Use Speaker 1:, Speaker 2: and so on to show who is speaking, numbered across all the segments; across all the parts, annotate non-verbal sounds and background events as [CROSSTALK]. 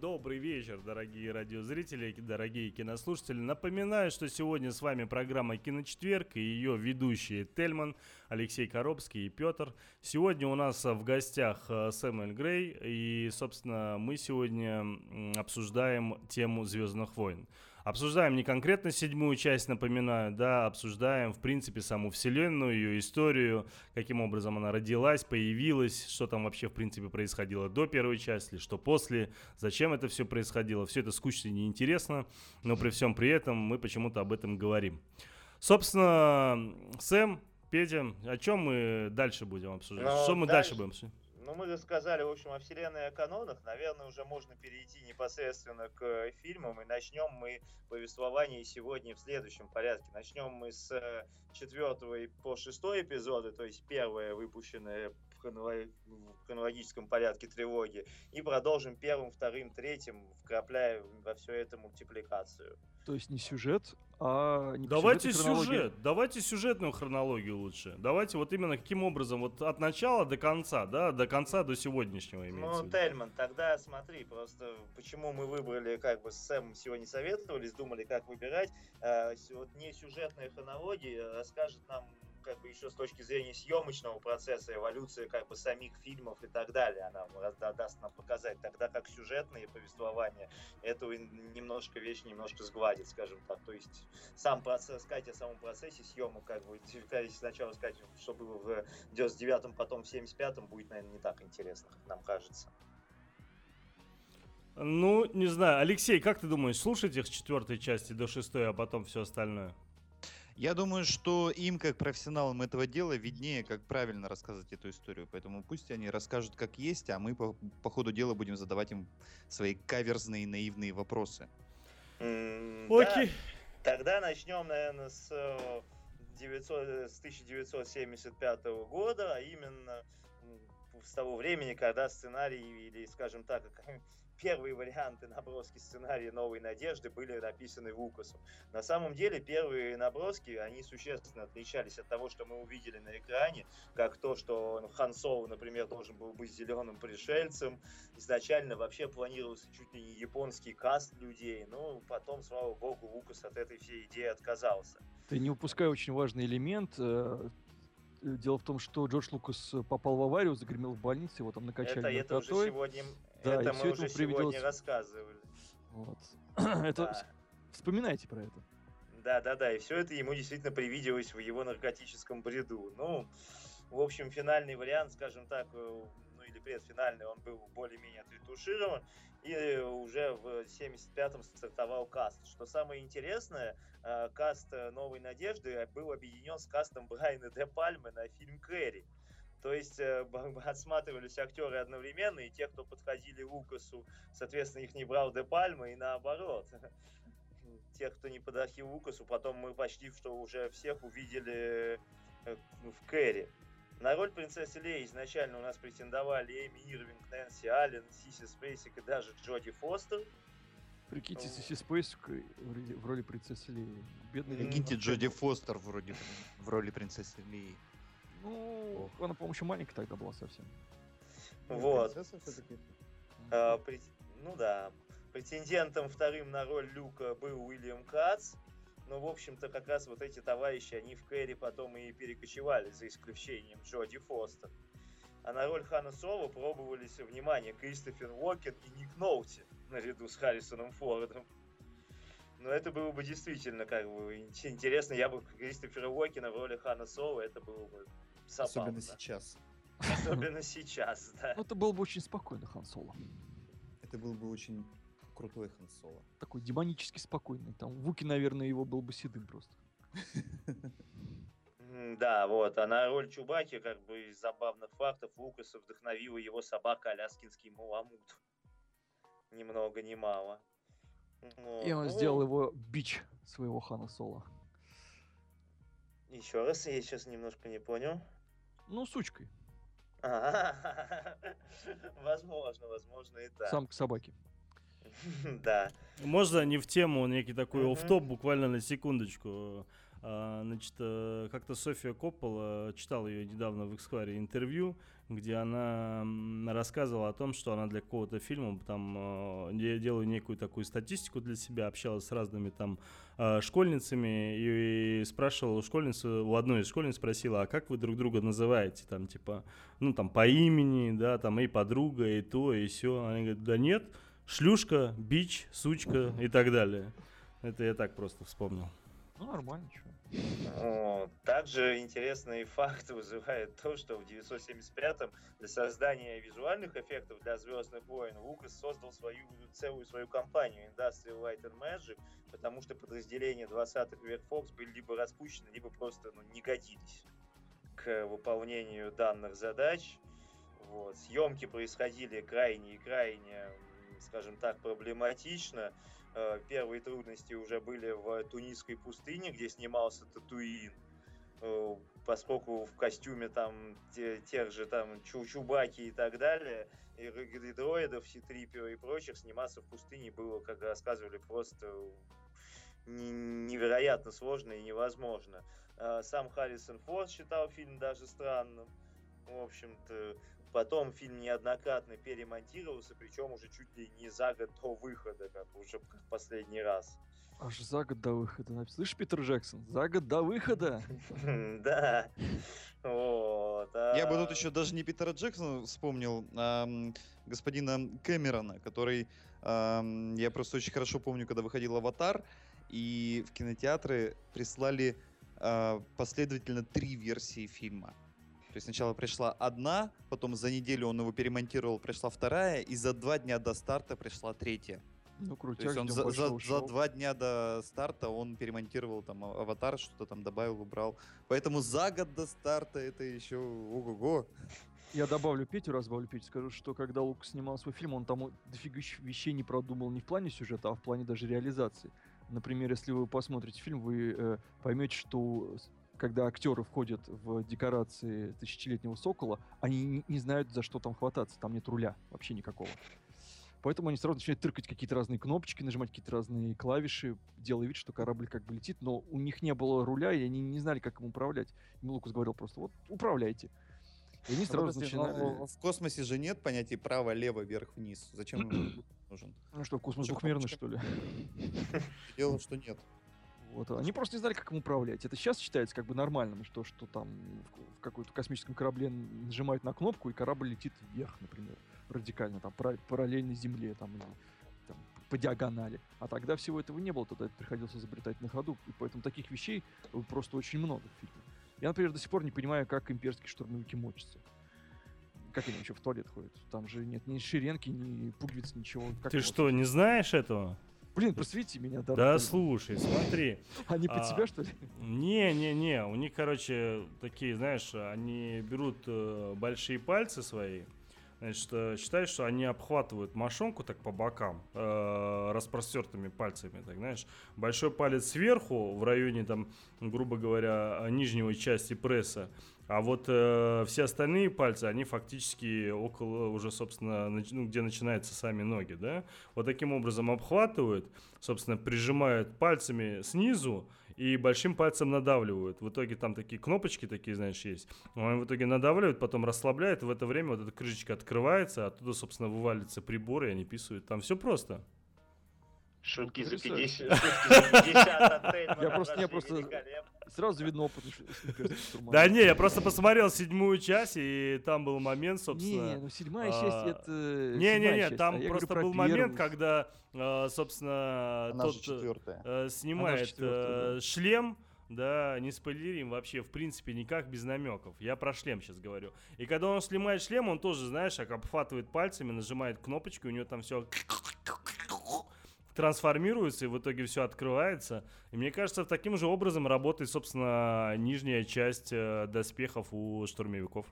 Speaker 1: Добрый вечер, дорогие радиозрители, дорогие кинослушатели. Напоминаю, что сегодня с вами программа «Киночетверг» и ее ведущие Тельман, Алексей Коробский и Петр. Сегодня у нас в гостях э, Сэмюэль Грей, и, собственно, мы сегодня обсуждаем тему «Звездных войн». Обсуждаем не конкретно седьмую часть, напоминаю, да, обсуждаем, в принципе, саму вселенную, ее историю, каким образом она родилась, появилась, что там вообще, в принципе, происходило до первой части, что после, зачем это все происходило. Все это скучно и неинтересно, но при всем при этом мы почему-то об этом говорим. Собственно, Сэм, Петя, о чем мы дальше будем обсуждать? Ну, что мы дальше, дальше будем обсуждать?
Speaker 2: Ну, мы рассказали, в общем, о вселенной и о канонах. Наверное, уже можно перейти непосредственно к э, фильмам. И начнем мы повествование сегодня в следующем порядке. Начнем мы с э, четвертого по шестой эпизода, то есть первое выпущенное в хронологическом порядке тревоги. И продолжим первым, вторым, третьим, вкрапляя во все это мультипликацию.
Speaker 3: То есть не сюжет, а
Speaker 1: не Давайте сюжет, давайте сюжетную хронологию лучше. Давайте вот именно каким образом, вот от начала до конца, да, до конца до сегодняшнего имеется.
Speaker 2: Ну, Тельман, тогда смотри, просто почему мы выбрали, как бы с Сэмом сегодня советовались, думали, как выбирать. Э, вот не сюжетная хронология расскажет нам как бы еще с точки зрения съемочного процесса, эволюции как бы самих фильмов и так далее, она даст нам показать. Тогда как сюжетные повествования эту немножко вещь немножко сгладит, скажем так. То есть сам процесс, сказать о самом процессе съемок, как бы, сначала сказать, что было в 99-м, потом в 75-м, будет, наверное, не так интересно, как нам кажется.
Speaker 1: Ну, не знаю. Алексей, как ты думаешь, слушать их с четвертой части до шестой, а потом все остальное?
Speaker 4: Я думаю, что им, как профессионалам этого дела, виднее, как правильно рассказывать эту историю. Поэтому пусть они расскажут, как есть, а мы по, по ходу дела будем задавать им свои каверзные, наивные вопросы.
Speaker 2: Mm, Окей. Да. Тогда начнем, наверное, с, 900, с 1975 года, а именно с того времени, когда сценарий или, скажем так, [LAUGHS] первые варианты наброски сценария «Новой надежды» были написаны Лукасом. На самом деле первые наброски, они существенно отличались от того, что мы увидели на экране, как то, что Хан Соло, например, должен был быть зеленым пришельцем. Изначально вообще планировался чуть ли не японский каст людей, но потом, слава богу, Лукас от этой всей идеи отказался.
Speaker 3: Ты не упускай очень важный элемент. Э, дело в том, что Джордж Лукас попал в аварию, загремел в больницу, его там накачали
Speaker 2: это, это уже сегодня, да, это мы уже сегодня рассказывали.
Speaker 3: Вот. [CLEARS THROAT] это... Да. Вспоминайте про это.
Speaker 2: Да, да, да, и все это ему действительно привиделось в его наркотическом бреду. Ну, в общем, финальный вариант, скажем так, э, ну или предфинальный, он был более-менее отретуширован, и уже в 75-м стартовал каст. Что самое интересное, э, каст «Новой надежды» был объединен с кастом Брайана Де Пальмы на фильм «Кэрри». То есть э, [LAUGHS] отсматривались актеры одновременно, и те, кто подходили Лукасу, соответственно, их не брал Де Пальма, и наоборот. [LAUGHS] Тех, кто не подходил Лукасу, потом мы почти что уже всех увидели э, в Кэрри. На роль принцессы Леи изначально у нас претендовали Эми Ирвинг, Нэнси Аллен, Сиси Спейсик и даже Джоди Фостер.
Speaker 3: Прикиньте, Сиси Спейсик в роли принцессы Леи.
Speaker 4: Бедный Прикиньте, Джоди Фостер вроде в роли принцессы Леи.
Speaker 3: Ну, Ох. она, по-моему, еще маленькая тогда была совсем.
Speaker 2: Вот. А, при... Ну да. Претендентом вторым на роль Люка был Уильям Кац. Но, в общем-то, как раз вот эти товарищи, они в Кэрри потом и перекочевали, за исключением Джоди Фостер. А на роль Хана Соло пробовались, внимание, Кристофер Уокен и Ник Ноути наряду с Харрисоном Фордом. Но это было бы действительно как бы интересно. Я бы Кристофера Уокена в роли Хана Соло, это было бы
Speaker 4: забавно. Особенно сейчас.
Speaker 2: Особенно [LAUGHS] сейчас, да.
Speaker 3: Ну, это был бы очень спокойный Хан Соло.
Speaker 4: Это был бы очень крутой Хан Соло.
Speaker 3: Такой демонически спокойный. Там Вуки, наверное, его был бы седым просто. [LAUGHS]
Speaker 2: Да, вот. А на роль Чубаки, как бы из забавных фактов, Лукаса вдохновила его собака Аляскинский Муламут. Ни много, ни мало.
Speaker 3: Ну, И он ну... сделал его бич своего Хана Соло.
Speaker 2: Еще раз, я сейчас немножко не понял.
Speaker 3: Ну, сучкой. [LAUGHS]
Speaker 2: Возможно, возможно и так.
Speaker 3: Сам к собаке. [LAUGHS]
Speaker 2: Да.
Speaker 1: Можно не в тему, некий такой оф топ буквально на секундочку. А, значит, э, как-то София Коппола, читал ее недавно в Экскваре интервью, где она рассказывала о том, что она для какого-то фильма там я делаю некую такую статистику для себя, общалась с разными там э, школьницами и спрашивала у школьницы, у одной из школьниц спросила, а как вы друг друга называете, там типа, ну там по имени, да, там и подруга, и то, и все. Она говорит, да нет, шлюшка, бич, сучка и так далее. Это я так просто вспомнил.
Speaker 3: Ну, нормально,
Speaker 2: что. Также интересный факт вызывает то, что в 975-м для создания визуальных эффектов для Звездных войн Лукас создал свою целую свою компанию Industrial Light and Magic, потому что подразделения 20-х век Fox были либо распущены, либо просто ну, не годились к выполнению данных задач. Вот. Съемки происходили крайне и крайне, скажем так, проблематично. Э, первые трудности уже были в Тунисской пустыне, где снимался Татуин, э, поскольку в костюме там те, тех же там Чу Чубаки и так далее, и дроидов, Ситрипио и прочих, сниматься в пустыне было, как рассказывали, просто невероятно сложно и невозможно. Э, сам Харрисон Форд считал фильм даже странным. В общем-то, Потом фильм неоднократно перемонтировался, причем уже чуть ли не за год до выхода, как уже в последний раз.
Speaker 3: Аж за год до выхода. Слышь, Питер Джексон, за год до выхода. [LAUGHS]
Speaker 2: Да. Вот.
Speaker 4: Я бы тут еще даже не Питера Джексона вспомнил, а господина Кэмерона, который... Я просто очень хорошо помню, когда выходил «Аватар», и в кинотеатры прислали а, последовательно три версии фильма. То есть сначала пришла одна, потом за неделю он его перемонтировал, пришла вторая, и за два дня до старта пришла третья.
Speaker 3: Ну, крутяк,
Speaker 4: То есть он за, за, за два дня до старта он перемонтировал там а, аватар, что-то там добавил, убрал. Поэтому за год до старта это еще ого-го.
Speaker 3: Я добавлю Петю, разбавлю Петю, скажу, что когда Лук снимал свой фильм, он там дофига вещей не продумал не в плане сюжета, а в плане даже реализации. Например, если вы посмотрите фильм, вы э, поймете, что когда актеры входят в декорации тысячелетнего сокола, они не, не знают, за что там хвататься. Там нет руля вообще никакого. Поэтому они сразу начинают тыркать какие-то разные кнопочки, нажимать какие-то разные клавиши, делая вид, что корабль как бы летит, но у них не было руля, и они не знали, как им управлять. И Лукас говорил просто, вот, управляйте.
Speaker 4: И они сразу Подожди, начинали... В космосе же нет понятия право, лево, вверх, вниз. Зачем [CLEARS THROAT] нужен?
Speaker 3: Ну что, космос двухмерный, что ли?
Speaker 4: Дело, что нет.
Speaker 3: Вот. Они просто не знали, как им управлять. Это сейчас считается как бы нормальным, что, что там в, в какой-то космическом корабле нажимают на кнопку, и корабль летит вверх, например, радикально, там, параллельно Земле, там, или там, по диагонали. А тогда всего этого не было, тогда это приходилось изобретать на ходу, и поэтому таких вещей просто очень много в фильме. Я, например, до сих пор не понимаю, как имперские штурмовики мочатся. Как они вообще в туалет ходят? Там же нет ни ширенки, ни пуговиц, ничего.
Speaker 1: Как Ты что, не знаешь этого?
Speaker 3: Блин, просвети меня.
Speaker 1: Да, да слушай, смотри. [LAUGHS]
Speaker 3: Они под себя, что ли?
Speaker 1: Не-не-не, у них, короче, такие, знаешь, они берут э, большие пальцы свои, значит, э, считай, что они обхватывают мошонку так по бокам, э, распростертыми пальцами, так, знаешь. Большой палец сверху, в районе, там, грубо говоря, нижней части пресса, а вот э, все остальные пальцы, они фактически около уже, собственно, нач- ну, где начинаются сами ноги, да? Вот таким образом обхватывают, собственно, прижимают пальцами снизу и большим пальцем надавливают. В итоге там такие кнопочки такие, знаешь, есть. Он в итоге надавливает, потом расслабляет, в это время вот эта крышечка открывается, оттуда, собственно, вывалится прибор, и они писают. Там все просто.
Speaker 2: Шутки за 50, шутки за 50
Speaker 3: Я просто, я просто сразу видно опыт.
Speaker 1: Да не, я просто посмотрел седьмую часть, и там был момент, собственно...
Speaker 3: Не, ну седьмая часть а, это...
Speaker 1: Не-не-не, там а просто был момент, когда, а, собственно, тот э, снимает э, шлем, да, не спойлерим вообще, в принципе, никак без намеков. Я про шлем сейчас говорю. И когда он снимает шлем, он тоже, знаешь, как обхватывает пальцами, нажимает кнопочку, у него там все трансформируется, и в итоге все открывается. И мне кажется, таким же образом работает, собственно, нижняя часть э, доспехов у штурмовиков.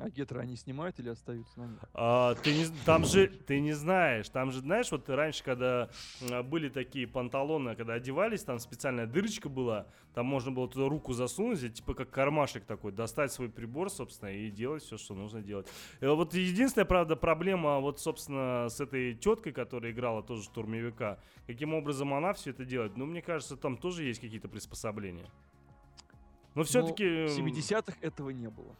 Speaker 3: А гетры они снимают или остаются на них?
Speaker 1: А, ты не, там же, ты не знаешь, там же, знаешь, вот раньше, когда а, были такие панталоны, когда одевались, там специальная дырочка была, там можно было туда руку засунуть, и, типа как кармашек такой, достать свой прибор, собственно, и делать все, что нужно делать. И вот единственная, правда, проблема вот, собственно, с этой теткой, которая играла тоже штурмовика, каким образом она все это делает, ну, мне кажется, там тоже есть какие-то приспособления. Но все-таки...
Speaker 3: В 70-х этого не было.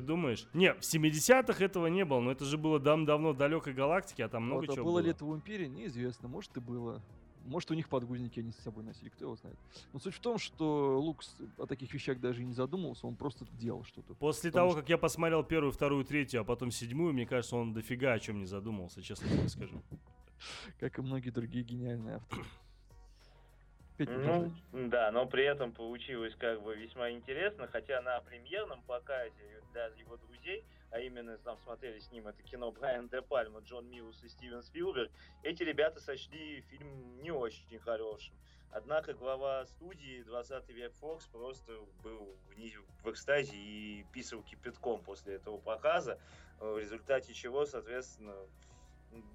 Speaker 1: Ты думаешь? Не, в 70-х этого не было, но это же было дам давно в далекой галактике, а там много
Speaker 3: Вот, а
Speaker 1: чего
Speaker 3: было
Speaker 1: было.
Speaker 3: ли это в Империи, неизвестно. Может и было. Может у них подгузники они с собой носили, кто его знает. Но суть в том, что Лукс о таких вещах даже и не задумывался, он просто делал что-то.
Speaker 1: После
Speaker 3: Потому
Speaker 1: того,
Speaker 3: что-
Speaker 1: как я посмотрел первую, вторую, третью, а потом седьмую, мне кажется, он дофига о чем не задумывался, честно тебе скажу.
Speaker 3: Как и многие другие гениальные авторы. Петь,
Speaker 2: Ну, да, но при этом получилось как бы весьма интересно, хотя на премьерном показе для его друзей, а именно там смотрели с ним это кино Брайан Де Пальма, Джон Миллус и Стивен Спилберг, эти ребята сочли фильм не очень хорошим. Однако глава студии 20 век Фокс просто был в экстазе и писал кипятком после этого показа, э, в результате чего, соответственно,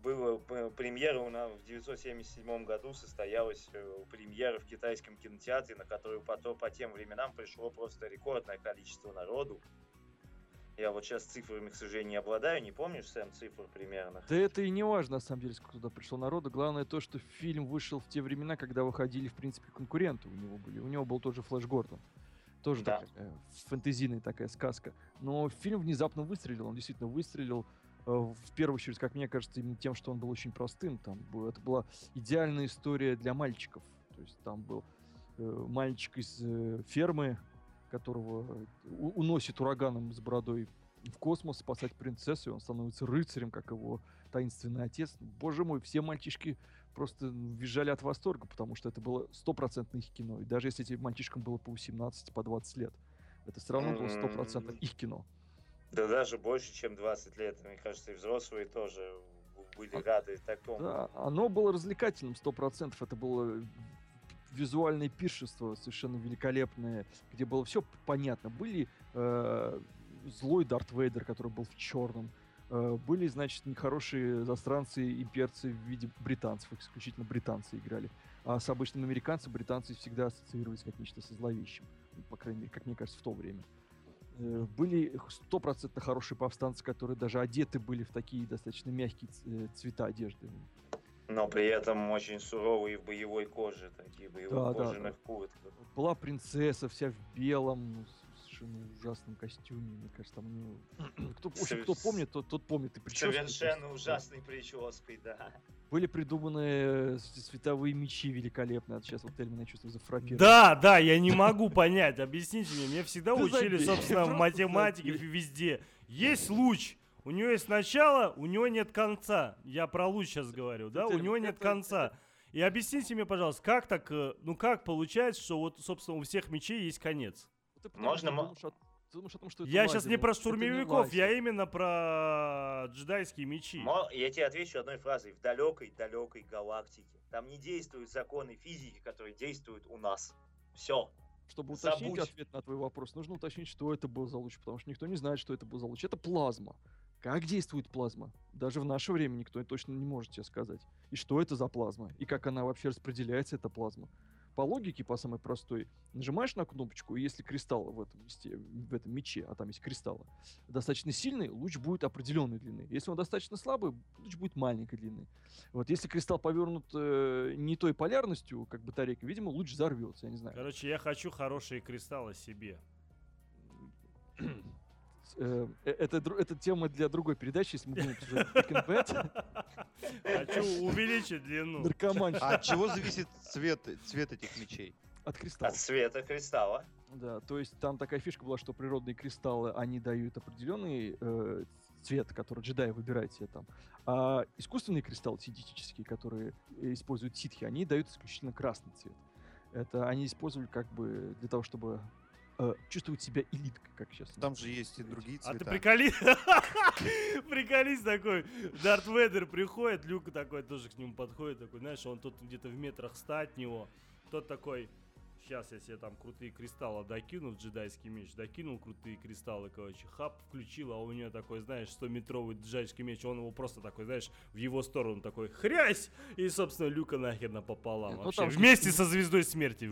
Speaker 2: было п- премьера у нас в 977 году состоялась э, премьера в китайском кинотеатре, на которую потом по тем временам пришло просто рекордное количество народу. Я вот сейчас цифрами, к сожалению, не обладаю, не помнишь, Сэм, цифр примерно?
Speaker 3: Да это и не важно, на самом деле, сколько туда пришло народу. Главное то, что фильм вышел в те времена, когда выходили, в принципе, конкуренты у него были. У него был тот же Флэш Гордон. Тоже
Speaker 2: Да.
Speaker 3: такая э, фэнтезийная такая сказка. Но фильм внезапно выстрелил, он действительно выстрелил. Э, В первую очередь, как мне кажется, именно тем, что он был очень простым. Там это была идеальная история для мальчиков. То есть там был э, мальчик из э, фермы, которого у- уносит ураганом с бородой в космос спасать принцессу, и он становится рыцарем, как его таинственный отец. Боже мой, все мальчишки просто визжали от восторга, потому что это было стопроцентно их кино. И даже если этим мальчишкам было по 18, по 20 лет, это все равно было стопроцентно их кино.
Speaker 2: Да даже больше, чем 20 лет. Мне кажется, и взрослые тоже были рады такому.
Speaker 3: Да, оно было развлекательным, сто процентов. Это было визуальное пиршество совершенно великолепное, где было все понятно. Были э, злой Дарт Вейдер, который был в черном. Э, были, значит, нехорошие застранцы, имперцы в виде британцев. Исключительно британцы играли. А с обычным американцем британцы всегда ассоциировались как нечто со зловещим. Ну, По крайней мере, как мне кажется, в то время. Э, Были стопроцентно хорошие повстанцы, которые даже одеты были в такие достаточно мягкие э, цвета одежды.
Speaker 2: Но при этом очень суровые в боевой коже, такие боевых
Speaker 3: Да, да,
Speaker 2: кожаных куртках.
Speaker 3: Была принцесса вся в белом, совершенно ужасном костюме. Мне кажется, там у него- [CLEARS THROAT] Кто, в общем, кто помнит, тот, тот помнит и прическу.
Speaker 2: Совершенно
Speaker 3: Да.
Speaker 2: ужасной прической, да.
Speaker 3: Были придуманы э, световые мечи великолепные. А Сейчас вот Тельман, я чувствую, зафрапировал.
Speaker 1: Да, да, я не могу понять. Объясните мне. Мне всегда
Speaker 3: Ты
Speaker 1: учили,
Speaker 3: забей,
Speaker 1: собственно, в
Speaker 3: просто
Speaker 1: математике
Speaker 3: забей.
Speaker 1: везде. Есть луч. У него есть начало, у него нет конца. Я про луч сейчас говорю, да? У него нет конца. И объясните мне, пожалуйста, как так, э, ну как получается, что вот, собственно, у всех мечей есть конец?
Speaker 3: Ты
Speaker 2: Можно
Speaker 3: думаешь о- ты думаешь о том, что это
Speaker 1: Я сейчас не про штурмовиков, я именно про джедайские мечи.
Speaker 2: Мо- Я тебе отвечу одной фразой. В далекой-далекой галактике. Там не действуют законы физики, которые действуют у нас. Все.
Speaker 3: Чтобы уточнить
Speaker 2: Забудь.
Speaker 3: ответ на твой вопрос, нужно уточнить, что это был за луч, потому что никто не знает, что это был за луч. Это плазма. Как действует плазма? Даже в наше время никто точно не может тебе сказать. И что это за плазма? И как она вообще распределяется, эта плазма? По логике, по самой простой, нажимаешь на кнопочку, и если кристалл в этом, листе, в этом мече, а там есть кристаллы, достаточно сильный, луч будет определенной длины. Если он достаточно слабый, луч будет маленькой длины. Вот если кристалл повернут э, не той полярностью, как батарейка, видимо, луч взорвется, я не знаю.
Speaker 1: Короче, я хочу хорошие кристаллы себе.
Speaker 3: Э, э, это, это тема для другой передачи, если мы будем обсуждать.
Speaker 1: Хочу увеличить длину.
Speaker 3: Наркоманщина
Speaker 4: А от чего зависит цвет, цвет этих мечей?
Speaker 3: от кристалла.
Speaker 2: От света кристалла.
Speaker 3: Да, то есть там такая фишка была, что природные кристаллы, они дают определенный э, цвет, который джедаи выбирают себе там. А искусственные кристаллы синтетические, которые используют ситхи, они дают исключительно красный цвет. Это они использовали как бы для того, чтобы э, чувствовать себя элиткой, как сейчас.
Speaker 4: Там же есть и другие
Speaker 1: А
Speaker 4: цвета.
Speaker 1: ты приколи... [LAUGHS] Приколись такой, Дарт Вейдер приходит, Люк такой тоже к нему подходит, такой, знаешь, он тут где-то в метрах ста от него, тот такой, сейчас я себе там крутые кристаллы докину в джедайский меч, докинул крутые кристаллы, короче, хап, включил, а у него такой, знаешь, 100-метровый джедайский меч, он его просто такой, знаешь, в его сторону такой, хрясь, и, собственно, Люка нахер напополам,
Speaker 3: ну
Speaker 1: вообще,
Speaker 3: там
Speaker 1: вместе со звездой смерти. [LAUGHS]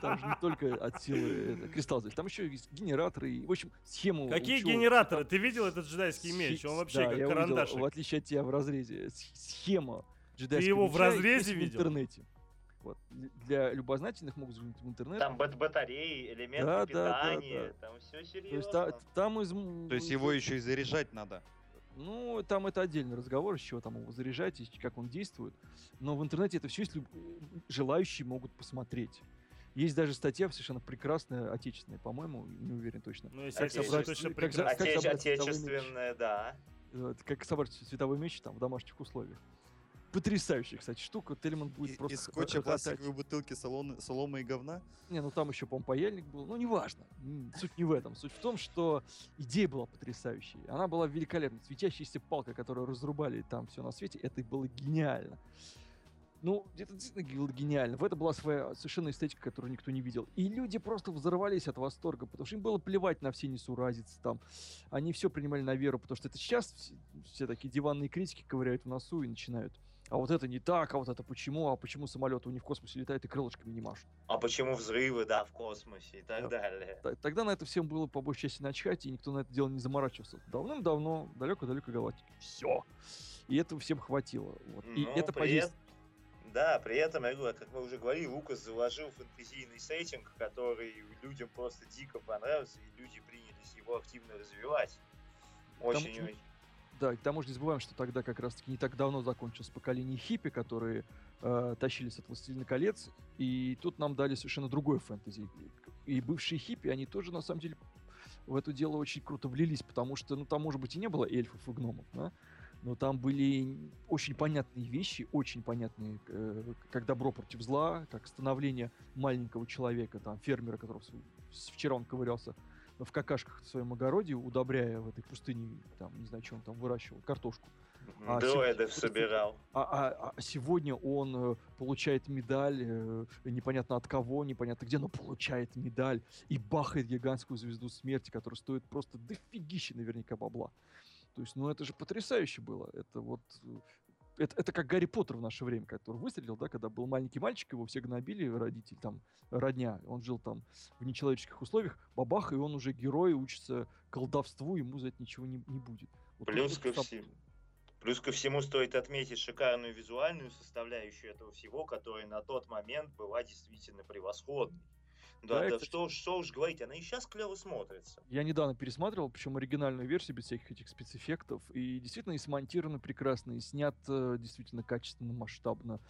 Speaker 3: Там же не только от силы кристалл там еще есть генераторы, и, в общем, схему...
Speaker 1: Какие генераторы? Ты видел этот джедайский меч? Он вообще как карандашик.
Speaker 3: в отличие от тебя в разрезе, схема джедайского
Speaker 1: его в разрезе видел?
Speaker 3: в интернете. Вот. Для любознательных могут взглянуть в интернет.
Speaker 2: Там бат батареи, элементы
Speaker 3: Да, да, да,
Speaker 2: питания,
Speaker 3: да.
Speaker 2: там все
Speaker 3: То есть
Speaker 2: серьезно.
Speaker 3: та- там из...
Speaker 4: То есть его еще и заряжать надо.
Speaker 3: Ну, там это отдельный разговор, с чего там его заряжать и как он действует. Но в интернете это все, если желающие могут посмотреть. Есть даже статья совершенно прекрасная, отечественная, по-моему, не уверен точно.
Speaker 1: Ну, если это
Speaker 2: Отечественное.
Speaker 1: точно
Speaker 3: Как
Speaker 1: прекрасно.
Speaker 3: за-
Speaker 2: Отеч-
Speaker 3: собрать
Speaker 2: отечественное, да.
Speaker 3: Как собрать световой меч там в домашних условиях. Потрясающая, кстати, штука. Тельман будет
Speaker 4: И-
Speaker 3: просто
Speaker 4: Из скотча,
Speaker 3: хохотать.
Speaker 4: пластиковой бутылки, солоны- соломы и говна.
Speaker 3: Не, ну там еще, по-моему, паяльник был. Ну, неважно. Суть не в этом. Суть в том, что идея была потрясающей. Она была великолепной. Светящаяся палка, которую разрубали там все на свете, это было гениально. Ну, это действительно было гениально. В это была своя совершенно эстетика, которую никто не видел. И люди просто взорвались от восторга, потому что им было плевать на все несуразицы там. Они все принимали на веру, потому что это сейчас все, все такие диванные критики ковыряют в носу и начинают. А вот это не так, а вот это почему, а почему самолеты у них в космосе летают и крылышками не машут.
Speaker 2: А почему взрывы, да, в космосе и так
Speaker 3: Да.
Speaker 2: далее.
Speaker 3: Т- Тогда на это всем было по большей части начать, и никто на это дело не заморачивался. Давным-давно, далеко-далеко галактики. Все. И этого всем хватило. Вот. И
Speaker 2: Ну,
Speaker 3: это
Speaker 2: эт- Да, при этом, я говорю, как мы уже говорили, Лукас заложил фэнтезийный сеттинг, который людям просто дико понравился, и люди принялись его активно развивать. Очень,
Speaker 3: тому- Да, и к тому же не забываем, что тогда как раз-таки не так давно закончилось поколение хиппи, которые э, тащились от «Властелина колец», и тут нам дали совершенно другой фэнтези. И бывшие хиппи, они тоже, на самом деле, в это дело очень круто влились, потому что, ну, там, может быть, и не было эльфов и гномов, да, но там были очень понятные вещи, очень понятные, э, как добро против зла, как становление маленького человека, там, фермера, который вчера он ковырялся в какашках в своем огороде, удобряя в этой пустыне, там, не знаю, что он там выращивал, картошку. а
Speaker 2: Дроидов
Speaker 3: сегодня-
Speaker 2: собирал.
Speaker 3: А, а- а сегодня он э, получает медаль, э, непонятно от кого, непонятно где, но получает медаль и бахает гигантскую звезду смерти, которая стоит просто дофигища наверняка бабла. То есть, ну это же потрясающе было. Это вот... Это, это как Гарри Поттер в наше время, который выстрелил, да, когда был маленький мальчик, его все гнобили, родители, там, родня. Он жил там в нечеловеческих условиях, бабах, и он уже герой, учится колдовству, ему за это ничего не, не будет. Вот
Speaker 2: Плюс ко,
Speaker 3: сам-
Speaker 2: всему, плюс ко всему стоит отметить шикарную визуальную составляющую этого всего, которая на тот момент была действительно превосходной. Да,
Speaker 3: Да,
Speaker 2: что, что уж говорить, она и сейчас клево смотрится.
Speaker 3: Я недавно пересматривал, причем оригинальную версию без всяких этих спецэффектов. И действительно и смонтировано прекрасно, и снят действительно качественно, масштабно.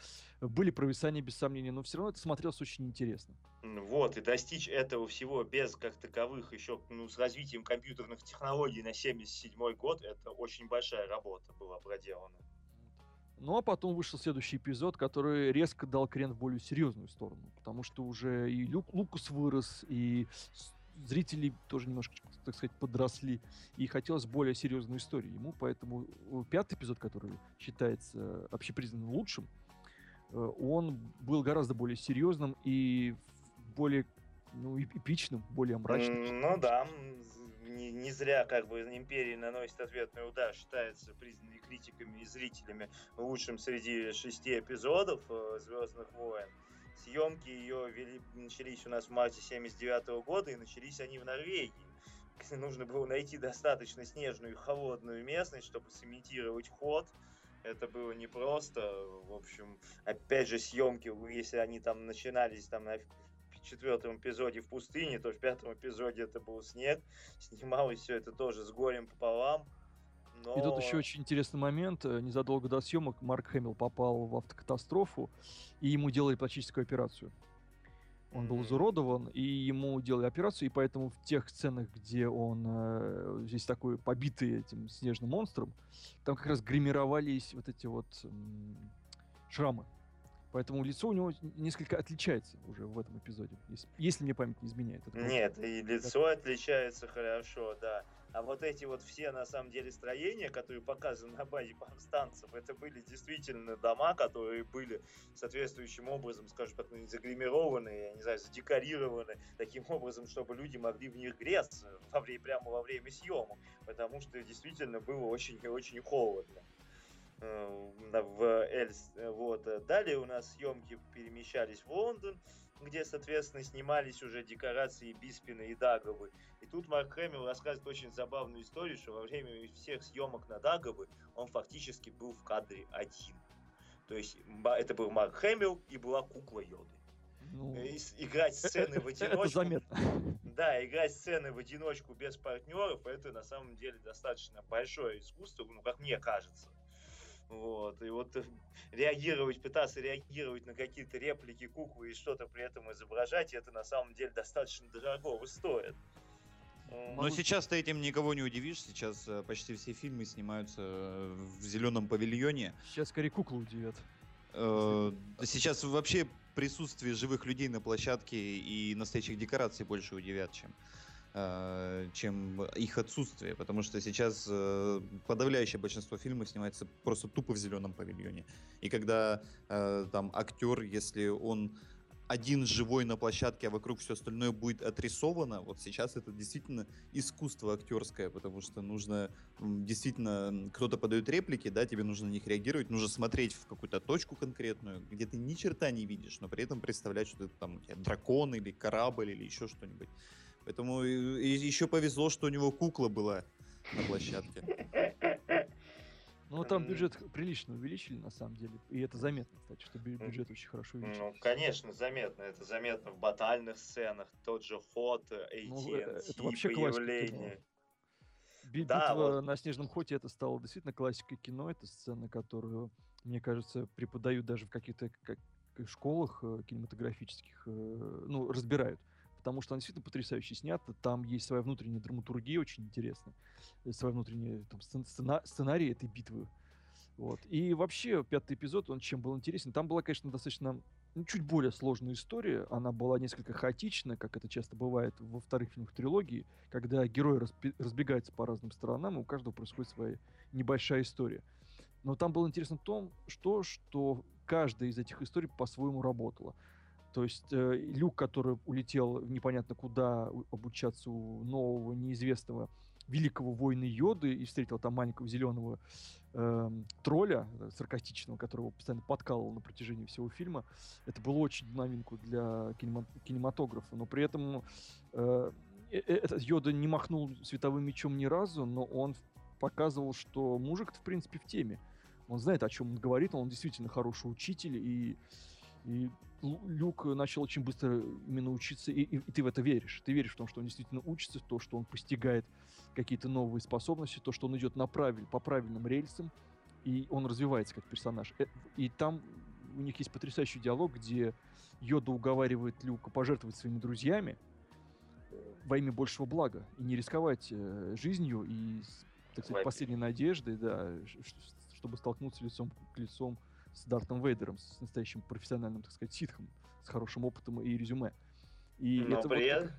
Speaker 3: Были провисания, без сомнения, но все равно это смотрелось очень интересно.
Speaker 2: Вот, и достичь этого всего без как таковых еще, ну, с развитием компьютерных технологий на 77 год, это очень большая работа была проделана.
Speaker 3: Ну а потом вышел следующий эпизод, который резко дал крен в более серьезную сторону. Потому что уже и Люк, Лукас вырос, и зрители тоже немножко, так сказать, подросли. И хотелось более серьезной истории ему. Поэтому э, пятый эпизод, который считается общепризнанным лучшим, э, он был гораздо более серьезным и более ну, эп- эпичным, более мрачным.
Speaker 2: Ну да, не, не зря как бы Империя наносит ответный удар, считается признанной критиками и зрителями лучшим среди шести эпизодов Звездных войн. Съемки ее вели, начались у нас в марте 79 года, и начались они в Норвегии. [LAUGHS] Нужно было найти достаточно снежную и холодную местность, чтобы сымитировать ход. Это было непросто. В общем, опять же, съемки, если они там начинались там на четвертом эпизоде в пустыне, то в пятом эпизоде это был снег. Снималось все это тоже с горем пополам. Но...
Speaker 3: И тут еще очень интересный момент. Э, Незадолго до съемок Марк Хэмилл попал в автокатастрофу, и ему делали пластическую операцию. Он был изуродован, и ему делали операцию, и поэтому в тех сценах, где он э, здесь такой побитый этим снежным монстром, там как раз гримировались вот эти вот м, шрамы. Поэтому лицо у него несколько отличается уже в этом эпизоде, если, если мне память не изменяет. Это
Speaker 2: Нет, и лицо отличается хорошо, да. А вот эти вот все, на самом деле, строения, которые показаны на базе повстанцев, это были действительно дома, которые были соответствующим образом, скажем так, ну, загримированы, я не знаю, задекорированы таким образом, чтобы люди могли в них греться во время, прямо во время съемок, потому что действительно было очень и очень холодно в Эльс. э, Вот. э, Далее у нас съемки перемещались в Лондон, где, соответственно, снимались уже декорации Биспина и Дагобы. И тут Марк Хэмилл рассказывает очень забавную историю, что во время всех съемок на Дагобы он фактически был в кадре один. То есть Ма- это был Марк Хэмилл и была кукла Йоды.
Speaker 3: Ну,
Speaker 2: играть сцены в [LAUGHS]
Speaker 3: это
Speaker 2: одиночку.
Speaker 3: заметно.
Speaker 2: Да, играть сцены в одиночку без партнеров, это на самом деле достаточно большое искусство, ну, как мне кажется. Вот, и вот э, реагировать, пытаться реагировать на какие-то реплики куклы и что-то при этом изображать, это на самом деле достаточно дорого стоит.
Speaker 4: Но сейчас ты этим никого не удивишь. Сейчас э, почти все фильмы снимаются э, в зеленом павильоне.
Speaker 3: Сейчас скорее куклу удивят.
Speaker 4: Сейчас вообще присутствие живых людей на площадке и настоящих декораций больше удивят, чем, чем их отсутствие. Потому что сейчас э, подавляющее большинство фильмов снимается просто тупо в зеленом павильоне. И когда э, там актер, если он один живой на площадке, а вокруг все остальное будет отрисовано, вот сейчас это действительно искусство актерское, потому что нужно действительно кто-то подает реплики, да, тебе нужно на них реагировать, нужно смотреть в какую-то точку конкретную, где ты ни черта не видишь, но при этом представлять, что это там у тебя дракон или корабль или еще что-нибудь. Поэтому еще повезло, что у него кукла была на площадке. [LAUGHS]
Speaker 3: Ну, там бюджет прилично увеличили, на самом деле. И это заметно, кстати, что бю- бюджет очень хорошо увеличили.
Speaker 2: Ну, конечно, заметно. Это заметно в батальных сценах. Тот же ход, э,
Speaker 3: Ну,
Speaker 2: AT&T,
Speaker 3: э, это вообще
Speaker 2: появление.
Speaker 3: Би-
Speaker 2: Да,
Speaker 3: Битва
Speaker 2: вот.
Speaker 3: на снежном хоте это стало действительно классикой кино. Это сцена, которую, мне кажется, преподают даже в каких-то как- школах э, кинематографических, ну, разбирают. Потому что она действительно потрясающе снята. Там есть своя внутренняя драматургия очень интересная. э, Своя внутренняя там, сцен- сцена- сценарий этой битвы. Вот. И вообще, пятый эпизод, он чем был интересен? Там была, конечно, достаточно ну, чуть более сложная история. Она была несколько хаотична, как это часто бывает во вторых фильмах трилогии, когда герои распи- разбегаются по разным сторонам, и у каждого происходит своя небольшая история. Но там было интересно в том, что, что каждая из этих историй по-своему работала. То есть э, Люк, который улетел непонятно куда обучаться у нового, неизвестного великого воина Йоды и встретил там маленького зеленого эм, тролля э, саркастичного, которого постоянно подкалывал на протяжении всего фильма. Это было очень новинку для кинема- кинематографа, но при этом э, э- этот Йода не махнул световым мечом ни разу, но он показывал, что мужик в принципе в теме. Он знает, о чем он говорит, он действительно хороший учитель, и, и Люк начал очень быстро именно учиться, и, и- и ты в это веришь. Ты веришь в том, что он действительно учится, в то, что он постигает какие-то новые способности, то, что он идет на правиль, по правильным рельсам, и он развивается как персонаж. Э, И там у них есть потрясающий диалог, где Йода уговаривает Люка пожертвовать своими друзьями э, во имя большего блага и не рисковать э, жизнью и, так сказать, последней надеждой, да, чтобы столкнуться лицом к лицом с Дартом Вейдером, с настоящим профессиональным, так сказать, ситхом, с хорошим опытом и резюме. И
Speaker 2: Но
Speaker 3: это
Speaker 2: при,
Speaker 3: вот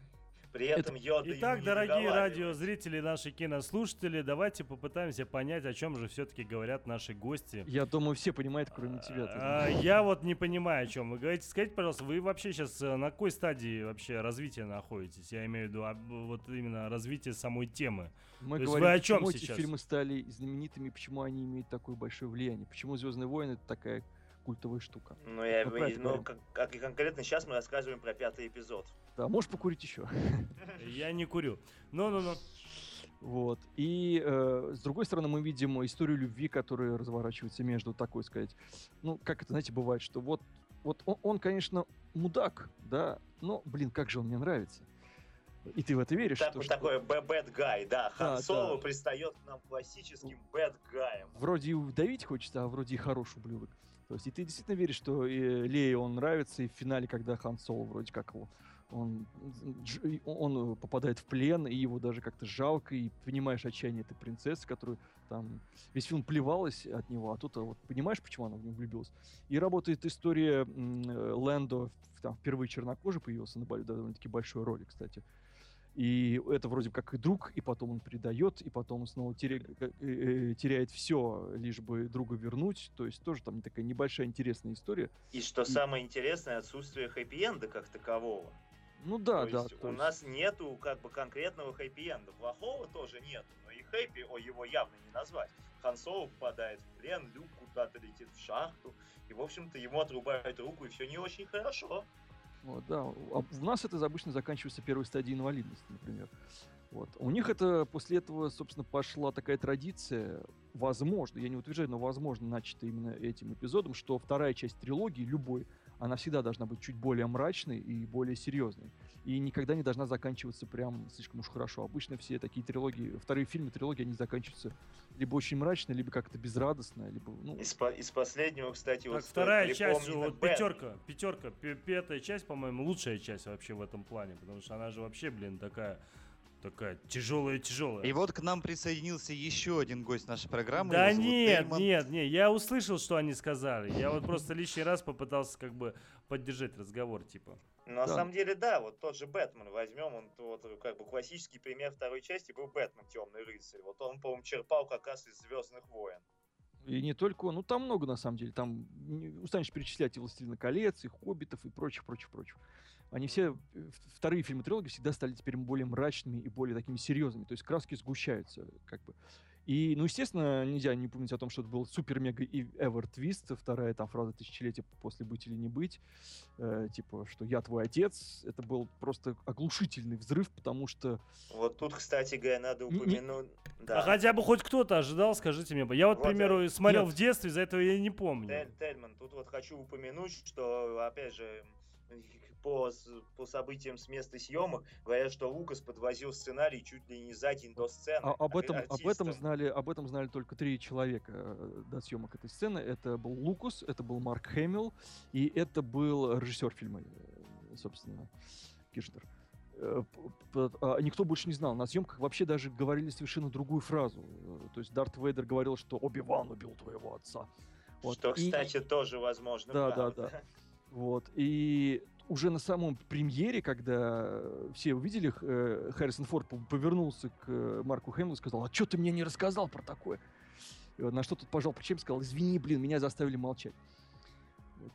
Speaker 2: при этом Йода ему
Speaker 1: Итак,
Speaker 2: не
Speaker 1: дорогие радиозрители, наши кинослушатели, давайте попытаемся понять, о чем же все-таки говорят наши гости.
Speaker 3: Я думаю, все понимают, кроме тебя.
Speaker 1: А. Я вот не понимаю, о чем вы говорите. Скажите, пожалуйста, вы вообще сейчас на какой стадии вообще развития находитесь? Я имею в виду вот именно развитие самой темы.
Speaker 3: Мы
Speaker 1: то есть
Speaker 3: говорим,
Speaker 1: вы о чём
Speaker 3: почему эти
Speaker 1: сейчас?
Speaker 3: фильмы стали знаменитыми, почему они имеют такое большое влияние, почему Звездные войны это такая культовая штука.
Speaker 2: Ну, я, ну
Speaker 3: говорим.
Speaker 2: как, как и конкретно сейчас мы рассказываем про пятый эпизод.
Speaker 3: Да, можешь покурить еще. [LAUGHS]
Speaker 1: Я не курю. Ну-ну-ну.
Speaker 3: Вот. И э, с другой стороны, мы видим историю любви, которая разворачивается между такой сказать. Ну, как это, знаете, бывает, что вот, вот он, он, конечно, мудак, да, но, блин, как же он мне нравится. И ты в это веришь,
Speaker 2: Так,
Speaker 3: что, что
Speaker 2: такой б- bad guy, да. Хан
Speaker 3: Да,
Speaker 2: Соло
Speaker 3: да.
Speaker 2: пристает к нам классическим bad guy.
Speaker 3: вроде и давить хочется, а вроде и хороший ублюдок. То есть и ты действительно веришь, что э, Лее он нравится, и в финале, когда Хан Соло вроде как его, он, он э, попадает в плен, и его даже как-то жалко, и понимаешь отчаяние этой принцессы, которую там весь фильм плевалась от него, а тут а, вот понимаешь, почему она в него влюбилась. И работает история э, Лэндо, там впервые чернокожий появился на Бали, довольно-таки большой роли, кстати. И это вроде как и друг, и потом он предает, и потом он снова теря- э, э, теряет все, лишь бы друга вернуть. То есть тоже там такая небольшая интересная история.
Speaker 2: И что самое интересное, отсутствие хэппи-энда как такового.
Speaker 3: Ну да,
Speaker 2: то
Speaker 3: да.
Speaker 2: есть у
Speaker 3: есть-
Speaker 2: нас нету как бы конкретного хэппи-энда. Плохого тоже нету, но и хэппи, о, его явно не назвать. Хан Соло попадает в плен, Люк куда-то летит в шахту, и, в общем-то, ему отрубают руку, и все не очень хорошо.
Speaker 3: Вот, да. А у нас это обычно заканчивается первой стадией инвалидности, например. Вот. У них это после этого, собственно, пошла такая традиция, возможно, я не утверждаю, но возможно, начата именно этим эпизодом, что вторая часть трилогии, любой, она всегда должна быть чуть более мрачной и более серьезной. И никогда не должна заканчиваться прям слишком уж хорошо. Обычно все такие трилогии, вторые фильмы трилогии, они заканчиваются либо очень мрачно, либо как-то безрадостно, либо... Ну...
Speaker 2: Из, по- из последнего, кстати,
Speaker 1: Так,
Speaker 2: вот
Speaker 1: вторая часть, вот
Speaker 2: Бэт.
Speaker 1: пятерка, пятерка, пятая часть, по-моему, лучшая часть вообще в этом плане, потому что она же вообще, блин, такая, такая тяжелая-тяжелая.
Speaker 4: И вот к нам присоединился еще один гость нашей программы.
Speaker 1: Да нет,
Speaker 4: Тельман.
Speaker 1: нет, нет, я услышал, что они сказали. Я вот просто лишний раз попытался как бы поддержать разговор, типа.
Speaker 2: Ну, на
Speaker 3: Да.
Speaker 2: самом деле, да, вот тот же Бэтмен возьмем, он вот как бы классический пример второй части был Бэтмен Темный рыцарь. Вот он, по-моему, черпал как раз из Звездных войн.
Speaker 3: И не только он, ну там много на самом деле, там не устанешь перечислять и «Властелина колец», и «Хоббитов», и прочих, прочих, прочих. Они все, э, вторые фильмы трилогии всегда стали теперь более мрачными и более такими серьезными, то есть краски сгущаются, как бы. И, ну, естественно, нельзя не помнить о том, что это был супер-мега и эвер твист, вторая там фраза тысячелетия после «Быть или не быть», э, типа, что «Я твой отец», это был просто оглушительный взрыв, потому что
Speaker 2: Вот тут, кстати говоря, надо
Speaker 3: не-
Speaker 2: упомянуть... Да.
Speaker 1: А хотя бы хоть кто-то ожидал, скажите мне. Я вот, к
Speaker 2: Вот,
Speaker 1: примеру, смотрел
Speaker 3: нет.
Speaker 1: в детстве, из-за этого я не помню.
Speaker 2: Тель- Тельман, тут вот хочу упомянуть, что, опять же, [LAUGHS] по, по событиям с места съемок, говорят, что Лукас подвозил сценарий чуть ли не за день до сцены.
Speaker 3: А- об, этом, об, этом знали, об этом знали только три человека э, до съемок этой сцены. Это был Лукус, это был Марк Хэмилл, и это был режиссер фильма, э, собственно, Киршнер. Э, а Никто больше не знал. На съемках вообще даже говорили совершенно другую фразу. То есть Дарт Вейдер говорил, что Оби-Ван убил твоего отца. Вот.
Speaker 2: Что,
Speaker 3: И-
Speaker 2: кстати, тоже возможно.
Speaker 3: Да, да,
Speaker 2: правда.
Speaker 3: да. [LAUGHS] Вот. И уже на самом премьере, когда э, все увидели, э, Харрисон Форд пов- повернулся к э, Марку Хэмиллу и сказал, а что ты мне не рассказал про такое? На что тот пожал плечами и сказал, извини, блин, меня заставили молчать.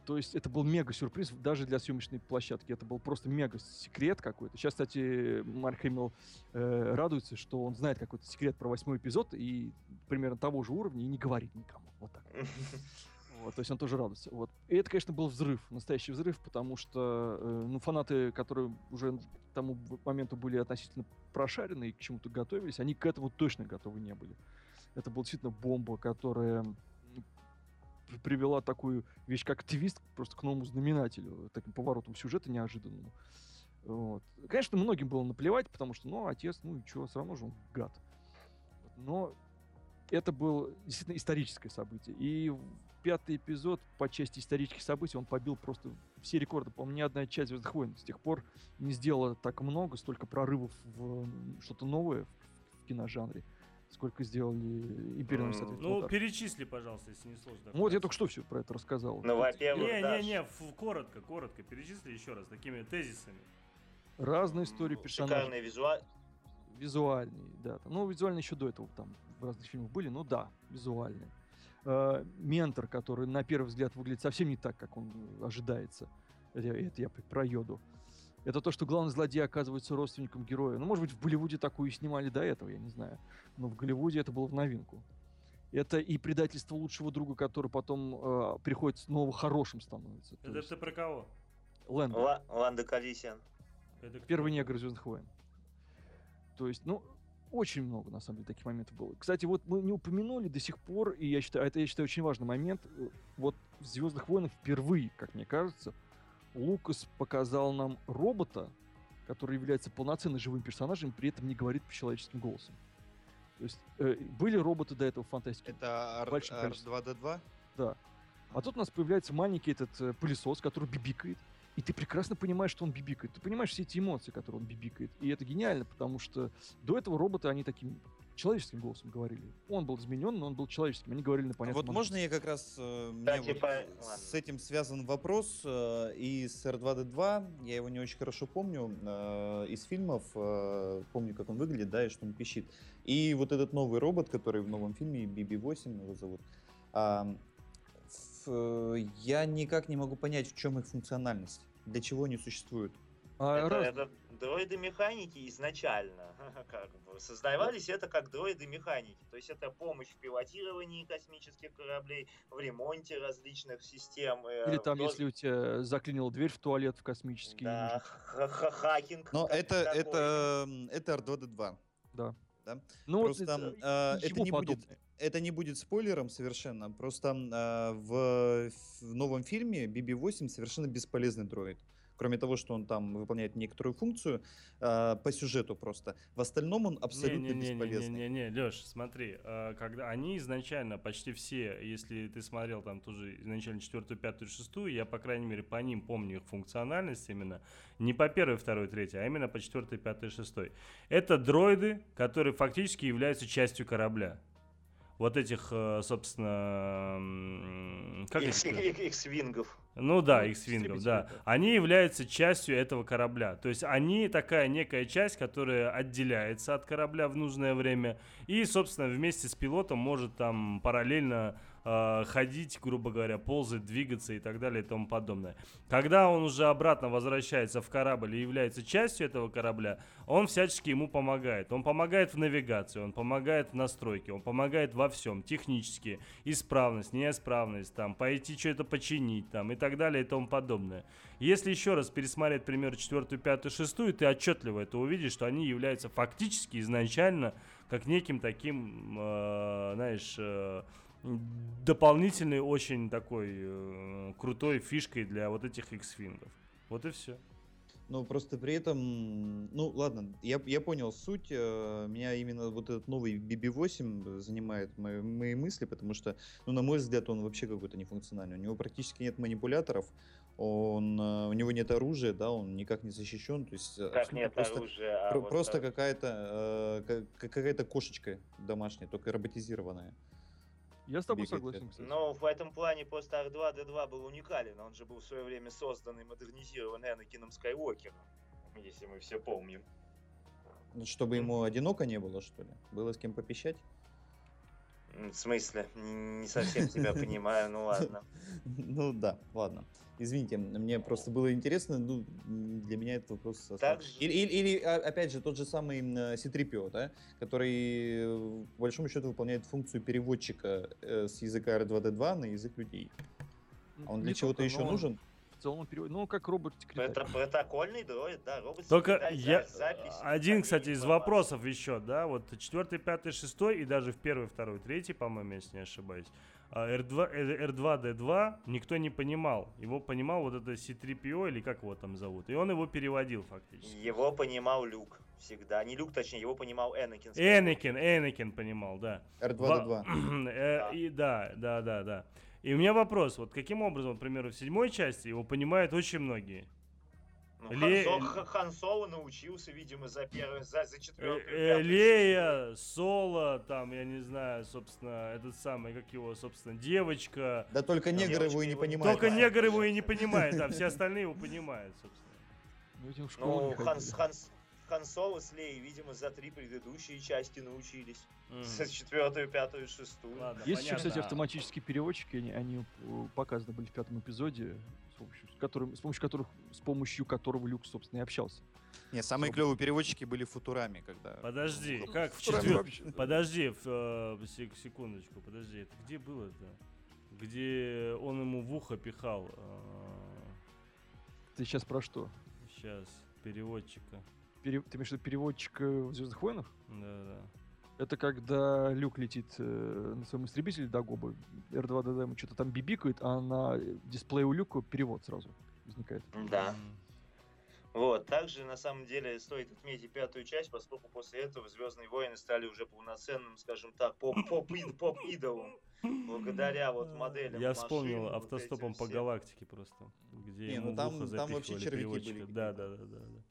Speaker 3: То есть это был мега сюрприз даже для съемочной площадки. Это был просто мега секрет какой-то. Сейчас, кстати, Марк Хэмилл э, радуется, что он знает какой-то секрет про восьмой эпизод и примерно того же уровня и не говорит никому. Вот так. [LAUGHS] Вот, то есть он тоже радуется. Вот. И это, конечно, был взрыв, настоящий взрыв, потому что э, ну, фанаты, которые уже к тому моменту были относительно прошарены и к чему-то готовились, они к этому точно готовы не были. Это была действительно бомба, которая привела такую вещь, как твист, просто к новому знаменателю, таким поворотом сюжета неожиданному. Вот. Конечно, многим было наплевать, потому что, ну, отец, ну и что, все равно же он гад. Но это было действительно историческое событие. И пятый эпизод по части исторических событий, он побил просто все рекорды. По-моему, ни одна часть «Звездных войн» с тех пор не сделала так много, столько прорывов в что-то новое в, киножанре, сколько сделали «Империя
Speaker 2: М,
Speaker 3: Соответственно,
Speaker 1: Ну,
Speaker 3: так.
Speaker 1: перечисли, пожалуйста, если не сложно.
Speaker 3: Ну, вот я только что все про это рассказал.
Speaker 2: Ну, во-первых,
Speaker 1: Не,
Speaker 2: да,
Speaker 1: не, не, ф- коротко, коротко, перечисли еще раз такими тезисами.
Speaker 3: Разные истории
Speaker 2: м,
Speaker 3: персонажей.
Speaker 2: Шикарный визуал.
Speaker 3: Визуальные, да. Ну, визуальные еще до этого там в разных фильмах были, ну да, визуальные. Э, ментор, который на первый взгляд выглядит совсем не так, как он ожидается. Это, я- это я про Йоду. Это то, что главный злодей оказывается родственником героя. Ну, может быть, в Болливуде такую и снимали до этого, я не знаю. Но в Голливуде это было в новинку. Это и предательство лучшего друга, который потом э, приходит снова хорошим становится. То
Speaker 1: Это
Speaker 3: есть
Speaker 1: ты про кого?
Speaker 3: Лэндон.
Speaker 2: Ла- Ланда Калисиан.
Speaker 3: Первый негр Звездных войн. То есть, ну, очень много, на самом деле, таких моментов было. Кстати, вот мы не упомянули до сих пор, и я считаю, это, я считаю, очень важный момент. э, Вот в Звездных войнах впервые, как мне кажется, Лукас показал нам робота, который является полноценным живым персонажем, при этом не говорит по человеческим голосом. То есть э, были роботы до этого в фантастике.
Speaker 4: Это Ар-
Speaker 3: Большим количеством.
Speaker 4: R2D2?
Speaker 3: Да. А тут у нас появляется маленький этот э, пылесос, который бибикает. И ты прекрасно понимаешь, что он бибикает. Ты понимаешь все эти эмоции, которые он бибикает. И это гениально, потому что до этого роботы, они таким человеческим голосом говорили. Он был изменен, но он был человеческим. Они говорили на понятном
Speaker 4: Вот можно я как раз... э, мне
Speaker 2: Кстати,
Speaker 4: вот с этим связан вопрос. э, И с R2D2, я его не очень хорошо помню, э, из фильмов, э, помню, как он выглядит, да, и что он пищит. И вот этот новый робот, который в новом фильме, BB-8 его зовут, э, я никак не могу понять, в чем их функциональность, для чего они существуют.
Speaker 3: А
Speaker 2: это,
Speaker 3: раз-
Speaker 2: это дроиды-механики изначально [LAUGHS] как бы, создавались это как дроиды-механики. То есть это помощь в пилотировании космических кораблей, в ремонте различных систем. э,
Speaker 3: Или там,
Speaker 2: доз-
Speaker 3: если у тебя заклинила дверь в туалет в космический.
Speaker 2: Да, ха- ха- хакинг.
Speaker 4: Но это,
Speaker 2: такой.
Speaker 4: это, это R2D2.
Speaker 3: Да.
Speaker 4: Да?
Speaker 3: Ну,
Speaker 4: Просто
Speaker 3: это,
Speaker 4: а, это не будет это не будет спойлером совершенно. Просто а, в, в новом фильме BB-8 совершенно бесполезный дроид. Кроме того, что он там выполняет некоторую функцию а, по сюжету просто. В остальном он абсолютно бесполезный.
Speaker 1: Не-не-не, Леш, смотри, э, когда они изначально почти все, если ты смотрел там тоже изначально четвертую, пятую, шестую, я, по крайней мере, по ним помню их функциональность именно, не по первой, второй, третьей, а именно по четвертой, пятой, шестой. Это дроиды, которые фактически являются частью корабля. Вот этих, э, собственно, как их сказать?
Speaker 2: ик- Икс-вингов.
Speaker 1: Ну да,
Speaker 3: Ну,
Speaker 1: X-Wing,
Speaker 3: истребители,
Speaker 1: да.
Speaker 3: да.
Speaker 1: Они являются частью этого корабля. То есть они такая некая часть, которая отделяется от корабля в нужное время и, собственно, вместе с пилотом может там параллельно э, ходить, грубо говоря, ползать, двигаться и так далее и тому подобное. Когда он уже обратно возвращается в корабль и является частью этого корабля, он всячески ему помогает. Он помогает в навигации, он помогает в настройке, он помогает во всем, технически, исправность, неисправность, там, пойти что-то починить, там, и так далее и тому подобное. Если еще раз пересмотреть, пример, четвертую, пятую, шестую, ты отчетливо это увидишь, что они являются фактически изначально как неким таким, э, знаешь, э, дополнительной очень такой э, крутой фишкой для вот этих X-фингов. Вот и все.
Speaker 4: Но просто при этом, ну ладно, я, я понял суть. э, Меня именно вот этот новый BB-8 занимает мои, мои мысли, потому что, ну, на мой взгляд, он вообще какой-то нефункциональный. У него практически нет манипуляторов, он, э, у него нет оружия, да, он никак не защищен. То есть э,
Speaker 2: Как нет
Speaker 4: просто,
Speaker 2: оружия, а
Speaker 4: про-
Speaker 2: вот,
Speaker 4: просто
Speaker 2: э,
Speaker 4: какая-то э, ка- какая-то кошечка домашняя, только роботизированная.
Speaker 3: Я с тобой
Speaker 4: бегает
Speaker 3: согласен, кстати.
Speaker 2: Но в этом плане просто R2-D2 был уникален. Он же был в свое время создан и модернизирован Энакином Скайуокером, если мы все помним.
Speaker 4: Ну, Чтобы ему одиноко не было, что ли? Было с кем попищать?
Speaker 2: В смысле? Не совсем тебя [LAUGHS] понимаю, ну ладно.
Speaker 4: Ну да, ладно. Извините, мне просто было интересно, ну, для меня этот вопрос... Или, или- или, а, опять же, тот же самый э, C-3PO, да, который, э, по большому счету, выполняет функцию переводчика э, с языка R2-D2 на язык людей. А он для чего-то еще нужен?
Speaker 3: В целом перевод. Ну, как робот-секретарь.
Speaker 2: Это протокольный дроид, да, робот
Speaker 1: Только я... Один, кстати, из вопросов еще, да, вот четвертый, пятый, шестой и даже в первый, второй, третий, по-моему, если не ошибаюсь, а, R2, э, R2D2 никто не понимал. Его понимал вот это C3PO или как его там зовут. И он его переводил фактически.
Speaker 2: Его понимал Люк всегда. Не Люк, точнее, его понимал Энакин.
Speaker 1: Энакин, Энакин понимал, да.
Speaker 4: R2-D2.
Speaker 1: Во- [CLEARS THROAT] Э,
Speaker 2: Да.
Speaker 1: И да, да, да, да. И у меня вопрос, вот каким образом, к примеру, в седьмой части его понимают очень многие.
Speaker 2: Ну,
Speaker 1: Ле-
Speaker 2: Хан, Соло научился, видимо, за первый, за, за четвертую.
Speaker 1: э, Лея, Соло, там, я не знаю, собственно, этот самый, как его, собственно, девочка.
Speaker 4: Да только негр
Speaker 2: девочка
Speaker 4: его и не понимает.
Speaker 1: Только негр его и не понимает, да, все остальные его понимают, собственно.
Speaker 3: Ну,
Speaker 2: Хан. Хан, Хан Соло с Леей, видимо, за три предыдущие части научились. За четвертую, пятую, шестую.
Speaker 1: Ладно,
Speaker 3: Есть еще,
Speaker 1: понятно.
Speaker 3: кстати, автоматические переводчики, они, они э, показаны были в пятом эпизоде, с помощью, с которым, с помощью которых, с помощью которого Люк, собственно, и общался.
Speaker 4: Не, самые клевые переводчики были футурами, когда...
Speaker 1: Подожди,
Speaker 4: Ну,
Speaker 1: как в
Speaker 3: Футурами
Speaker 1: четвер-
Speaker 3: вообще, да.
Speaker 1: Подожди, в, э, сек- секундочку, подожди, это где было-то? Где он ему в ухо пихал?
Speaker 3: Ты сейчас про что?
Speaker 1: Сейчас, переводчика.
Speaker 3: Пере- Ты имеешь в виду переводчик э, в Звездных войнах?
Speaker 1: Да-да.
Speaker 3: Это когда Люк летит э, на своем истребителе до Гоба, R2-D2 ему что-то там бибикает, а на дисплее у Люка перевод сразу возникает.
Speaker 2: Да. Вот, также на самом деле стоит отметить пятую часть, поскольку после этого Звездные войны стали уже полноценным, скажем так, поп поп поп идолом благодаря вот моделям.
Speaker 1: Я
Speaker 2: машин,
Speaker 1: вспомнил
Speaker 2: вот
Speaker 1: автостопом по
Speaker 2: всем.
Speaker 1: галактике просто. Где
Speaker 4: Не,
Speaker 1: ему
Speaker 4: ну там- там вообще червяки были
Speaker 1: Да, да, да, да, да.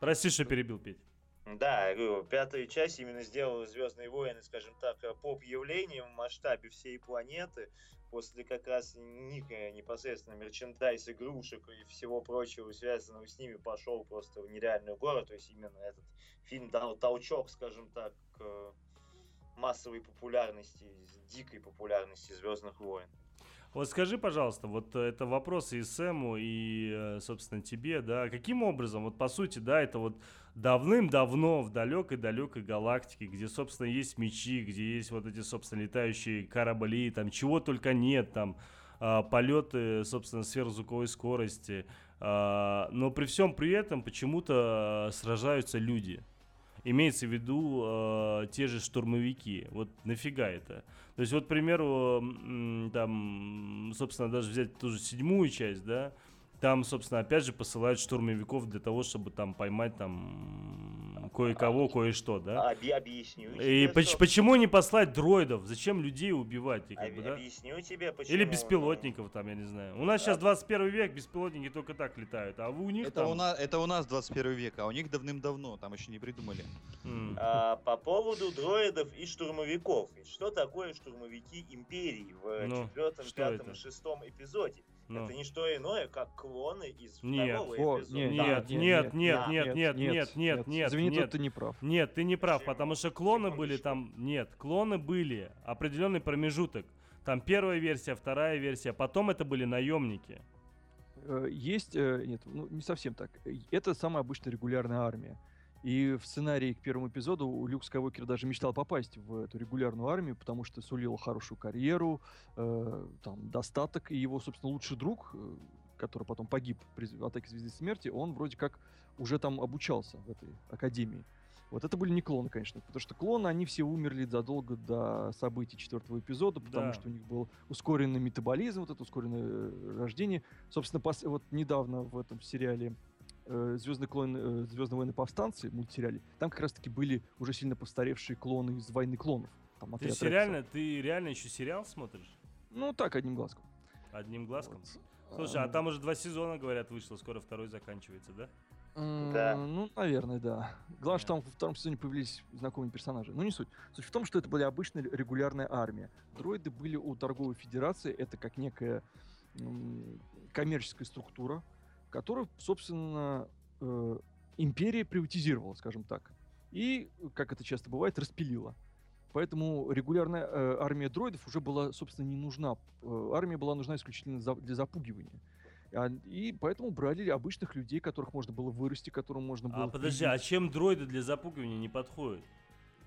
Speaker 1: Прости, что перебил, Петь.
Speaker 2: Да, говорю, пятая часть именно сделала Звездные войны, скажем так, э, поп-явлением в масштабе всей планеты. После как раз Ника непосредственно мерчендайз игрушек и всего прочего, связанного с ними, пошел просто в нереальную гору. То есть именно этот фильм дал толчок, скажем так, к э, массовой популярности, дикой популярности Звездных войн.
Speaker 1: Вот скажи, пожалуйста, вот э, это вопросы и Сэму, и, э, собственно, тебе, да, каким образом, вот по сути, да, это вот давным-давно в далекой-далекой галактике, где, собственно, есть мечи, где есть вот эти, собственно, летающие корабли, там чего только нет, там а, полеты, собственно, сверхзвуковой скорости, а, но при всем при этом почему-то а, сражаются люди. Имеется в виду э, те же штурмовики. Вот нафига это? То есть вот, к примеру, там, собственно, даже взять ту же седьмую часть, да, там, собственно, опять же посылают штурмовиков для того, чтобы там поймать там кое-кого, кое-что, да?
Speaker 2: Объясню
Speaker 1: И
Speaker 2: тебе,
Speaker 1: поч-
Speaker 2: что-
Speaker 1: почему не послать дроидов? Зачем людей убивать? и как
Speaker 2: Об-
Speaker 1: бы, да?
Speaker 2: Объясню тебе, почему.
Speaker 1: Или
Speaker 2: ну,
Speaker 1: беспилотников там, я не знаю. У нас сейчас
Speaker 2: А-
Speaker 1: 21 век, беспилотники только так летают, а у них
Speaker 4: Это
Speaker 1: там...
Speaker 4: у, нас, это у нас 21 век, а у них давным-давно, там еще не придумали.
Speaker 2: А, по поводу дроидов и штурмовиков. Что такое штурмовики Империи в
Speaker 1: Ну,
Speaker 2: четвертом, пятом и шестом эпизоде?
Speaker 1: Ну.
Speaker 2: Это не что иное, как клоны из
Speaker 1: Нет.
Speaker 2: второго
Speaker 3: О,
Speaker 2: эпизода.
Speaker 3: не,
Speaker 1: Нет,
Speaker 3: да,
Speaker 1: нет, нет, нет, нет, нет, нет, нет,
Speaker 3: Извини,
Speaker 1: нет.
Speaker 3: тут ты не прав.
Speaker 1: Нет, ты не прав,
Speaker 2: Почему?
Speaker 1: потому что клоны были там... Нет, клоны были определенный промежуток. Там первая версия, вторая версия, потом это были наемники.
Speaker 3: Э, Есть, э, нет, ну не совсем так. Э, Это самая обычная регулярная армия. И в сценарии к первому эпизоду Люк Скайуокер даже мечтал попасть в эту регулярную армию, потому что сулил хорошую карьеру, э, там, достаток, и его, собственно, лучший друг, э, который потом погиб при атаке Звезды Смерти, он вроде как уже там обучался в этой академии. Вот это были не клоны, конечно, потому что клоны, они все умерли задолго до событий четвертого эпизода, потому
Speaker 1: Да.
Speaker 3: что у них был ускоренный метаболизм, вот это ускоренное э, рождение. Собственно, пос- вот недавно в этом сериале Звездный клон, э, Звездные войны повстанцы, мультсериале, там как раз-таки были уже сильно постаревшие клоны из войны клонов. Там
Speaker 1: Ты реально, ты реально еще сериал смотришь?
Speaker 3: Ну так, одним глазком.
Speaker 1: Одним глазком?
Speaker 3: Вот.
Speaker 1: Слушай, а
Speaker 3: А,
Speaker 1: там уже два сезона, говорят, вышло, скоро второй заканчивается, да?
Speaker 2: Да.
Speaker 3: Ну, наверное, да. Главное, что там во втором сезоне появились знакомые персонажи. Ну, не суть. Суть в том, что это была обычная регулярная армия. Дроиды были у торговой федерации. Это как некая м, коммерческая структура, которую, собственно, э, империя приватизировала, скажем так. И, как это часто бывает, распилила. Поэтому регулярная э, армия дроидов уже была, собственно, не нужна. Э, армия была нужна исключительно за- для запугивания. А, И поэтому брали обычных людей, которых можно было вырасти, которым можно было...
Speaker 1: А подожди, а чем дроиды для запугивания не подходят?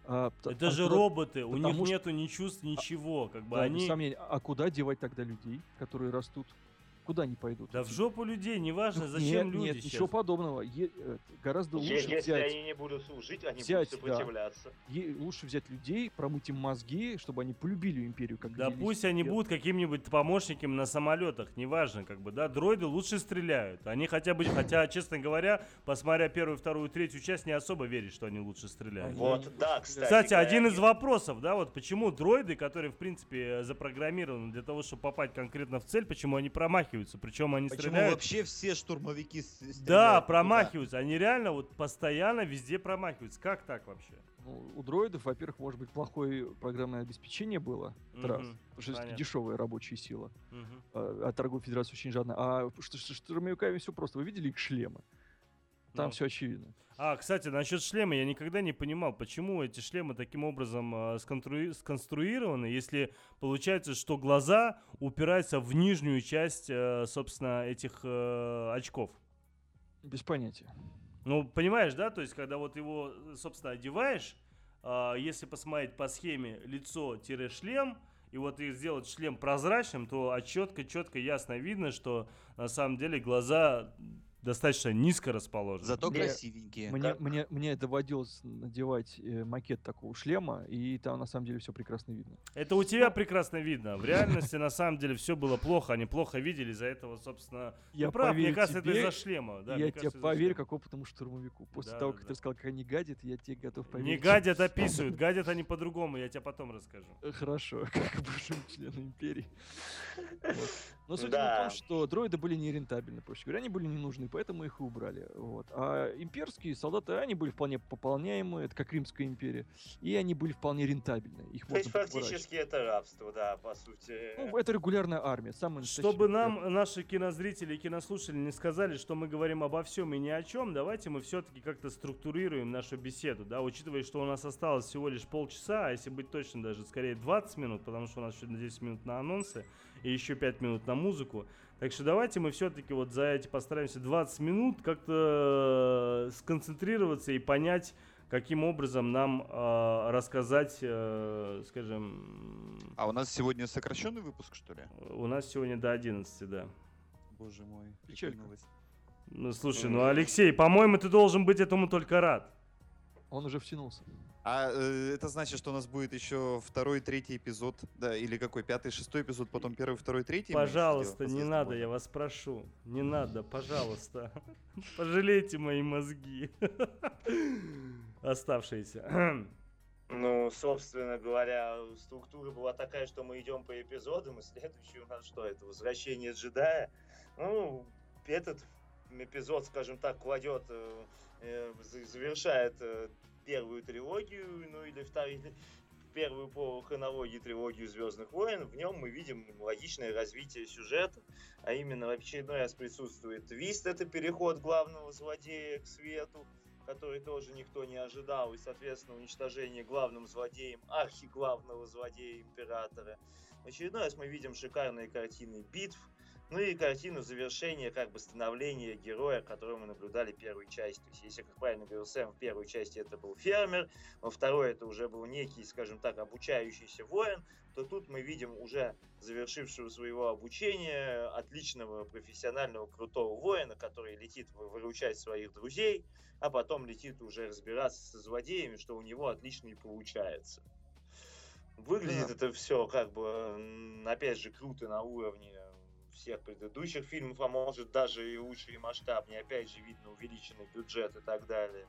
Speaker 3: А,
Speaker 1: Это
Speaker 3: а
Speaker 1: же
Speaker 3: куда-
Speaker 1: роботы, у них
Speaker 3: что-
Speaker 1: нету ни чувств, ничего, как бы
Speaker 3: да,
Speaker 1: они...
Speaker 3: без сомнения. А куда девать тогда людей, которые растут? Куда они пойдут?
Speaker 1: Да в жопу людей, неважно,
Speaker 3: Ну,
Speaker 1: зачем
Speaker 3: нет,
Speaker 1: люди
Speaker 3: нет,
Speaker 1: сейчас.
Speaker 3: ничего подобного. Е- э, гораздо
Speaker 2: Е-
Speaker 3: лучше
Speaker 2: Если
Speaker 3: взять,
Speaker 2: они не будут служить, они
Speaker 3: взять,
Speaker 2: будут
Speaker 3: да.
Speaker 2: сопротивляться.
Speaker 3: е- лучше взять людей, промыть им мозги, чтобы они полюбили империю, как
Speaker 1: Да пусть они будут какими-нибудь помощниками на самолетах, неважно, как бы, да, дроиды лучше стреляют. Они хотя бы, хотя, честно говоря, посмотря первую, вторую, третью часть, не особо веришь, что они лучше стреляют.
Speaker 2: Вот, да, кстати.
Speaker 1: Кстати, один из вопросов, да, вот почему дроиды, которые, в принципе, запрограммированы для того, чтобы попасть конкретно в цель, почему они промахиваются, причем они
Speaker 4: Почему
Speaker 1: стреляют...
Speaker 4: вообще все штурмовики стреляют
Speaker 1: Да,
Speaker 4: туда?
Speaker 1: промахиваются. Они реально вот постоянно везде промахиваются. Как так вообще?
Speaker 3: Ну, у дроидов, во-первых, может быть, плохое программное обеспечение было, это раз, потому что дешевая рабочая сила.
Speaker 1: Мгм.
Speaker 3: а, а торговая федерация очень жадна. А что, что, штурмовиками все просто. Вы видели их шлемы? Там
Speaker 1: Ну.
Speaker 3: все очевидно.
Speaker 1: А, кстати, насчет шлема я никогда не понимал, почему эти шлемы таким образом э, сконструи- сконструированы, если получается, что глаза упираются в нижнюю часть, э, собственно, этих э, очков.
Speaker 3: Без понятия.
Speaker 1: Ну, понимаешь, да? То есть, когда вот его, э, собственно, одеваешь, а, если посмотреть по схеме лицо-шлем, и вот их сделать шлем прозрачным, то четко-четко ясно видно, что на самом деле глаза достаточно низко расположены.
Speaker 4: Зато
Speaker 2: Не,
Speaker 4: красивенькие.
Speaker 3: Мне,
Speaker 2: как-
Speaker 3: мне, мне доводилось надевать э, макет такого шлема, и там на самом деле все прекрасно видно.
Speaker 1: Это у тебя прекрасно видно. В реальности, на самом деле, все было плохо. Они плохо видели, из-за этого, собственно...
Speaker 3: Я
Speaker 1: ты прав, мне кажется,
Speaker 3: тебе,
Speaker 1: это из-за шлема. Да,
Speaker 3: я
Speaker 1: мне
Speaker 3: тебе поверю, как опытному штурмовику. После
Speaker 1: Да,
Speaker 3: того,
Speaker 1: да,
Speaker 3: как
Speaker 1: да.
Speaker 3: ты сказал, как они гадят, я тебе готов поверить.
Speaker 1: Не гадят, [LAUGHS] описывают. Гадят они по-другому, я тебе потом расскажу.
Speaker 3: Хорошо, [LAUGHS] как бывшему члену империи. Вот. Но суть
Speaker 2: Да.
Speaker 3: в том, что дроиды были нерентабельны, проще говоря, они были не нужны, поэтому их и убрали. Вот. А имперские солдаты, они были вполне пополняемые, это как Римская империя, и они были вполне рентабельны. Их
Speaker 2: То есть фактически это рабство, да, по сути.
Speaker 3: Ну, это регулярная армия, самая
Speaker 1: Чтобы нам наши кинозрители и кинослушатели не сказали, что мы говорим обо всем и ни о чем, давайте мы все-таки как-то структурируем нашу беседу, да, учитывая, что у нас осталось всего лишь полчаса, а если быть точным, даже скорее 20 минут, потому что у нас еще 10 минут на анонсы и еще 5 минут на музыку. Так что давайте мы все-таки вот за эти постараемся 20 минут как-то э, сконцентрироваться и понять, каким образом нам э, рассказать, э, скажем,
Speaker 4: А у нас сегодня сокращенный выпуск, что ли?
Speaker 1: у нас сегодня до 11, да.
Speaker 4: Боже мой.
Speaker 3: Печалька.
Speaker 1: Ну, слушай, ну, Алексей, по-моему, ты должен быть этому только рад.
Speaker 3: Он уже втянулся.
Speaker 4: А э, это значит, что у нас будет еще второй, третий эпизод, да, или какой, пятый, шестой эпизод, потом первый, второй, третий?
Speaker 1: Пожалуйста, не надо, я вас прошу. Не надо, пожалуйста. [LAUGHS] Пожалейте мои мозги. [LAUGHS] Оставшиеся. [CLEARS THROAT]
Speaker 2: Ну, собственно говоря, структура была такая, что мы идем по эпизодам, и следующий у нас что, это «Возвращение джедая». Ну, этот эпизод, скажем так, кладет, э, э, за- завершает э, первую трилогию, ну или вторую, [LAUGHS] первую по хронологии трилогию Звездных войн. В нем мы видим логичное развитие сюжета, а именно в очередной раз присутствует твист, это переход главного злодея к свету, который тоже никто не ожидал, и, соответственно, уничтожение главным злодеем, архиглавного злодея Императора. В очередной раз мы видим шикарные картины битв, ну и картину завершения, как бы становления героя, которого мы наблюдали первой части. То есть, если, как правильно говорил Сэм, в первой части это был фермер, во второй это уже был некий, скажем так, обучающийся воин, то тут мы видим уже завершившего своего обучения отличного профессионального крутого воина, который летит вы- выручать своих друзей, а потом летит уже разбираться со злодеями, что у него отлично и получается. Выглядит
Speaker 3: Да.
Speaker 2: это все как бы, опять же, круто на уровне всех предыдущих фильмов, а может даже и лучше и масштабнее. Опять же, видно увеличенный бюджет и так далее.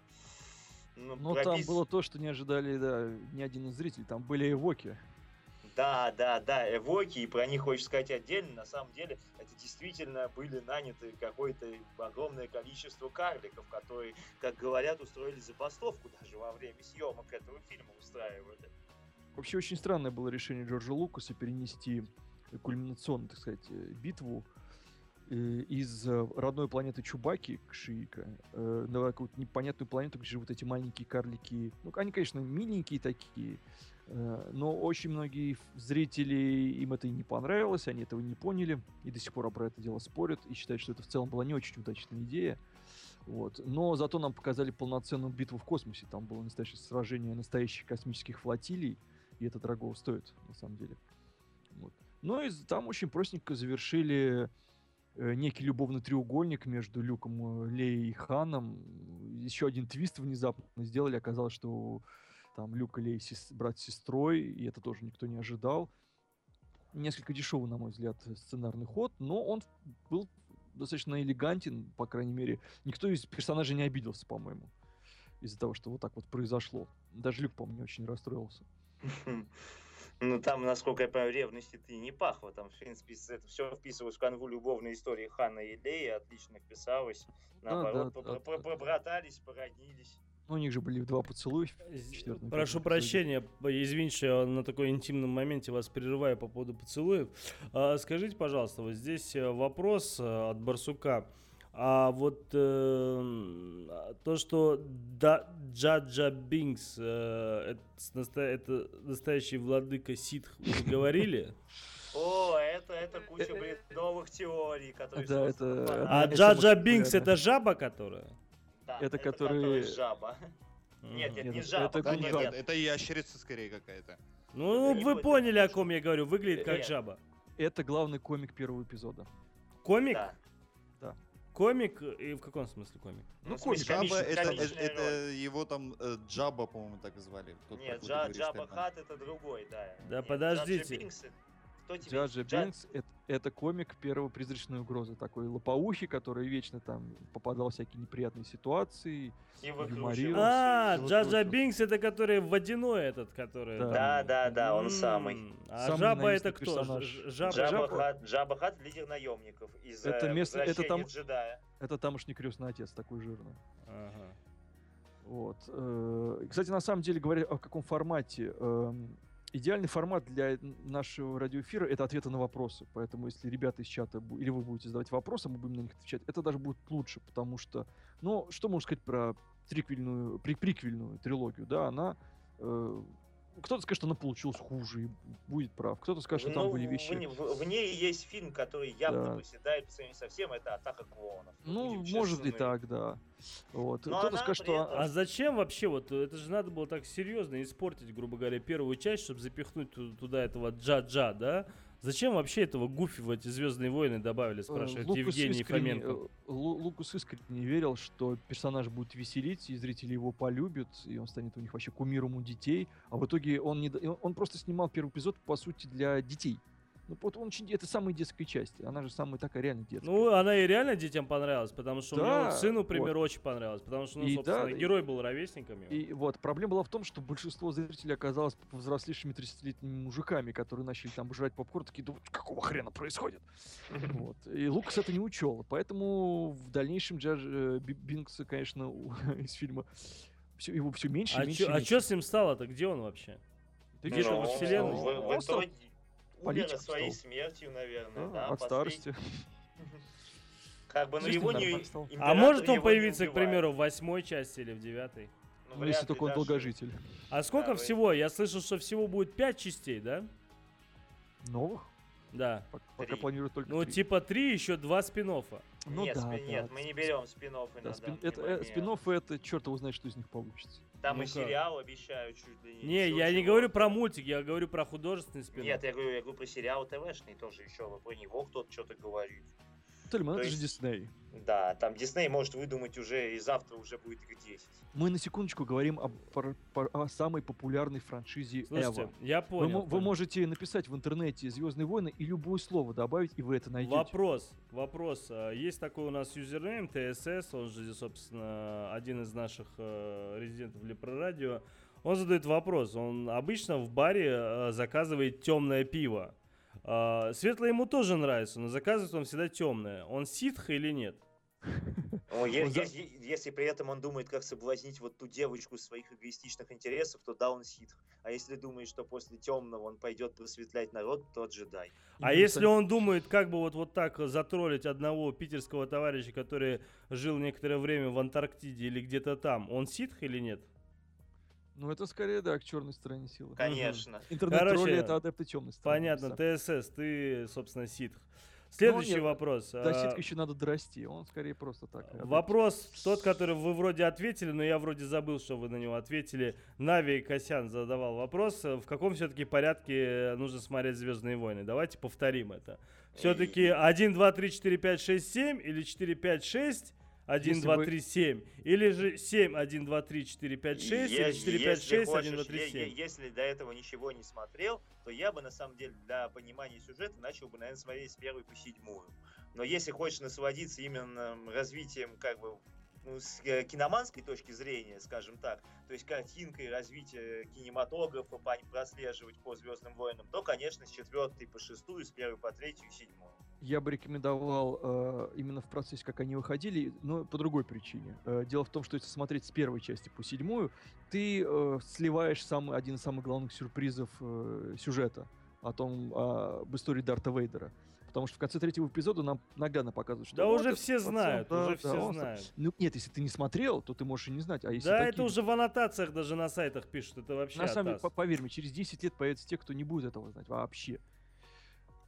Speaker 2: Ну,
Speaker 3: Но там
Speaker 2: пропис-
Speaker 3: было то, что не ожидали, да, ни один из зрителей. Там были эвоки.
Speaker 2: Да, да, да, эвоки, и про них хочется сказать отдельно. На самом деле, это действительно были наняты какое-то огромное количество карликов, которые, как говорят, устроили забастовку даже во время съемок этого фильма устраивали.
Speaker 3: Вообще очень странное было решение Джорджа Лукаса перенести кульминационную, так сказать, э, битву э, из э, родной планеты Чубаки, Кшиика, на какую-то непонятную планету, где живут эти маленькие карлики. Ну, они, конечно, миленькие такие, но очень многие зрители, им это и не понравилось, они этого не поняли, и до сих пор про это дело спорят, и считают, что это в целом была не очень удачная идея. Вот. Но зато нам показали полноценную битву в космосе. Там было настоящее сражение настоящих космических флотилий, и это дорого стоит, на самом деле. Вот. Ну и там очень простенько завершили э, некий любовный треугольник между Люком, э, Леей и Ханом. Еще один твист внезапно сделали. Оказалось, что там Люк и Лея сес- брат с сестрой, и это тоже никто не ожидал. Несколько дешевый, на мой взгляд, сценарный ход, но он был достаточно элегантен, по крайней мере. Никто из персонажей не обиделся, по-моему, из-за того, что вот так вот произошло. Даже Люк, по-моему, не очень расстроился. [LAUGHS]
Speaker 2: Ну, там, насколько я понимаю, ревности-то и не пахло. Там, в принципе, это все вписывалось в канву любовной истории Хана и Леи, отлично вписалось. Наоборот,
Speaker 3: да, да, да.
Speaker 2: побратались, породнились.
Speaker 3: Ну, у них же были два поцелуя. четвёртом
Speaker 1: Прошу прощения, извините, что я на такой интимном моменте вас прерываю по поводу поцелуев. А, Скажите, пожалуйста, вот здесь э, вопрос э, от Барсука. А вот э, то, что да, Джаджа Бинкс э, это, это настоящий владыка ситх, вы [LAUGHS] говорили?
Speaker 2: О, это, это куча бредовых теорий, которые...
Speaker 3: Да, это-
Speaker 1: А
Speaker 3: это
Speaker 1: Джаджа Бинкс это жаба, которая?
Speaker 2: Да,
Speaker 3: это
Speaker 2: которая
Speaker 3: которые-
Speaker 2: жаба. Нет, нет, не
Speaker 3: это-
Speaker 2: жаба.
Speaker 3: это
Speaker 2: нет,
Speaker 4: нет, это ящерица скорее какая-то.
Speaker 1: Ну, вы поняли, о ком я говорю. Выглядит как жаба.
Speaker 3: Это главный комик первого эпизода.
Speaker 1: Комик?
Speaker 2: Да.
Speaker 1: Комик? И в каком смысле комик?
Speaker 2: Ну,
Speaker 3: Ну, комик.
Speaker 4: Джаба, это, это его там э, Джаба, по-моему, так и звали. Тот,
Speaker 2: Нет, Джа, Джаба. Хат это другой, да.
Speaker 1: Да
Speaker 2: Нет,
Speaker 1: подождите.
Speaker 2: Джаджа Бинкс, кто тебе...
Speaker 3: Джаджа
Speaker 2: Джа-
Speaker 3: Бинкс это, это комик первого призрачной угрозы. Такой лопоухий, который вечно там попадал в всякие неприятные ситуации.
Speaker 2: И выкручивался.
Speaker 1: А,
Speaker 3: вот
Speaker 1: Джаджа. Бинкс это который водяной этот, который...
Speaker 3: Да.
Speaker 1: там-
Speaker 2: Да, да, да, он самый.
Speaker 1: А
Speaker 3: Самый
Speaker 1: жаба это кто?
Speaker 3: персонаж.
Speaker 1: Жаба.
Speaker 2: Джаба- Хат, Джаба Хат лидер наемников из
Speaker 3: Это
Speaker 2: э,
Speaker 3: место- это
Speaker 2: «Возвращения
Speaker 3: там-
Speaker 2: джедая.
Speaker 3: Это тамошний крестный отец такой жирный.
Speaker 1: Ага.
Speaker 3: Вот. э, Кстати, на самом деле, говоря о каком формате, эм, идеальный формат для нашего радиоэфира это ответы на вопросы. Поэтому, если ребята из чата или вы будете задавать вопросы, мы будем на них отвечать, это даже будет лучше, потому что, ну, что можно сказать про триквельную, при, приквельную трилогию, да, она э, кто-то скажет, что она получилась хуже и будет прав. Кто-то скажет, что там
Speaker 2: Ну,
Speaker 3: были
Speaker 2: в,
Speaker 3: вещи.
Speaker 2: в- в ней есть фильм, который явно
Speaker 3: Да.
Speaker 2: проседает по сравнению со всем, это «Атака клоунов».
Speaker 3: Ну,
Speaker 2: Будем
Speaker 3: может и так, да. Вот.
Speaker 2: Но
Speaker 3: Кто-то скажет, что
Speaker 2: этом-
Speaker 1: А зачем вообще вот это же надо было так серьезно испортить, грубо говоря, первую часть, чтобы запихнуть ту- туда этого Джа-Джа, да? Зачем вообще этого Гуфи в эти Звездные войны добавили,
Speaker 3: Э,
Speaker 1: спрашивает
Speaker 3: Лукас
Speaker 1: Евгений
Speaker 3: искренне,
Speaker 1: Фоменко.
Speaker 3: э, Лу- Лукас искренне верил, что персонаж будет веселить, и зрители его полюбят, и он станет у них вообще кумиром у детей. А в итоге он, не, он просто снимал первый эпизод, по сути, для детей. Ну, вот он очень, это самая детская часть. Она же самая такая реально детская.
Speaker 1: Ну, она и реально детям понравилась, потому что у меня вот
Speaker 3: Да,
Speaker 1: сыну,
Speaker 3: вот.
Speaker 1: например, очень понравилось, потому что, ну,
Speaker 3: И
Speaker 1: собственно,
Speaker 3: да, и-
Speaker 1: герой был ровесником его.
Speaker 3: И вот проблема была в том, что большинство зрителей оказалось повзрослевшими 30-летними мужиками, которые начали там жрать попкорн, такие, да вот какого хрена происходит? [LAUGHS] Вот. И Лукас это не учел. Поэтому в дальнейшем Джадж э, Би- Бинкса, конечно, [LAUGHS] из фильма всё- его все меньше и
Speaker 1: А
Speaker 3: меньше.
Speaker 1: чё,
Speaker 3: и
Speaker 1: а
Speaker 3: меньше.
Speaker 1: чё с ним стало-то? Где он вообще?
Speaker 3: Да
Speaker 1: где-то
Speaker 3: что
Speaker 1: во вселенной?
Speaker 2: Итоге умер своей
Speaker 3: стал.
Speaker 2: смертью, наверное,
Speaker 3: да,
Speaker 2: да,
Speaker 3: от
Speaker 2: последний-
Speaker 3: старости. [LAUGHS]
Speaker 2: Как бы, ну его не...
Speaker 1: А может он появиться, к примеру, в восьмой части или в девятой?
Speaker 2: Ну,
Speaker 3: Ну, если только он
Speaker 2: даже.
Speaker 3: долгожитель.
Speaker 1: А сколько
Speaker 2: Да, вы-
Speaker 1: всего? Я слышал, что всего будет пять частей, да?
Speaker 3: Новых?
Speaker 1: Да.
Speaker 3: Пок- Пока планируют только
Speaker 1: Ну, типа три, еще два спин -оффа.
Speaker 3: Ну
Speaker 2: нет,
Speaker 3: да,
Speaker 2: спин-
Speaker 3: да,
Speaker 2: нет, мы не берем спин
Speaker 3: Да, спин, это, э, спин-оффы это черт его знает, что из них получится.
Speaker 2: Там
Speaker 1: Ну
Speaker 2: и сериал обещают чуть ли не.
Speaker 1: Не, я не
Speaker 2: чего.
Speaker 1: говорю про мультик, я говорю про художественный спин
Speaker 2: Нет, я говорю, я говорю про сериал ТВшный тоже еще, про него кто-то что-то говорит.
Speaker 3: Тельман,
Speaker 2: То
Speaker 3: это же Дисней.
Speaker 2: Да, там Дисней может выдумать уже, и завтра уже будет их 10.
Speaker 3: Мы на секундочку говорим об, пар- пар- о самой популярной франшизе
Speaker 1: Слушайте,
Speaker 3: Эва.
Speaker 1: я
Speaker 3: Вы,
Speaker 1: понял.
Speaker 3: вы
Speaker 1: понял.
Speaker 3: можете написать в интернете Звездные войны и любое слово добавить, и вы это найдете.
Speaker 1: Вопрос, вопрос. А, Есть такой у нас юзернейм ТСС, он же, собственно, один из наших э, резидентов Лепрорадио. Он задает вопрос. Он обычно в баре э, заказывает темное пиво. А, Светлое ему тоже нравится, но заказывает он всегда темное. Он ситх или нет? [LAUGHS]
Speaker 2: Ну, е-
Speaker 3: Он за-
Speaker 2: если, если при этом он думает, как соблазнить вот ту девочку своих эгоистичных интересов, то да, он ситх. А если думает, что после темного он пойдет просветлять народ, то джедай.
Speaker 1: А
Speaker 3: Именно
Speaker 1: если
Speaker 3: сам-
Speaker 1: он думает, как бы вот, вот так затроллить одного питерского товарища, который жил некоторое время в Антарктиде или где-то там, он ситх или нет?
Speaker 3: Ну, это скорее, да, к черной стороне силы.
Speaker 2: Конечно.
Speaker 3: Интернет-тролли это адепты темной стороны.
Speaker 1: Понятно. ТСС, ты, собственно, ситх. Следующий
Speaker 3: нет,
Speaker 1: вопрос.
Speaker 3: До
Speaker 1: А,
Speaker 3: ситка еще надо дорасти, он скорее просто так. адепт.
Speaker 1: Вопрос тот, который вы вроде ответили, но я вроде забыл, что вы на него ответили. Нави Косян задавал вопрос, э, в каком все-таки порядке нужно смотреть Звездные войны. Давайте повторим это. Все-таки 1, 2, 3, 4, 5, 6, 7 или 4, 5, 6, 1,
Speaker 3: Если
Speaker 1: 2,
Speaker 3: вы-
Speaker 1: 3, 7. Или же 7, 1, 2, 3, 4, 5, 6 или
Speaker 2: Е-
Speaker 1: 4, 5,
Speaker 2: если
Speaker 1: 6, 1, 2,
Speaker 2: хочешь,
Speaker 1: 3,
Speaker 2: е- е-
Speaker 1: 7.
Speaker 2: Если до этого ничего не смотрел, то я бы на самом деле для понимания сюжета начал бы, наверное, смотреть с первой по седьмую. Но если хочешь насладиться именно развитием, как бы, ну, с э, киноманской точки зрения, скажем так, то есть картинкой развития кинематографа прослеживать по Звездным войнам, то, конечно, с четвертой по шестую, с первой по третью и седьмую.
Speaker 3: Я бы рекомендовал э, именно в процессе, как они выходили, но по другой причине. Э, дело в том, что если смотреть с первой части по седьмую, ты э, сливаешь самый, один из самых главных сюрпризов э, сюжета о том, а, об истории Дарта Вейдера. Потому что в конце третьего эпизода нам наглядно показывают, что
Speaker 1: Да
Speaker 3: вот
Speaker 1: уже все
Speaker 3: пацан,
Speaker 1: знают,
Speaker 3: да,
Speaker 1: уже
Speaker 3: да,
Speaker 1: все
Speaker 3: он-
Speaker 1: знают.
Speaker 3: Ну нет, если ты не смотрел, то ты можешь и не знать. А если
Speaker 1: Да,
Speaker 3: такие-
Speaker 1: это уже в аннотациях даже на сайтах пишут, это вообще
Speaker 3: На самом деле, поверь мне, через 10 лет появятся те, кто не будет этого знать вообще.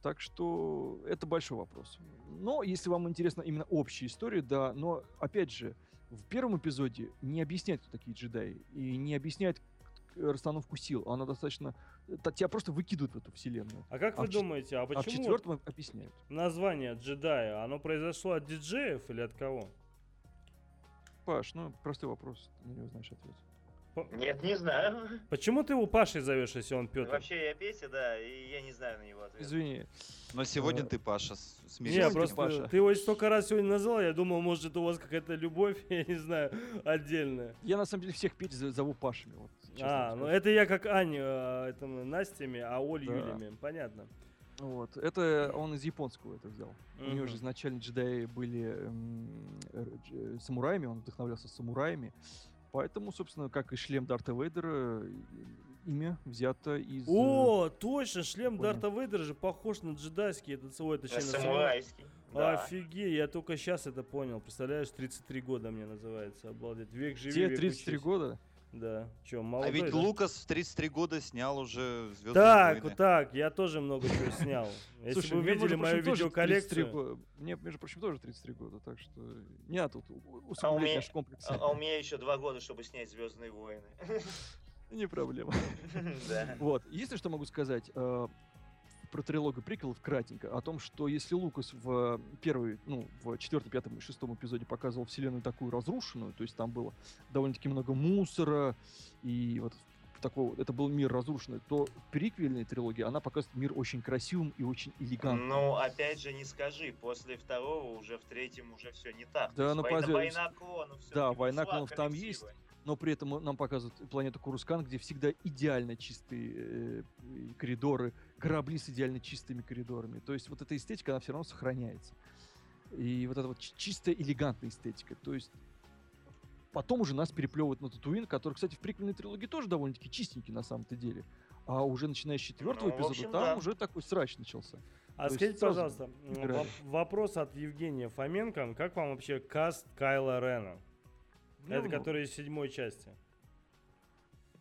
Speaker 3: Так что это большой вопрос. Но если вам интересна именно общая история, да, но опять же, в первом эпизоде не объясняет, кто такие джедаи, и не объясняет к- расстановку сил. Она достаточно... та- Тебя просто выкидывают в эту вселенную.
Speaker 1: А как
Speaker 3: а
Speaker 1: вы думаете, а
Speaker 3: А в
Speaker 1: почему
Speaker 3: четвертом объясняют.
Speaker 1: название джедая, оно произошло от диджеев или от кого?
Speaker 3: Паш, ну, простой вопрос, ты на него знаешь ответ.
Speaker 2: Нет, не знаю.
Speaker 1: Почему ты его Пашей зовешь, если он Петр?
Speaker 2: Вообще я Петя, да, и я не знаю на него ответа.
Speaker 3: Извини.
Speaker 4: Но сегодня
Speaker 3: Э,
Speaker 4: ты, Паша, с-
Speaker 1: Не,
Speaker 4: смирился.
Speaker 3: ты,
Speaker 1: просто
Speaker 3: Паша.
Speaker 1: ты его столько раз сегодня назвал, я думал, может, это у вас какая-то любовь, [LAUGHS] я не знаю, отдельная.
Speaker 3: Я на самом деле всех Петь зову Пашами. Вот,
Speaker 1: А, ну это я как Аня, а, этому Настями, а Оль
Speaker 3: Да.
Speaker 1: Юлями, понятно.
Speaker 3: Вот. Это он из японского это взял. У него же изначально джедаи были эм, э, дж- самураями, он вдохновлялся самураями. Поэтому, собственно, как и шлем Дарта Вейдера, имя взято из... э,
Speaker 1: О, точно, шлем
Speaker 3: понял.
Speaker 1: Дарта Вейдера же похож на джедайский, этот свой, точнее, на самурай.
Speaker 2: Самурайский. Да.
Speaker 1: Офигеть, я только сейчас это понял. Представляешь, 33 года мне называется, обалдеть. Век живи,
Speaker 3: Тебе
Speaker 1: век
Speaker 3: 33
Speaker 1: учись.
Speaker 3: года?
Speaker 1: Да, чё,
Speaker 4: А
Speaker 1: молодой,
Speaker 4: ведь
Speaker 1: да?
Speaker 4: Лукас в 33 года снял уже Звездные
Speaker 1: Так,
Speaker 4: войны.
Speaker 1: так, я тоже много чего снял. [LAUGHS] Если
Speaker 3: Слушай,
Speaker 1: бы вы
Speaker 3: мне, между
Speaker 1: видели мою
Speaker 3: прочим, тоже 33
Speaker 1: видеоколлекцию...
Speaker 3: го- Мне, между прочим, тоже 33 года, так что не надо тут у-
Speaker 2: А у
Speaker 3: усугублять
Speaker 2: меня-
Speaker 3: наш комплекс.
Speaker 2: А, а у меня еще два года, чтобы снять Звездные войны. [LAUGHS]
Speaker 3: Не проблема. [LAUGHS]
Speaker 2: Да.
Speaker 3: Вот. Единственное, что могу сказать. э, про трилогию приквелов кратенько. О том, что если Лукас в первый, ну, в четвертом, пятом и шестом эпизоде показывал вселенную такую разрушенную, то есть там было довольно-таки много мусора, и вот такого, это был мир разрушенный, то приквельная трилогия, она показывает мир очень красивым и очень элегантным.
Speaker 2: Ну, опять же, не скажи, после второго уже в третьем уже все не так.
Speaker 3: Да, ну,
Speaker 2: война,
Speaker 3: позор-
Speaker 2: война клонов
Speaker 3: Да, война клонов там
Speaker 2: красивая.
Speaker 3: есть, но при этом нам показывают планету Курускан, где всегда идеально чистые э, коридоры, корабли с идеально чистыми коридорами. То есть вот эта эстетика, она все равно сохраняется. И вот эта вот чи- чистая элегантная эстетика. То есть потом уже нас переплевывают на Татуин, который, кстати, в приквельной трилогии тоже довольно-таки чистенький на самом-то деле. А уже начиная с четвертого
Speaker 2: Ну,
Speaker 3: эпизода,
Speaker 2: общем,
Speaker 3: там
Speaker 2: да.
Speaker 3: уже такой срач начался.
Speaker 1: А
Speaker 3: То
Speaker 1: скажите, пожалуйста,
Speaker 3: играли.
Speaker 1: воп- вопрос от Евгения Фоменко. Как вам вообще каст Кайла Рена? Это
Speaker 3: Ну,
Speaker 1: который из седьмой части.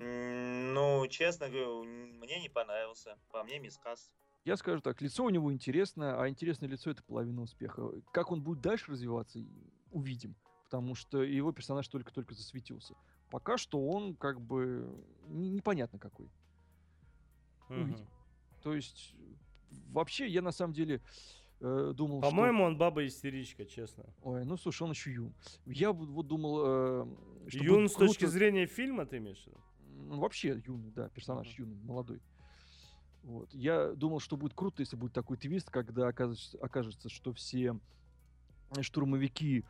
Speaker 2: Ну, честно говорю, м, мне не понравился. По мне мискас.
Speaker 3: Я скажу так, лицо у него интересное, а интересное лицо это половина успеха. Как он будет дальше развиваться, увидим. Потому что его персонаж только-только засветился. Пока что он как бы не- непонятно какой. Увидим. То есть вообще я на самом деле э, думал, что-
Speaker 1: По-моему, он баба-истеричка, честно.
Speaker 3: Ой, ну слушай, он еще юн. Я вот, вот думал, э, что
Speaker 1: Юн с точки
Speaker 3: круто-
Speaker 1: зрения фильма, ты имеешь в виду?
Speaker 3: Ну, вообще юный, да, персонаж юный, молодой. Вот. Я думал, что будет круто, если будет такой твист, когда окажется, окажется что все штурмовики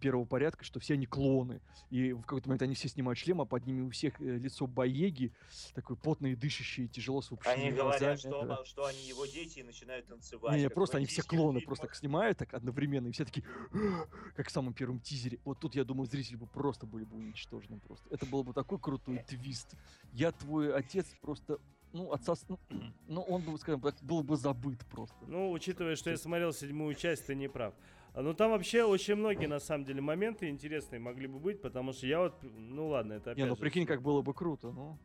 Speaker 3: первого порядка, что все они клоны. И в какой-то момент они все снимают шлем, а под ними у всех э, лицо Боеги, такое потное, дышащее, тяжело с
Speaker 2: Они говорят, что,
Speaker 3: Да.
Speaker 2: что они его дети и начинают танцевать.
Speaker 3: Не, не, просто они все клоны,
Speaker 2: фильмах.
Speaker 3: просто так снимают так одновременно, и все такие, [GASPS] как в самом первом тизере. Вот тут, я думаю, зрители бы просто были бы уничтожены просто. Это был бы такой крутой твист. Я твой отец просто, ну, отсос... ну, [CLEARS THROAT] ну, он бы, скажем так, был бы забыт просто.
Speaker 1: Ну, учитывая, что я смотрел седьмую часть, ты не прав. А, Ну, там вообще очень многие, на самом деле, моменты интересные могли бы быть, потому что я вот, ну ладно, это опять
Speaker 3: Не, ну
Speaker 1: же
Speaker 3: прикинь, как было бы круто, ну.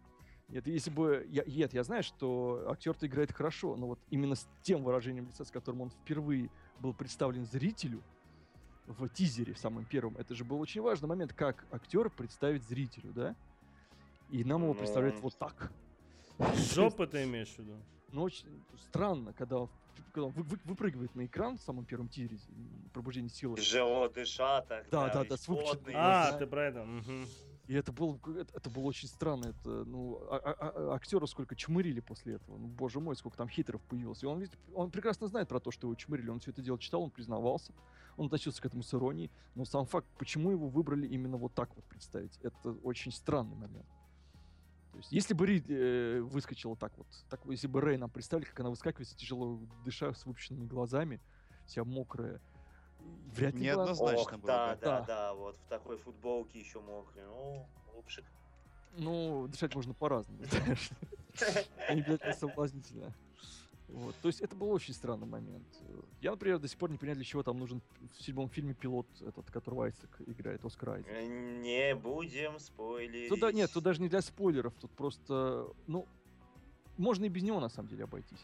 Speaker 3: Нет, если бы... Я, нет, я знаю, что актер-то играет хорошо, но вот именно с тем выражением лица, с которым он впервые был представлен зрителю в тизере, в самом первом, это же был очень важный момент, как актер представить зрителю, да? И нам его представляют
Speaker 2: Ну.
Speaker 3: вот так.
Speaker 1: Жопы ты имеешь в виду?
Speaker 3: Ну, очень странно, когда он, когда он вы- вы- выпрыгивает на экран в самом первом тизере м, «Пробуждение силы».
Speaker 2: Тяжело
Speaker 3: Да,
Speaker 2: тогда,
Speaker 3: да,
Speaker 2: весь
Speaker 3: да, с выпученными
Speaker 2: потный.
Speaker 1: А, ты про это.
Speaker 3: И это было, это, это было очень странно. Это, ну, а, а- а- актеру сколько чмырили после этого. Ну, боже мой, сколько там хейтеров появилось. И он, ведь- он прекрасно знает про то, что его чмырили. Он все это дело читал, он признавался. Он относился к этому с иронией. Но сам факт, почему его выбрали именно вот так вот представить, это очень странный момент. То есть, если бы Рид э, выскочила так вот, так, если бы Рэй нам представили, как она выскакивает, тяжело дыша, с выпущенными глазами, вся мокрая, вряд ли
Speaker 4: Неоднозначно.
Speaker 2: Ох,
Speaker 4: было бы.
Speaker 2: да, да,
Speaker 3: Да.
Speaker 2: да, вот в такой футболке еще мокрый. Ну, лучше.
Speaker 3: Ну, дышать можно по-разному, [LAUGHS] знаешь. [LAUGHS] Не обязательно соблазнительно. Вот. То есть это был очень странный момент. Я, например, до сих пор не понимаю, для чего там нужен в седьмом фильме пилот, этот, которого Айсек играет, Оскар Айзек.
Speaker 2: Э, Не будем спойлерить.
Speaker 3: Тут, да, нет, тут даже не для спойлеров, тут просто, ну, можно и без него, на самом деле, обойтись.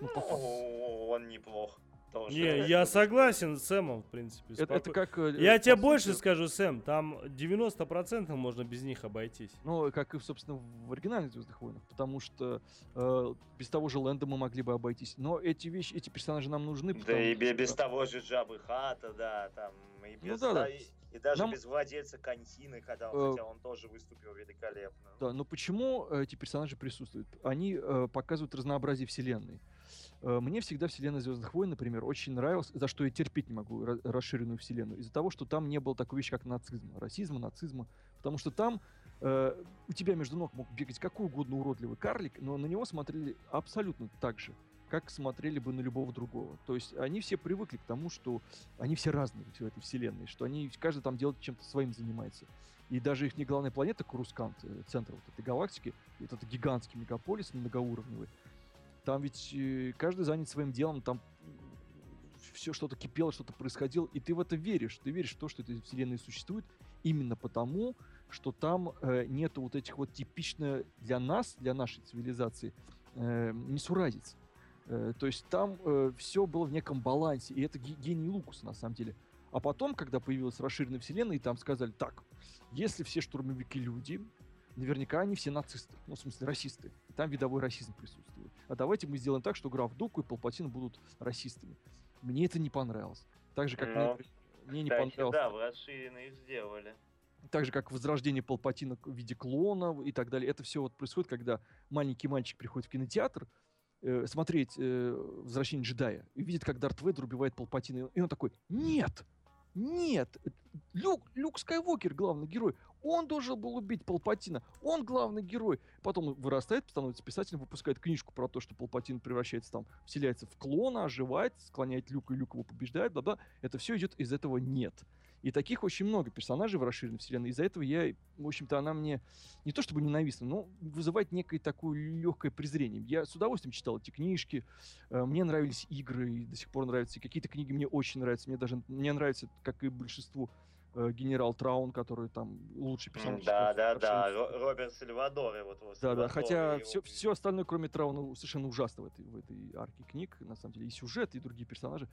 Speaker 3: Ну, по.
Speaker 2: Ну, он неплох. Тоже.
Speaker 1: Не, [LAUGHS] я согласен с Сэмом, в принципе.
Speaker 3: Это, это как... э,
Speaker 1: Я
Speaker 3: по
Speaker 1: тебе
Speaker 3: сути,
Speaker 1: больше скажу, Сэм, там 90% можно без них обойтись.
Speaker 3: Ну, как и, собственно, в оригинальных Звездных войнах, потому что э, без того же Лэнда мы могли бы обойтись. Но эти вещи, эти персонажи нам нужны.
Speaker 2: Да и бе-
Speaker 3: что-
Speaker 2: без того же Джабы Хата, да, там, и
Speaker 3: Ну
Speaker 2: без,
Speaker 3: да, да.
Speaker 2: да, и, и даже
Speaker 3: Нам-
Speaker 2: без владельца Кантины, когда,
Speaker 3: Э,
Speaker 2: хотя он тоже выступил великолепно.
Speaker 3: Да, но почему э, эти персонажи присутствуют? Они э, показывают разнообразие вселенной. Э, Мне всегда вселенная Звездных войн, например, очень нравилась, за что я терпеть не могу ра- расширенную вселенную, из-за того, что там не было такой вещи, как нацизма, расизма, нацизма, потому что там э, у тебя между ног мог бегать какой угодно уродливый карлик, но на него смотрели абсолютно так же, как смотрели бы на любого другого. То есть они все привыкли к тому, что они все разные в этой вселенной, что они каждый там делает чем-то своим занимается. И даже их не главная планета Курускант, э, центр вот этой галактики, вот это гигантский мегаполис многоуровневый, там ведь э, каждый занят своим делом, там все что-то кипело, что-то происходило, и ты в это веришь. Ты веришь в то, что эта вселенная существует именно потому, что там э, нету вот этих вот типично для нас, для нашей цивилизации, э, несуразиц. Э, то есть там все было в неком балансе, и это ге- гений Лукуса на самом деле. А потом, когда появилась расширенная вселенная, и там сказали, так, если все штурмовики люди, наверняка они все нацисты, ну, в смысле, расисты. И там видовой расизм присутствует. а давайте мы сделаем так, что граф Дуку и Палпатин будут расистами. Мне это не понравилось. Так же, как
Speaker 2: Ну,
Speaker 3: мне, мне не понравилось.
Speaker 2: да, в расширенный их сделали.
Speaker 3: Так же, как возрождение Палпатина в виде клона и так далее. Это все вот происходит, когда маленький мальчик приходит в кинотеатр э, смотреть э, «Возвращение джедая» и видит, как Дарт Вейдер убивает Палпатина. И он такой, нет, нет, Люк, Люк Скайуокер главный герой. Он должен был убить Палпатина. Он главный герой. Потом вырастает, становится писателем, выпускает книжку про то, что Палпатин превращается там, вселяется в клона, оживает, склоняет Люка, и Люк его побеждает, бла-бла. Это все идет из этого нет. И таких очень много персонажей в расширенной вселенной. Из-за этого я, в общем-то, она мне не то чтобы ненавистна, но вызывает некое такое легкое презрение. Я с удовольствием читал эти книжки, э, мне нравились игры, и до сих пор нравятся. И какие-то книги мне очень нравятся. Мне даже мне нравится, как и большинству, э, генерал Траун, который там лучший персонаж.
Speaker 2: Да, да, да. Роберт Сальвадор. и вот, вот
Speaker 3: да, да, хотя все, все остальное, кроме Трауна, совершенно ужасно в этой, в этой арке книг, на самом деле. И сюжет, и другие персонажи.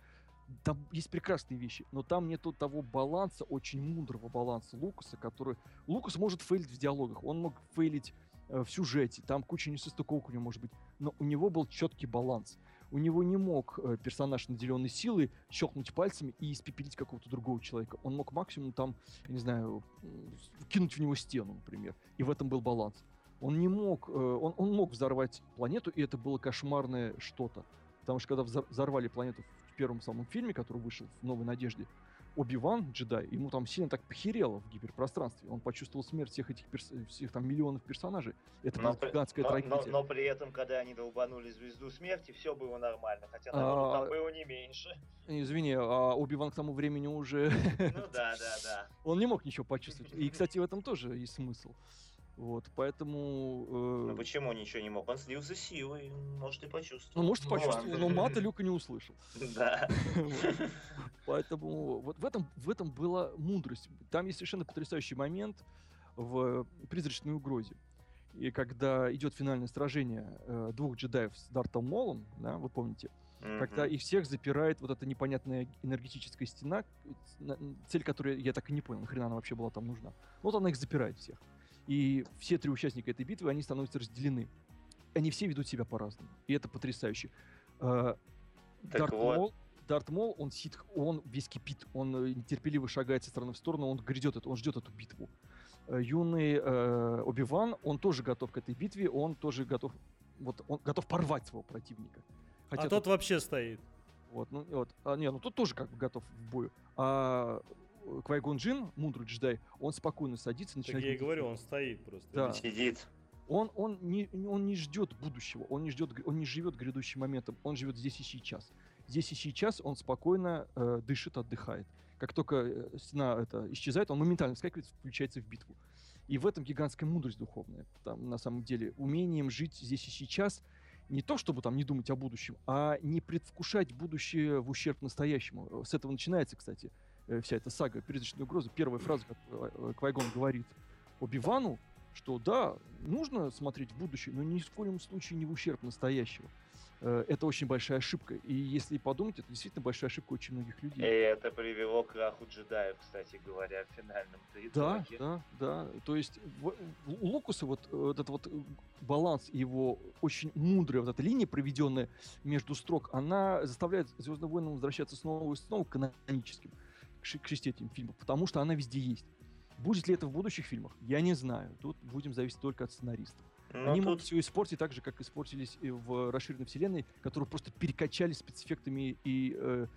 Speaker 3: Там есть прекрасные вещи, но там нету того баланса, очень мудрого баланса Лукаса, который... Лукас может фейлить в диалогах, он мог фейлить э, в сюжете, там куча несостыковок у него может быть, но у него был четкий баланс. У него не мог э, персонаж, наделенный силой, щелкнуть пальцами и испепелить какого-то другого человека. Он мог максимум там, я не знаю, кинуть в него стену, например. И в этом был баланс. Он не мог, э, он, он мог взорвать планету, и это было кошмарное что-то. Потому что когда взор- взорвали планету первом самом фильме, который вышел в «Новой надежде», Оби-Ван, джедай, ему там сильно так похерело в гиперпространстве. Он почувствовал смерть всех этих перс- всех там миллионов персонажей. Это
Speaker 2: Но
Speaker 3: была гигантская
Speaker 2: но,
Speaker 3: трагедия.
Speaker 2: но- но при этом, когда они долбанули звезду смерти, все было нормально. Хотя
Speaker 3: А,
Speaker 2: народу там было не меньше.
Speaker 3: Извини, а Оби-Ван к тому времени уже...
Speaker 2: Ну да, да, да. [LAUGHS]
Speaker 3: он не мог ничего почувствовать. И, кстати, в этом тоже есть смысл. Вот, поэтому... э,
Speaker 2: Ну почему ничего не мог? Он слился силой, может и
Speaker 3: ну,
Speaker 2: почувствовал.
Speaker 3: может, почувствовал, но мата Люка не услышал.
Speaker 2: Да. [LAUGHS]
Speaker 3: Поэтому вот в этом, в этом была мудрость. Там есть совершенно потрясающий момент в «Призрачной угрозе». И когда идет финальное сражение э, двух джедаев с Дартом Молом, да, вы помните, когда их всех запирает вот эта непонятная энергетическая стена, на- цель которой я так и не понял, нахрена она вообще была там нужна. Вот она их запирает всех. И все три участника этой битвы, они становятся разделены. Они все ведут себя по-разному. И это потрясающе. Э, Дарт
Speaker 2: вот.
Speaker 3: Мол, Дарт Мол, он сит, он весь кипит, он э, нетерпеливо шагает со стороны в сторону, он грядет он ждет эту битву. Э, Юный э, Оби-Ван, он тоже готов к этой битве, он тоже готов, вот, он готов порвать своего противника.
Speaker 1: А
Speaker 3: тут-
Speaker 1: тот вообще стоит.
Speaker 3: вот, ну, вот. А, не, ну тут тоже как бы готов в бою. А Квайгон Джин, мудрый джедай, он спокойно садится,
Speaker 1: Так
Speaker 3: начинает...
Speaker 1: я и говорю, он стоит просто.
Speaker 3: Да.
Speaker 2: Сидит.
Speaker 3: Он, он, не, он не ждет будущего, он не, ждет, он не живет грядущим моментом, он живет здесь и сейчас. Здесь и сейчас он спокойно э, дышит, отдыхает. Как только э, стена это, исчезает, он моментально вскакивает, включается в битву. И в этом гигантская мудрость духовная. Там, на самом деле, умением жить здесь и сейчас, не то чтобы там не думать о будущем, а не предвкушать будущее в ущерб настоящему. С этого начинается, кстати, э, вся эта сага «Призрачная угроза». Первая фраза, которую э, Квайгон говорит Оби-Вану, что да, нужно смотреть в будущее, но ни в коем случае не в ущерб настоящего. Э, Это очень большая ошибка. И если подумать, это действительно большая ошибка очень многих
Speaker 2: И
Speaker 3: людей.
Speaker 2: это привело к краху джедаев, кстати говоря, в финальном
Speaker 3: Да,
Speaker 2: итоге.
Speaker 3: да, да. То есть у Лукаса вот, э, вот этот вот э, баланс, его очень мудрая вот эта линия, проведенная между строк, она заставляет Звездным войнам возвращаться снова и снова к каноническим, к, шести этим фильмам, потому что она везде есть. Будет ли это в будущих фильмах? Я не знаю. Тут будем зависеть только от сценаристов.
Speaker 2: Ну,
Speaker 3: Они
Speaker 2: тут
Speaker 3: могут все испортить так же, как испортились в расширенной вселенной, которую просто перекачали спецэффектами и э,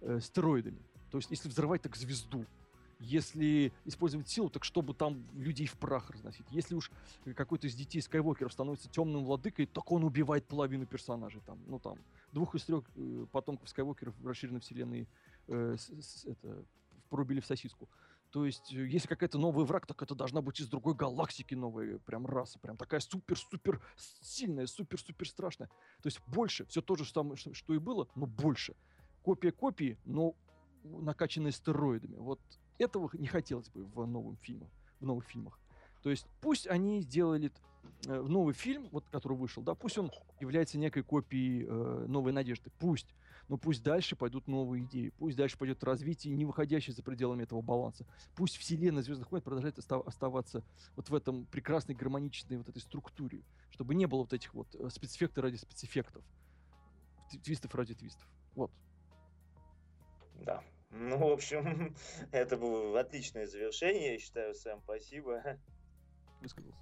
Speaker 3: э, стероидами. То есть, если взрывать, так звезду. Если использовать силу, так чтобы там людей в прах разносить. Если уж какой-то из детей Скайуокеров становится темным владыкой, так он убивает половину персонажей. Там, ну там, двух из трех э, потомков Скайуокеров в расширенной вселенной э, это, порубили в сосиску. То есть, э, если какая-то новый враг, так это должна быть из другой галактики новая прям раса, прям такая супер-супер сильная, супер-супер страшная. То есть больше, все то же самое, что, что и было, но больше. Копия копии, но накачанные стероидами. Вот этого не хотелось бы в новом фильме, в новых фильмах. То есть пусть они сделали э, новый фильм, вот который вышел, да, пусть он является некой копией э, новой надежды, пусть. Но пусть дальше пойдут новые идеи, пусть дальше пойдет развитие, не выходящее за пределами этого баланса. Пусть вселенная Звездных войн продолжает оставаться вот в этом прекрасной гармоничной вот этой структуре, чтобы не было вот этих вот э, спецэффектов ради спецэффектов, твистов ради твистов. Вот.
Speaker 2: Да. Ну, в общем, [LAUGHS] это было отличное завершение, я считаю, Сэм, спасибо.
Speaker 3: Высказался.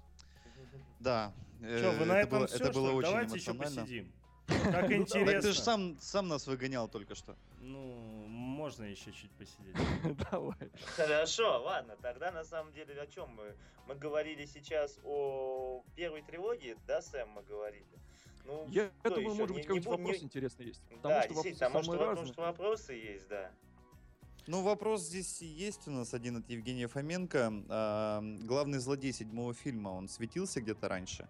Speaker 4: Да.
Speaker 1: Что, вы
Speaker 4: э,
Speaker 1: на
Speaker 4: это
Speaker 1: этом
Speaker 4: было,
Speaker 1: все,
Speaker 4: это было
Speaker 1: что
Speaker 4: очень
Speaker 1: Давайте еще
Speaker 4: эмоционально.
Speaker 1: посидим. Как
Speaker 4: Так
Speaker 1: интересно.
Speaker 4: ты же сам, сам нас выгонял только что.
Speaker 1: Ну, можно еще чуть посидеть. [LAUGHS]
Speaker 3: Давай.
Speaker 2: Хорошо, ладно, тогда на самом деле о чем мы? Мы говорили сейчас о первой трилогии, да, Сэм, мы говорили? Ну,
Speaker 3: Я
Speaker 2: что
Speaker 3: думаю,
Speaker 2: еще?
Speaker 3: может быть, какой-нибудь
Speaker 2: бу- не-
Speaker 3: вопрос интересный есть. Потому
Speaker 2: Да,
Speaker 3: что
Speaker 2: действительно, а может,
Speaker 3: самые
Speaker 2: потому что вопросы есть, да.
Speaker 4: Ну, вопрос здесь есть у нас один от Евгения Фоменко. А, главный злодей седьмого фильма, он светился где-то раньше?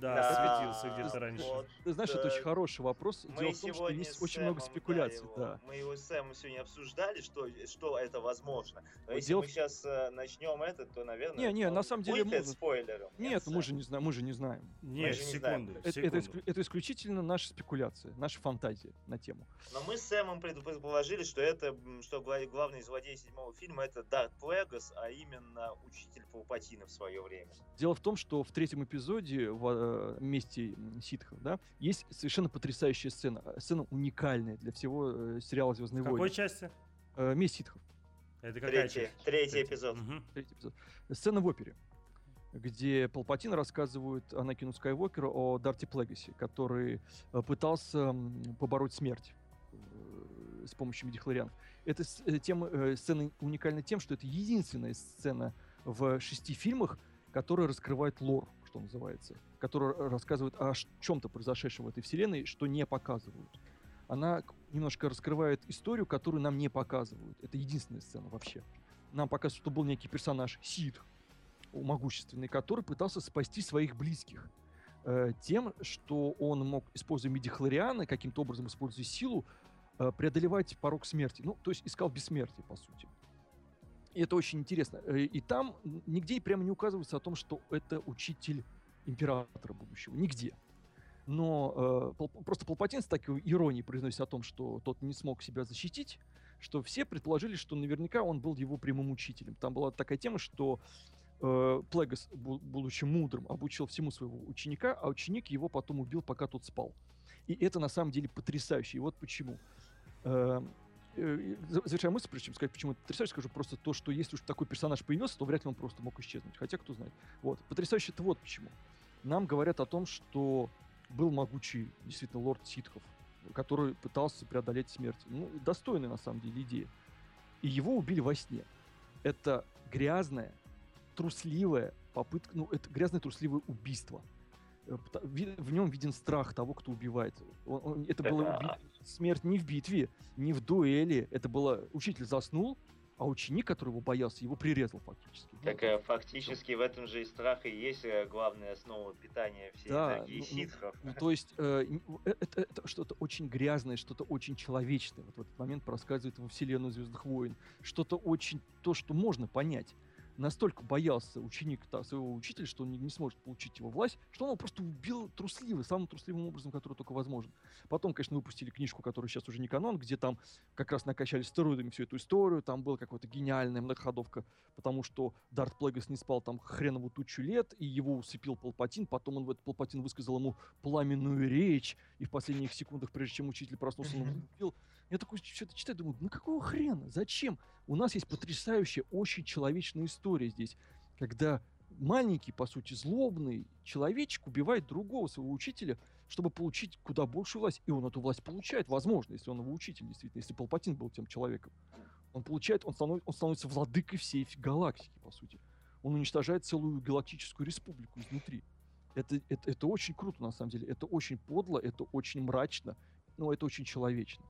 Speaker 1: Да,
Speaker 2: Да,
Speaker 1: светился где-то раньше.
Speaker 2: вот,
Speaker 3: Ты знаешь, это
Speaker 2: э,
Speaker 3: очень хороший вопрос.
Speaker 2: Мы
Speaker 3: Дело в том, что есть очень много спекуляций,
Speaker 2: его-
Speaker 3: да.
Speaker 2: Мы его с Сэмом сегодня обсуждали, что, что это возможно. Но если
Speaker 3: дело
Speaker 2: мы сейчас начнем это, то, наверное,
Speaker 3: Не, не, на самом деле
Speaker 2: будет
Speaker 3: можно.
Speaker 2: спойлером.
Speaker 3: Нет, мы же не знаем, мы же не знаем.
Speaker 1: Нет,
Speaker 2: же не знаем.
Speaker 1: секунду,
Speaker 3: Это, это,
Speaker 1: секунду.
Speaker 3: это исключительно наша спекуляция, наша фантазия на тему.
Speaker 2: Но мы с Сэмом пред- предположили, что это, что гла- главный злодей седьмого фильма это Дарт Плегас, а именно учитель Палпатина в свое время.
Speaker 3: Дело в том, что в третьем эпизоде в э, месте м, ситхов, да, есть совершенно потрясающая сцена, э, сцена уникальная для всего э, сериала Звездные
Speaker 1: В какой
Speaker 3: войны.
Speaker 1: части?
Speaker 3: Э, месть ситхов.
Speaker 1: Это какая
Speaker 2: Третий,
Speaker 1: часть?
Speaker 2: третий
Speaker 1: Третья.
Speaker 2: эпизод.
Speaker 1: Мгм.
Speaker 3: Третий эпизод. Сцена в опере, где Палпатин рассказывает Анакину Скайуокеру о Дарте Плегасе, который э, пытался побороть смерть э, с помощью медихлорианов. Эта тема, э, сцена уникальна тем, что это единственная сцена в шести фильмах, которая раскрывает лор, что называется, которая рассказывает о чем-то произошедшем в этой вселенной, что не показывают. Она немножко раскрывает историю, которую нам не показывают. Это единственная сцена вообще. Нам показывают, что был некий персонаж Сид, могущественный, который пытался спасти своих близких э, тем, что он мог, используя медихлорианы, каким-то образом используя силу, э, преодолевать порог смерти. Ну, то есть искал бессмертие, по сути. И это очень интересно. Э, И там нигде и прямо не указывается о том, что это учитель императора будущего. Нигде. Но э, просто Палпатин с такой иронией произносит о том, что тот не смог себя защитить, что все предположили, что наверняка он был его прямым учителем. Там была такая тема, что э, Плегас, бу- будучи мудрым, обучил всему своего ученика, а ученик его потом убил, пока тот спал. И это на самом деле потрясающе. И вот почему. Э, Завершая мысль, прежде чем сказать, почему это потрясающе, скажу просто то, что если уж такой персонаж появился, то вряд ли он просто мог исчезнуть. Хотя, кто знает. Вот. Потрясающе это вот почему. Нам говорят о том, что был могучий, действительно, лорд ситхов, который пытался преодолеть смерть. Ну, достойная, на самом деле, идея. И его убили во сне. Это грязная, трусливая попытка, ну, это грязное трусливое убийство. Э, В нем виден страх того, кто убивает. Он- он- это была
Speaker 2: Это-
Speaker 3: смерть не в битве, не в дуэли. Это было учитель заснул, а ученик, который его боялся, его прирезал фактически. Ну,
Speaker 2: Так э, фактически в этом же и страх и есть э, главная основа питания всей
Speaker 3: Да,
Speaker 2: энергии
Speaker 3: ну, ну,
Speaker 2: ситхов.
Speaker 3: Ну, то есть э, э, это, это что-то очень грязное, что-то очень человечное. Вот в этот момент проскальзывает во вселенную Звездных войн. Что-то очень то, что можно понять. Настолько боялся ученик та- своего учителя, что он не, не сможет получить его власть, что он его просто убил трусливо, самым трусливым образом, который только возможен. Потом, конечно, выпустили книжку, которая сейчас уже не канон, где там как раз накачали стероидами всю эту историю. Там была какая-то гениальная многоходовка, потому что Дарт Плегас не спал там хренову тучу лет, и его усыпил Палпатин. Потом он в этот Палпатин высказал ему пламенную речь, и в последних секундах, прежде чем учитель проснулся, он убил. Я такой что-то читаю, думаю, ну какого хрена? Зачем? У нас есть потрясающая, очень человечная история здесь, когда маленький, по сути, злобный человечек убивает другого своего учителя, чтобы получить куда большую власть. И он эту власть получает, возможно, если он его учитель, действительно, если Палпатин был тем человеком. Он получает, он, станов- он становится владыкой всей галактики, по сути. Он уничтожает целую галактическую республику изнутри. Это, это, это очень круто, на самом деле. Это очень подло, это очень мрачно, но это очень человечно.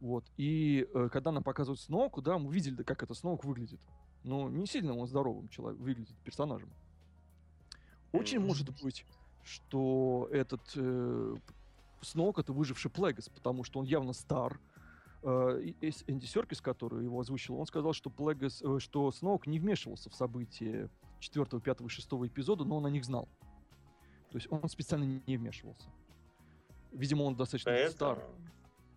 Speaker 3: Вот. И э, когда нам показывают Сноуку, да, мы видели, как это Сноук выглядит. Но не сильно он здоровым человек, выглядит персонажем. Очень может быть, что этот э, Сноук это выживший Плегас, потому что он явно стар. Э, Энди Серкис, который его озвучил, он сказал, что Плегас, э, что Сноук не вмешивался в события 4, 5, 6 эпизода, но он о них знал. То есть он специально не вмешивался. Видимо, он достаточно стар.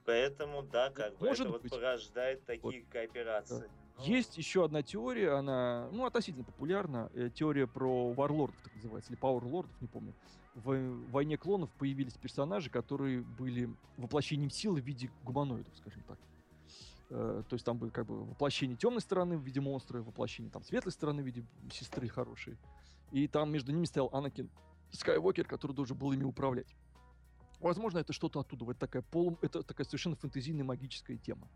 Speaker 2: Поэтому, да, как бы
Speaker 3: Может
Speaker 2: это вот
Speaker 3: быть.
Speaker 2: порождает такие кооперации. Ну,
Speaker 3: Есть еще одна теория, она, ну, относительно популярна, э, теория про варлордов, так называется, или пауэрлордов, не помню. В «Войне клонов» появились персонажи, которые были воплощением силы в виде гуманоидов, скажем так. Э, То есть там были как бы воплощение темной стороны в виде монстра, воплощение там светлой стороны в виде сестры хорошей. И там между ними стоял Анакин Скайуокер, который должен был ими управлять. Возможно, это что-то оттуда. Вот такая полу... Это такая совершенно фэнтезийная магическая тема.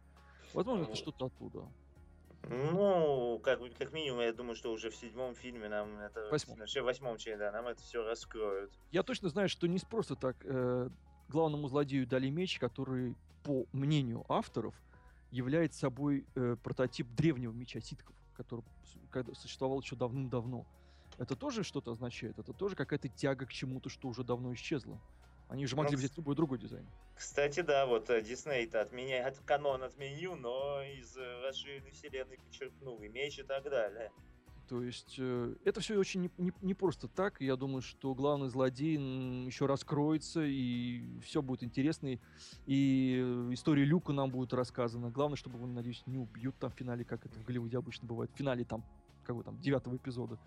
Speaker 3: Возможно, это что-то оттуда.
Speaker 2: Ну, как, как минимум, я думаю, что уже в седьмом фильме нам это...
Speaker 3: Восьмом.
Speaker 2: вообще В восьмом, да, нам это все раскроют.
Speaker 3: Я точно знаю, что не просто так э, главному злодею дали меч, который, по мнению авторов, является собой э, прототип древнего меча ситков, который когда существовал еще давным-давно. Это тоже что-то означает? Это тоже какая-то тяга к чему-то, что уже давно исчезло? Они же могли
Speaker 2: Ну,
Speaker 3: взять любой другой дизайн.
Speaker 2: Кстати, да, вот э, Дисней-то отменяет, канон отменил, но из э, расширенной вселенной подчеркнул и меч и так далее.
Speaker 3: То есть э, это все очень не, не- не просто так. Я думаю, что главный злодей еще раскроется, и все будет интересно. И, и, э, история Люка нам будет рассказана. Главное, чтобы его, надеюсь, не убьют там в финале, как это в Голливуде обычно бывает. В финале там, как бы там, девятого эпизода.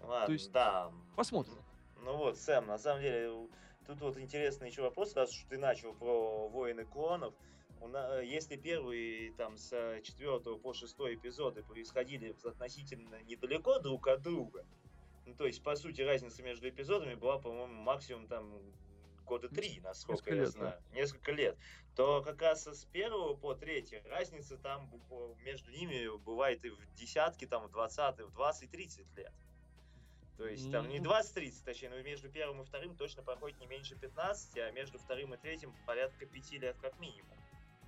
Speaker 2: Ладно,
Speaker 3: есть-
Speaker 2: да.
Speaker 3: Посмотрим.
Speaker 2: Ну вот, Сэм, на самом деле, тут вот интересный еще вопрос, раз уж ты начал про войны клонов. На- Если первые там с э, четвертого по шестой эпизоды происходили относительно недалеко друг от друга, ну, то есть, по сути, разница между эпизодами была, по-моему, максимум там года три, насколько
Speaker 3: Несколько
Speaker 2: я
Speaker 3: лет, да.
Speaker 2: знаю. Несколько лет. То как раз с первого по третий разница там между ними бывает и в десятки, там в 20, в 20-30 лет. То есть там не
Speaker 3: Ну.
Speaker 2: 20-30, точнее, но между первым и вторым точно проходит не меньше 15, а между вторым и третьим порядка 5 лет как минимум.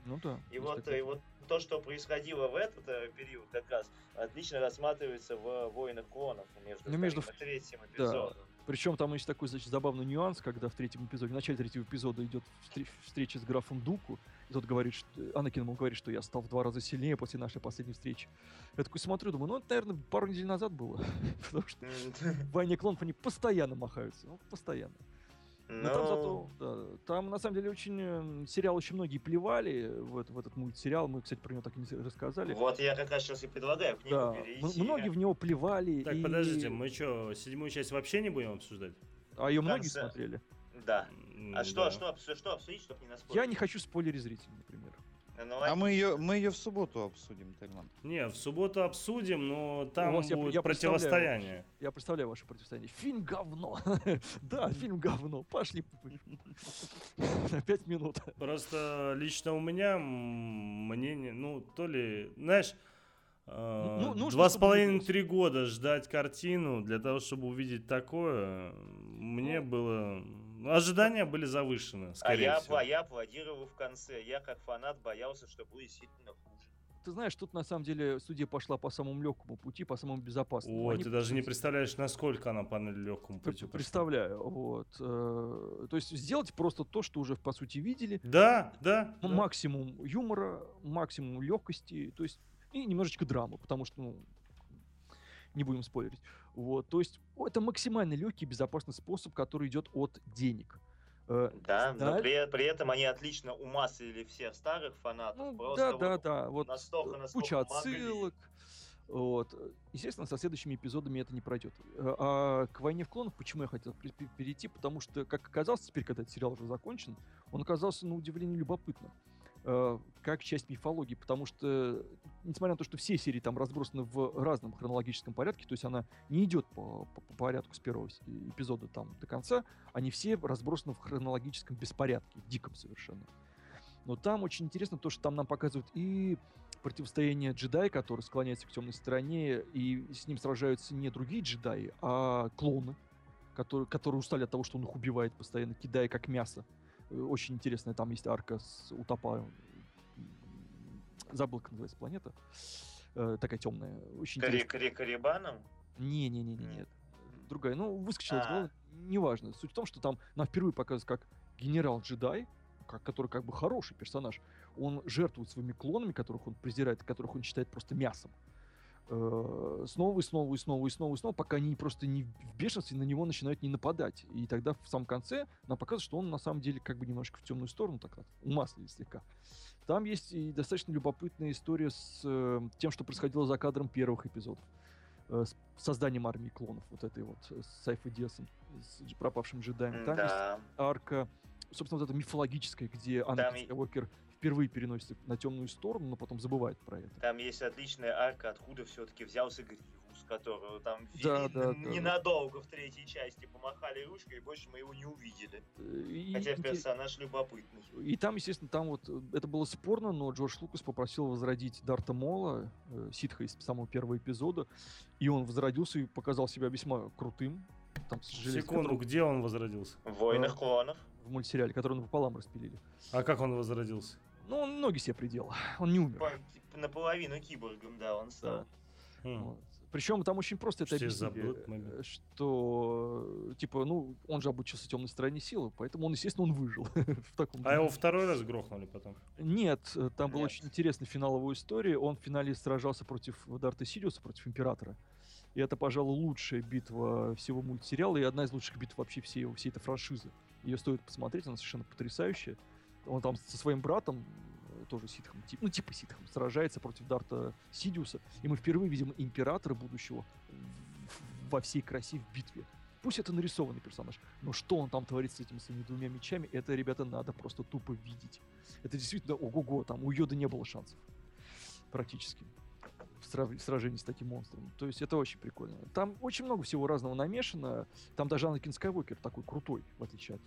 Speaker 3: Ну да.
Speaker 2: И вот, и вот то, что происходило в этот э, период, как раз отлично рассматривается в «Войнах клонов» между
Speaker 3: Ну, между
Speaker 2: и третьим
Speaker 3: да.
Speaker 2: эпизодом.
Speaker 3: Причем там есть такой, значит, забавный нюанс, когда в третьем эпизоде, в начале третьего эпизода идет встр- встреча с графом Дуку, и тот говорит, что Анакин ему говорит, что я стал в два раза сильнее после нашей последней встречи. Я такой смотрю, думаю, ну это, наверное, пару недель назад было. [LAUGHS] Потому что в «Войне клонов» они постоянно махаются. Ну, постоянно. Но там
Speaker 2: Ну,
Speaker 3: зато, да, там на самом деле очень э, сериал очень многие плевали в, это- в этот мультсериал. Мы, кстати, про него так и не рассказали.
Speaker 2: вот я как раз сейчас и предлагаю книгу
Speaker 3: Да, м-
Speaker 2: перейти.
Speaker 3: многие в него плевали.
Speaker 1: Так,
Speaker 3: и-
Speaker 1: подождите, мы что, седьмую часть вообще не будем обсуждать?
Speaker 3: А ее многие
Speaker 2: конце.
Speaker 3: смотрели.
Speaker 2: Да. А что,
Speaker 1: да.
Speaker 2: что, обс- что обсудить, чтобы не на
Speaker 3: Я не хочу спойлерить зрителей, например.
Speaker 2: Ну,
Speaker 4: А мы ее, мы ее в субботу обсудим, Тельман.
Speaker 1: Не, в субботу обсудим, но там
Speaker 3: вас я-
Speaker 1: будет
Speaker 3: я представляю.
Speaker 1: противостояние.
Speaker 3: Я представляю ваше противостояние. Фильм говно. [LAUGHS] Да, фильм говно. Пошли. На [LAUGHS] пять минут.
Speaker 1: Просто лично у меня мнение, ну, то ли, знаешь, э,
Speaker 3: Ну, нужно,
Speaker 1: два с половиной три года ждать картину для того, чтобы увидеть такое, мне
Speaker 3: Ну.
Speaker 1: было... Ожидания были завышены,
Speaker 2: А
Speaker 1: скорее
Speaker 2: я,
Speaker 1: всего.
Speaker 2: а я аплодировал в конце. Я как фанат боялся, что будет сильно хуже.
Speaker 3: Ты знаешь, тут на самом деле судья пошла по самому легкому пути, по самому безопасному.
Speaker 1: Ой,
Speaker 3: Они
Speaker 1: ты даже не представляешь, насколько она по легкому пути пошла.
Speaker 3: Представляю, вот. э, То есть сделать просто то, что уже по сути видели.
Speaker 1: Да, да. Да.
Speaker 3: Максимум юмора, максимум легкости, то есть и немножечко драмы, потому что, ну, не будем спойлерить. Вот, то есть это максимально легкий, безопасный способ, который идет от денег. Э,
Speaker 2: Да, но при, при этом они отлично умаслили всех старых фанатов.
Speaker 3: Ну,
Speaker 2: просто
Speaker 3: да, да,
Speaker 2: вот
Speaker 3: да. Вот
Speaker 2: настолько, насколько
Speaker 3: куча отсылок. Вот. Естественно, со следующими эпизодами это не пройдет. Э, А к войне в клонов почему я хотел перейти? Потому что, как оказалось, теперь, когда этот сериал уже закончен, он оказался на удивление любопытным. Э, Как часть мифологии, потому что, несмотря на то, что все серии там разбросаны в разном хронологическом порядке, то есть она не идет по, по- по порядку с первого с- эпизода там до конца, они все разбросаны в хронологическом беспорядке, диком совершенно. Но там очень интересно то, что там нам показывают и противостояние джедая, который склоняется к темной стороне, и с ним сражаются не другие джедаи, а клоны, которые, которые устали от того, что он их убивает постоянно, кидая как мясо. Э, Очень интересная там есть арка с Утапа. Забыл, как называется планета. Э, такая темная. Очень
Speaker 2: Кари- Карибаном?
Speaker 3: Не-не-не,
Speaker 2: М.
Speaker 3: нет. Другая. Ну, выскочила из
Speaker 2: А.
Speaker 3: головы. Неважно. Суть в том, что там нам впервые показывают, как генерал-джедай, как, который как бы хороший персонаж, он жертвует своими клонами, которых он презирает, которых он считает просто мясом, э, снова и снова и снова и снова и снова, пока они просто не в бешенстве на него начинают не нападать. И тогда в самом конце нам показывают, что он на самом деле как бы немножко в темную сторону так умаслили слегка. Там есть и достаточно любопытная история с э, тем, что происходило за кадром первых эпизодов. Э, с созданием армии клонов, вот этой вот, э, с Сайфа Диасом, с пропавшим джедаем. Там
Speaker 2: Да.
Speaker 3: есть арка, собственно, вот эта мифологическая, где
Speaker 2: и-
Speaker 3: Скайуокер впервые переносится на темную сторону, но потом забывает про это.
Speaker 2: Там есть отличная арка, откуда все-таки взялся Гривус, которого там
Speaker 3: Да,
Speaker 2: ввели
Speaker 3: да, да,
Speaker 2: ненадолго в третьей части, помахали ручкой, и больше мы его не увидели.
Speaker 3: Э, И,
Speaker 2: Хотя персонаж любопытный.
Speaker 3: и там, естественно, там вот э, это было спорно, но Джордж Лукас попросил возродить Дарта Мола, э, ситха из самого первого эпизода, и он возродился и показал себя весьма крутым. Там, с
Speaker 1: Секунду, где он возродился?
Speaker 2: В «Войнах
Speaker 3: А.
Speaker 2: клонов».
Speaker 3: в мультсериале, который он пополам распилили.
Speaker 1: А как он возродился?
Speaker 3: Ну, он ноги себе приделал, [LAUGHS] он не умер.
Speaker 2: По- типа, Наполовину киборгом, да, он стал.
Speaker 1: Хм.
Speaker 3: Причем там очень просто это объяснили, э, что, типа, ну, он же обучился темной стороне силы, поэтому он, естественно, он выжил [LAUGHS] в таком.
Speaker 1: А его второй раз грохнули потом.
Speaker 3: Нет, э, там был
Speaker 2: Нет.
Speaker 3: очень интересный финал его истории. Он в финале сражался против Дарта Сириуса, против Императора. И это, пожалуй, лучшая битва всего мультсериала и одна из лучших битв вообще всей, его- всей этой франшизы. Ее стоит посмотреть, она совершенно потрясающая. Он там со своим братом, э, тоже ситхом, ну типа ситхом, сражается против Дарта Сидиуса. И мы впервые видим Императора будущего во всей красе в битве. Пусть это нарисованный персонаж, но что он там творит с этими своими двумя мечами, это, ребята, надо просто тупо видеть. Это действительно ого-го, там у Йода не было шансов. Практически. В сражении с таким монстром. То есть это очень прикольно. Там очень много всего разного намешано. Там даже Анакин Скайуокер такой крутой, в отличие от...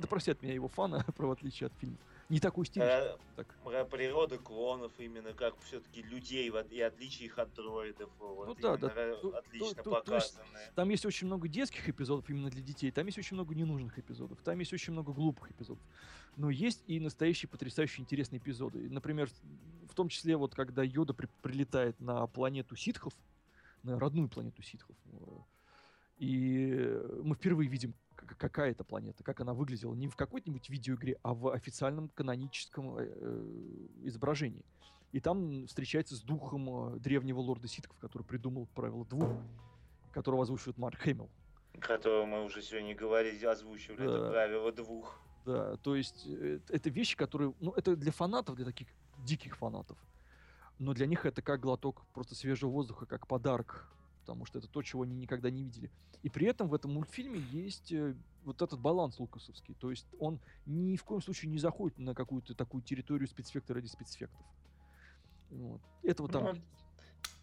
Speaker 3: Да простят меня его фана, про [LAUGHS] в отличие от фильмов. Не такой стиль.
Speaker 2: Э,
Speaker 3: так.
Speaker 2: Про природу клонов именно, как все-таки людей и отличие их от дроидов. Вот,
Speaker 3: Ну да, да,
Speaker 2: Отлично
Speaker 3: то- то- то есть. Там есть очень много детских эпизодов именно для детей, там есть очень много ненужных эпизодов, там есть очень много глупых эпизодов. Но есть и настоящие потрясающие интересные эпизоды. Например, в том числе вот когда Йода при- прилетает на планету ситхов, на родную планету ситхов, э, и мы впервые видим, к- какая это планета, как она выглядела. Не в какой-нибудь видеоигре, а в официальном каноническом э, э, изображении. И там встречается с духом э, древнего лорда ситхов, который придумал правило двух, которого озвучивает Марк Хэмилл.
Speaker 2: Которого мы уже сегодня говорили, озвучивали, это
Speaker 3: Да.
Speaker 2: правило двух.
Speaker 3: Да, то есть это вещи, которые, ну, это для фанатов, для таких диких фанатов. Но для них это как глоток просто свежего воздуха, как подарок, потому что это то, чего они никогда не видели. И при этом в этом мультфильме есть э, вот этот баланс лукасовский. То есть он ни в коем случае не заходит на какую-то такую территорию спецэффекта ради спецэффектов. Вот. Этого там
Speaker 2: Ну,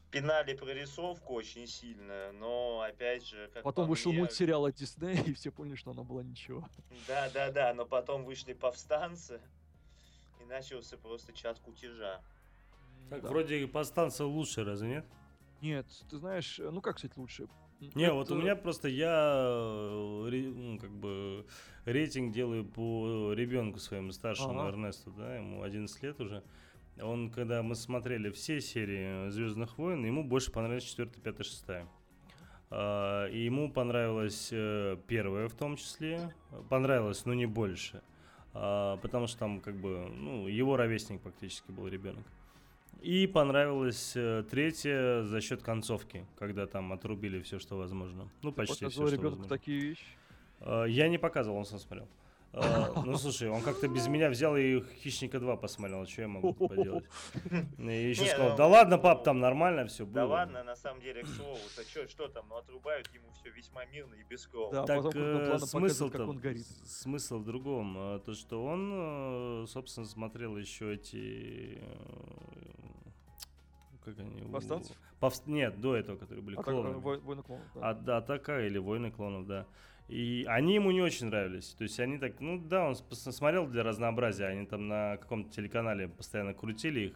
Speaker 2: пинали прорисовку очень сильно, но опять же, как
Speaker 3: Потом
Speaker 2: по
Speaker 3: вышел
Speaker 2: мне,
Speaker 3: мультсериал от Диснея, [LAUGHS] и все поняли, что она была ничего.
Speaker 2: Да, да, да, но потом вышли повстанцы, и начался просто чат кутежа.
Speaker 1: Так,
Speaker 3: Да.
Speaker 1: вроде повстанцы лучше, разве нет?
Speaker 3: Нет, ты знаешь, э, ну как сказать лучше?
Speaker 1: Не, вот у
Speaker 3: это-
Speaker 1: меня просто я э, ну, как бы рейтинг делаю по ребенку своему старшему
Speaker 3: Ага.
Speaker 1: Эрнесту, да, ему 11 лет уже. Он, когда мы смотрели все серии Звездных войн, ему больше понравилась 4, 5, 6. И ему понравилась э, первая в том числе. Понравилась, но не больше. А, Потому что там как бы, ну, его ровесник практически был ребенок. И понравилась э, третья за счет концовки, когда там отрубили все, что возможно. Ну, почти все, что
Speaker 3: ребенку
Speaker 1: возможно.
Speaker 3: такие вещи.
Speaker 1: А, Я не показывал, он сам смотрел. А, [LAUGHS] Ну, слушай, он как-то без меня взял и «Хищника 2» посмотрел, что я могу поделать? [LAUGHS] И еще сказал,
Speaker 2: ну,
Speaker 1: да ладно,
Speaker 2: ну,
Speaker 1: пап, там нормально все было.
Speaker 2: Да ладно, на самом деле, к слову, то что, что там, ну отрубают ему все весьма мирно и без крови.
Speaker 3: Да, а
Speaker 1: Так э, смысл-то, смысл в другом. То, что он, э, собственно, смотрел еще эти... Как они?
Speaker 3: Повстанцев?
Speaker 1: Повс- Нет, до этого, которые были
Speaker 3: А так, э,
Speaker 1: клонами.
Speaker 3: Вой- Война клонов, да.
Speaker 1: А, атака или войны клонов, да. И они ему не очень нравились. То есть они так, ну да, он смотрел для разнообразия, они там на каком-то телеканале постоянно крутили их.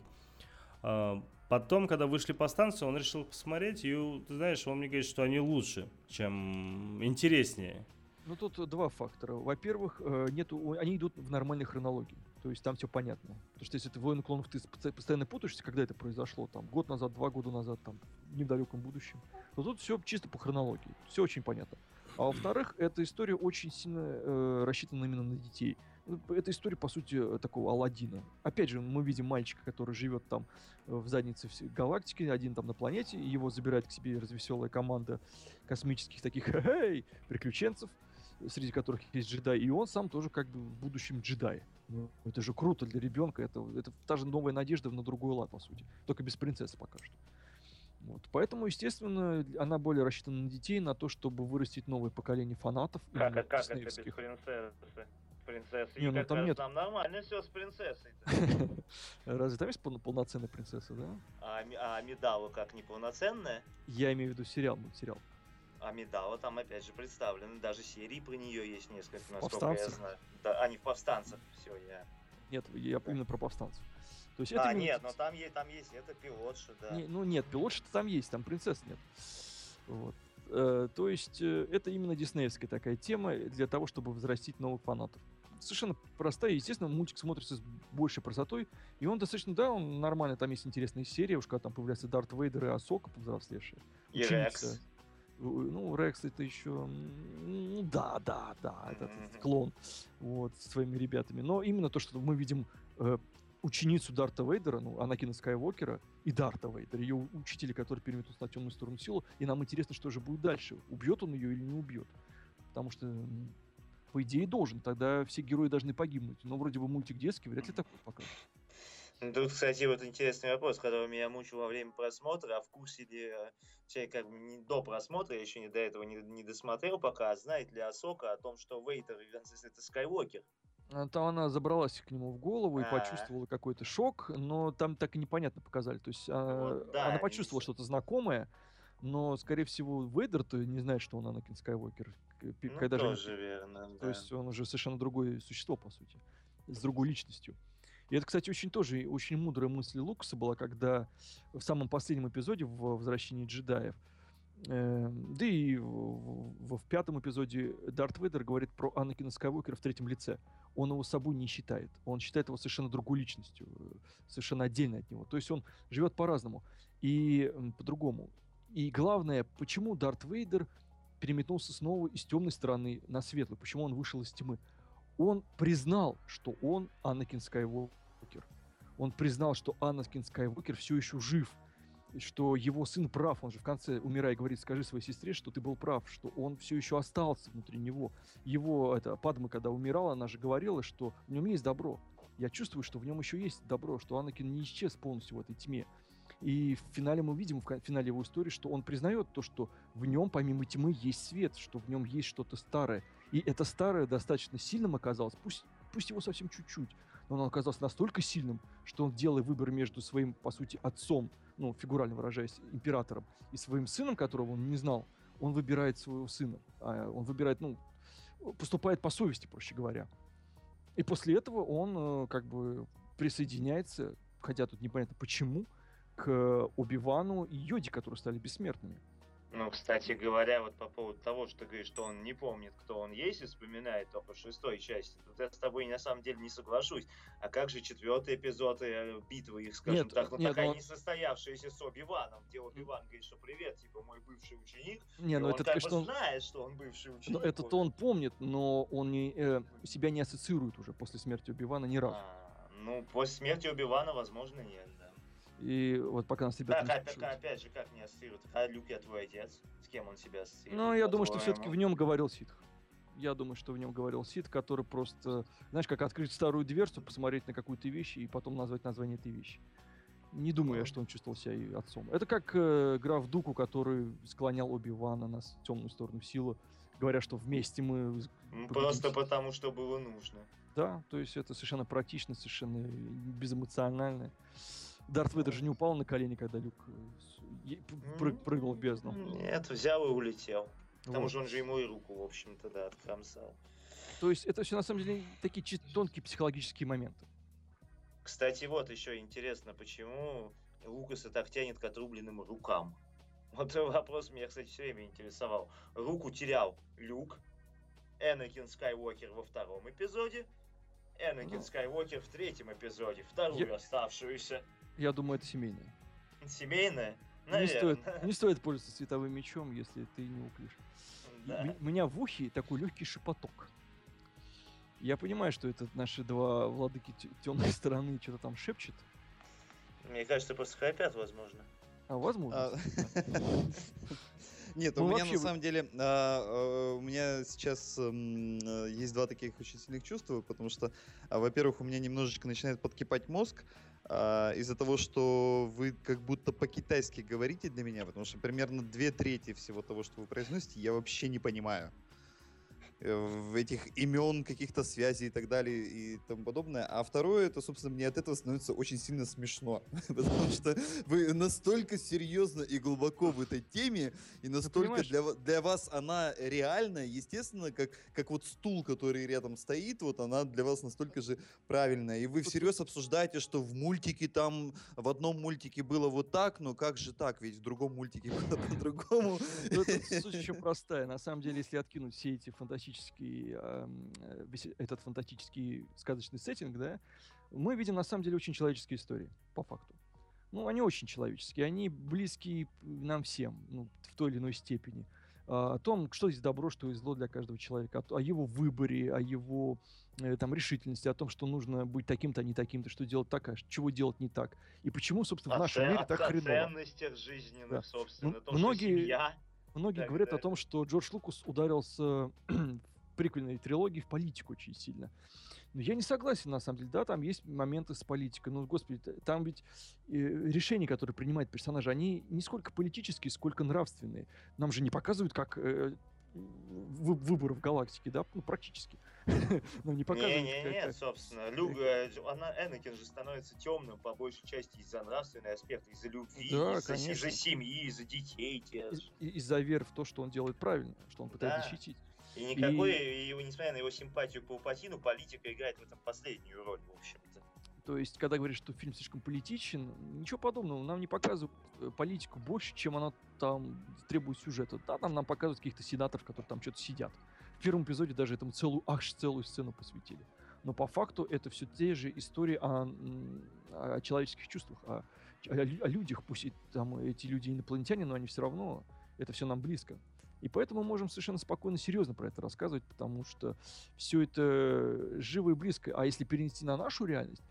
Speaker 1: А, Потом, когда вышли по станции, он решил посмотреть, и, ты знаешь, он мне говорит, что они лучше, чем интереснее.
Speaker 3: Ну тут два фактора. Во-первых, э, нету, они идут в нормальной хронологии. То есть там все понятно. Потому что если ты воин клонов, ты постоянно путаешься, когда это произошло, там, год назад, два года назад, там, в недалеком будущем, то тут все чисто по хронологии. Все очень понятно. А во-вторых, эта история очень сильно э, рассчитана именно на детей. Ну, Это история, по сути, э, такого Алладина. Опять же, мы видим мальчика, который живет там э, в заднице всей галактики, один там на планете, его забирает к себе развеселая команда космических таких [LAUGHS] приключенцев, среди которых есть джедай, и он сам тоже как бы в будущем джедай. Ну, это же круто для ребенка, это, это та же новая надежда на другой лад, по сути. Только без принцессы пока что. Вот. Поэтому, естественно, она более рассчитана на детей, на то, чтобы вырастить новое поколение фанатов.
Speaker 2: Как,
Speaker 3: именно
Speaker 2: как это без принцессы? Принцессы.
Speaker 3: Не, ну там нет.
Speaker 2: там нормально все с принцессой. [LAUGHS]
Speaker 3: Разве там есть пол- полноценная принцесса, да?
Speaker 2: А, а Амидала как неполноценная?
Speaker 3: Я имею в виду сериал, мультсериал.
Speaker 2: Амидала там опять же представлены, даже серии про нее есть несколько, насколько
Speaker 3: Повстанцах?
Speaker 2: я знаю. Да, а не в повстанцах, все, я.
Speaker 3: Нет, я именно про повстанцев. То есть это
Speaker 2: А,
Speaker 3: именно-
Speaker 2: нет, но там есть, там есть, это пилотша, да.
Speaker 3: Не- ну нет, пилотша там есть, там принцесс нет. Вот. Э, то есть э, это именно диснеевская такая тема для того, чтобы взрастить новых фанатов. Совершенно простая, естественно, мультик смотрится с большей красотой, и он достаточно, да, он нормально, там есть интересные серии, уж когда там появляется Дарт Вейдер и Асока повзрослевшая.
Speaker 2: И. Рекс.
Speaker 3: У- Ну, Рекс это еще, ну да, да, да, этот
Speaker 2: Мгм.
Speaker 3: клон, вот, с своими ребятами. Но именно то, что мы видим э, ученицу Дарта Вейдера, ну, Анакина Скайуокера и Дарта Вейдера, ее учителя, который переметнулся на темную сторону силу, и нам интересно, что же будет дальше, убьет он ее или не убьет. Потому что, по идее, должен, тогда все герои должны погибнуть. Но вроде бы мультик детский, вряд ли такой пока.
Speaker 2: Тут, кстати, вот интересный вопрос, который меня мучил во время просмотра, а в курсе ли человек как бы не до просмотра, я еще не до этого не, не досмотрел пока, а знает ли Асока о том, что Вейтер это Скайуокер?
Speaker 3: А Там она забралась к нему в голову и
Speaker 2: А.
Speaker 3: почувствовала какой-то шок, но там так и непонятно показали. То есть а,
Speaker 2: Вот да,
Speaker 3: она
Speaker 2: не
Speaker 3: почувствовала
Speaker 2: с-
Speaker 3: что-то знакомое, но, скорее всего, Вейдер-то не знает, что он Анакин Скайуокер.
Speaker 2: Ну,
Speaker 3: когда же-
Speaker 2: тоже верно,
Speaker 3: То
Speaker 2: да.
Speaker 3: есть он уже совершенно другое существо, по сути, с другой личностью. И это, кстати, очень тоже очень мудрая мысль Лукаса была, когда в самом последнем эпизоде в «Возвращении джедаев», э, да и в, в- в пятом эпизоде Дарт Вейдер говорит про Анакина Скайуокера в третьем лице. Он его собой не считает. Он считает его совершенно другой личностью, э, совершенно отдельно от него. То есть он живет по-разному и по-другому. И главное, почему Дарт Вейдер переметнулся снова из темной стороны на светлую, почему он вышел из тьмы. Он признал, что он Анакин Скайуокер. Он признал, что Анакин Скайуокер все еще жив, что его сын прав. Он же в конце, умирая, говорит, скажи своей сестре, что ты был прав, что он все еще остался внутри него. Его, это, Падма, когда умирала, она же говорила, что в нем есть добро. Я чувствую, что в нем еще есть добро, что Анакин не исчез полностью в этой тьме. И в финале мы видим, в финале его истории, что он признает то, что в нем помимо тьмы есть свет, что в нем есть что-то старое. И это старое достаточно сильным оказалось, пусть, пусть его совсем чуть-чуть, но оно оказалось настолько сильным, что он, делая выбор между своим, по сути, отцом, ну, фигурально выражаясь, императором, и своим сыном, которого он не знал, он выбирает своего сына. А он выбирает, ну, поступает по совести, проще говоря. И после этого он э, как бы присоединяется, хотя тут непонятно почему, к Оби-Вану и Йоди, которые стали бессмертными.
Speaker 2: Ну, кстати говоря, вот по поводу того, что ты говоришь, что он не помнит, кто он есть, и вспоминает только шестой части, тут я с тобой на самом деле не соглашусь. А как же четвертый эпизод и битвы их, скажем
Speaker 3: Нет,
Speaker 2: так, ну
Speaker 3: нет,
Speaker 2: такая
Speaker 3: но-
Speaker 2: не состоявшаяся с Оби-Ваном, где Оби-Ван говорит, что привет, типа, мой бывший ученик,
Speaker 3: Не, ну
Speaker 2: он
Speaker 3: это,
Speaker 2: как бы
Speaker 3: он,
Speaker 2: знает, что он бывший ученик.
Speaker 3: ну, это-то он помнит, но он не, э, себя не ассоциирует уже после смерти Оби-Вана ни разу.
Speaker 2: А, ну, после смерти Оби-Вана, возможно, нет, да.
Speaker 3: И вот пока нас ребята
Speaker 2: Так, а, так,
Speaker 3: спрашивают.
Speaker 2: опять же, как не ассоциирует? А Люк, я твой отец. С кем он себя ассоциирует?
Speaker 3: Ну, я думаю, что все-таки в нем говорил Ситх. Я думаю, что в нем говорил Сид, который просто, знаешь, как открыть старую дверцу, посмотреть на какую-то вещь и потом назвать название этой вещи. Не думаю я, что он чувствовал себя и отцом. Это как э, граф Дуку, который склонял Оби-Вана на темную сторону силы, говоря, что вместе мы...
Speaker 2: Ну, Просто потому, что было нужно.
Speaker 3: Да, то есть это совершенно практично, совершенно безэмоционально. Дарт Вейдер же не упал на колени, когда Люк э, прыгнул в бездну.
Speaker 2: Нет, взял и улетел. К тому
Speaker 3: Вот.
Speaker 2: же он же ему и руку, в общем-то, да, откромсал.
Speaker 3: То есть это все на самом деле такие тонкие психологические моменты.
Speaker 2: Кстати, вот еще интересно, почему Лукаса так тянет к отрубленным рукам. Вот [LAUGHS] вопрос меня, кстати, все время интересовал. Руку терял Люк, Энакин Скайуокер во втором эпизоде, Энакин
Speaker 3: Ну.
Speaker 2: Скайуокер в третьем эпизоде, вторую
Speaker 3: Я-
Speaker 2: оставшуюся.
Speaker 3: Я думаю, это семейное.
Speaker 2: Семейная?
Speaker 3: Не
Speaker 2: Наверное.
Speaker 3: стоит, [LAUGHS] не стоит пользоваться световым мечом, если ты не уклишь.
Speaker 2: Да.
Speaker 3: У меня в ухе такой легкий шепоток. Я понимаю, что это наши два владыки темной [LAUGHS] стороны что-то там шепчет.
Speaker 2: Мне кажется, просто храпят, возможно.
Speaker 3: А возможно. [LAUGHS]
Speaker 4: А, Нет,
Speaker 3: Ну,
Speaker 4: у меня
Speaker 3: вообще
Speaker 4: на самом деле, а, э, у меня сейчас э, есть два таких очень сильных чувства, потому что, а, во-первых, у меня немножечко начинает подкипать мозг а, из-за того, что вы как будто по-китайски говорите для меня, потому что примерно две трети всего того, что вы произносите, я вообще не понимаю. Э, В этих имен, каких-то связей и так далее и тому подобное. А второе, это, собственно, мне от этого становится очень сильно смешно. [LAUGHS] Потому что вы настолько серьезно и глубоко в этой теме, и настолько для, для вас она реальная, естественно, как, как вот стул, который рядом стоит, вот она для вас настолько же правильная. И вы всерьез обсуждаете, что в мультике там, в одном мультике было вот так, но как же так, ведь в другом мультике [LAUGHS] было по-другому.
Speaker 3: Ну, [LAUGHS] суть очень простая. На самом деле, если откинуть все эти фантастические, эм, э, весь этот фантастический сказочный сеттинг, да, мы видим на самом деле очень человеческие истории, по факту. Ну, они очень человеческие, они близки нам всем, ну, в той или иной степени. А, О том, что есть добро, что есть зло для каждого человека, о, о его выборе, о его э, там решительности, о том, что нужно быть таким-то, а не таким-то, что делать так, а чего делать не так. И почему, собственно, в
Speaker 2: О
Speaker 3: нашем мире
Speaker 2: о
Speaker 3: так хреново.
Speaker 2: ценностях жизненных,
Speaker 3: Да.
Speaker 2: собственно,
Speaker 3: Ну,
Speaker 2: то,
Speaker 3: многие-
Speaker 2: что семья.
Speaker 3: Многие
Speaker 2: так
Speaker 3: говорят о
Speaker 2: далее.
Speaker 3: том, что Джордж Лукас ударился [CLEARS THROAT] в приквельной трилогии в политику очень сильно. Но я не согласен, на самом деле. Да, там есть моменты с политикой. Но, господи, там ведь э, решения, которые принимает персонажи, они не сколько политические, сколько нравственные. Нам же не показывают, как э, вы- выборы в галактике, да, ну, практически. [LAUGHS] Нам не показывают.
Speaker 2: Не, не,
Speaker 3: как-
Speaker 2: собственно. Люк, она, Энакин же становится темным по большей части из-за нравственный аспект, из-за любви,
Speaker 3: Да,
Speaker 2: из-за, семьи, из-за детей. те
Speaker 3: и- Из-за веры в то, что он делает правильно, что он пытается
Speaker 2: Да.
Speaker 3: защитить.
Speaker 2: И никакой, и... его, несмотря на его симпатию к Палпатину, политика играет в этом последнюю роль, в общем-то.
Speaker 3: То есть, когда говоришь, что фильм слишком политичен, ничего подобного. Нам не показывают э, политику больше, чем она там требует сюжета. Да, там нам показывают каких-то сенаторов, которые там что-то сидят. В первом эпизоде даже этому целую, аж целую сцену посвятили. Но по факту это все те же истории о, о человеческих чувствах, о, о о людях. Пусть и там эти люди инопланетяне, но они все равно, это все нам близко. И поэтому мы можем совершенно спокойно, серьезно про это рассказывать, потому что все это живо и близко. А если перенести на нашу реальность,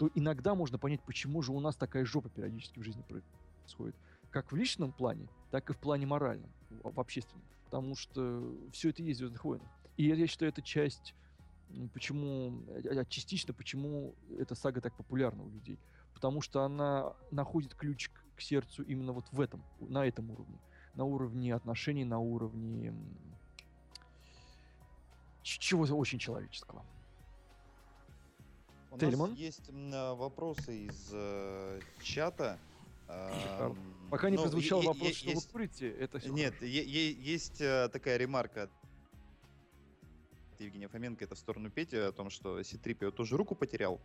Speaker 3: то иногда можно понять, почему же у нас такая жопа периодически в жизни происходит. Как в личном плане, так и в плане моральном, в общественном. Потому что все это есть в «Звездных войнах». И я, считаю, это часть, почему, э, э, частично, почему эта сага так популярна у людей. Потому что она находит ключ к, к сердцу именно вот в этом, на этом уровне. На уровне отношений, на уровне чего-то очень человеческого.
Speaker 4: У
Speaker 3: Тельман?
Speaker 4: нас есть а, вопросы из э, чата.
Speaker 3: Шикарно. Пока не
Speaker 4: ну,
Speaker 3: прозвучал вопрос, что
Speaker 4: есть-
Speaker 3: вы курите, это все
Speaker 4: Нет, е- есть э, такая ремарка от Евгения Фоменко, это в сторону Пети, о том, что Ситрипио тоже руку потерял.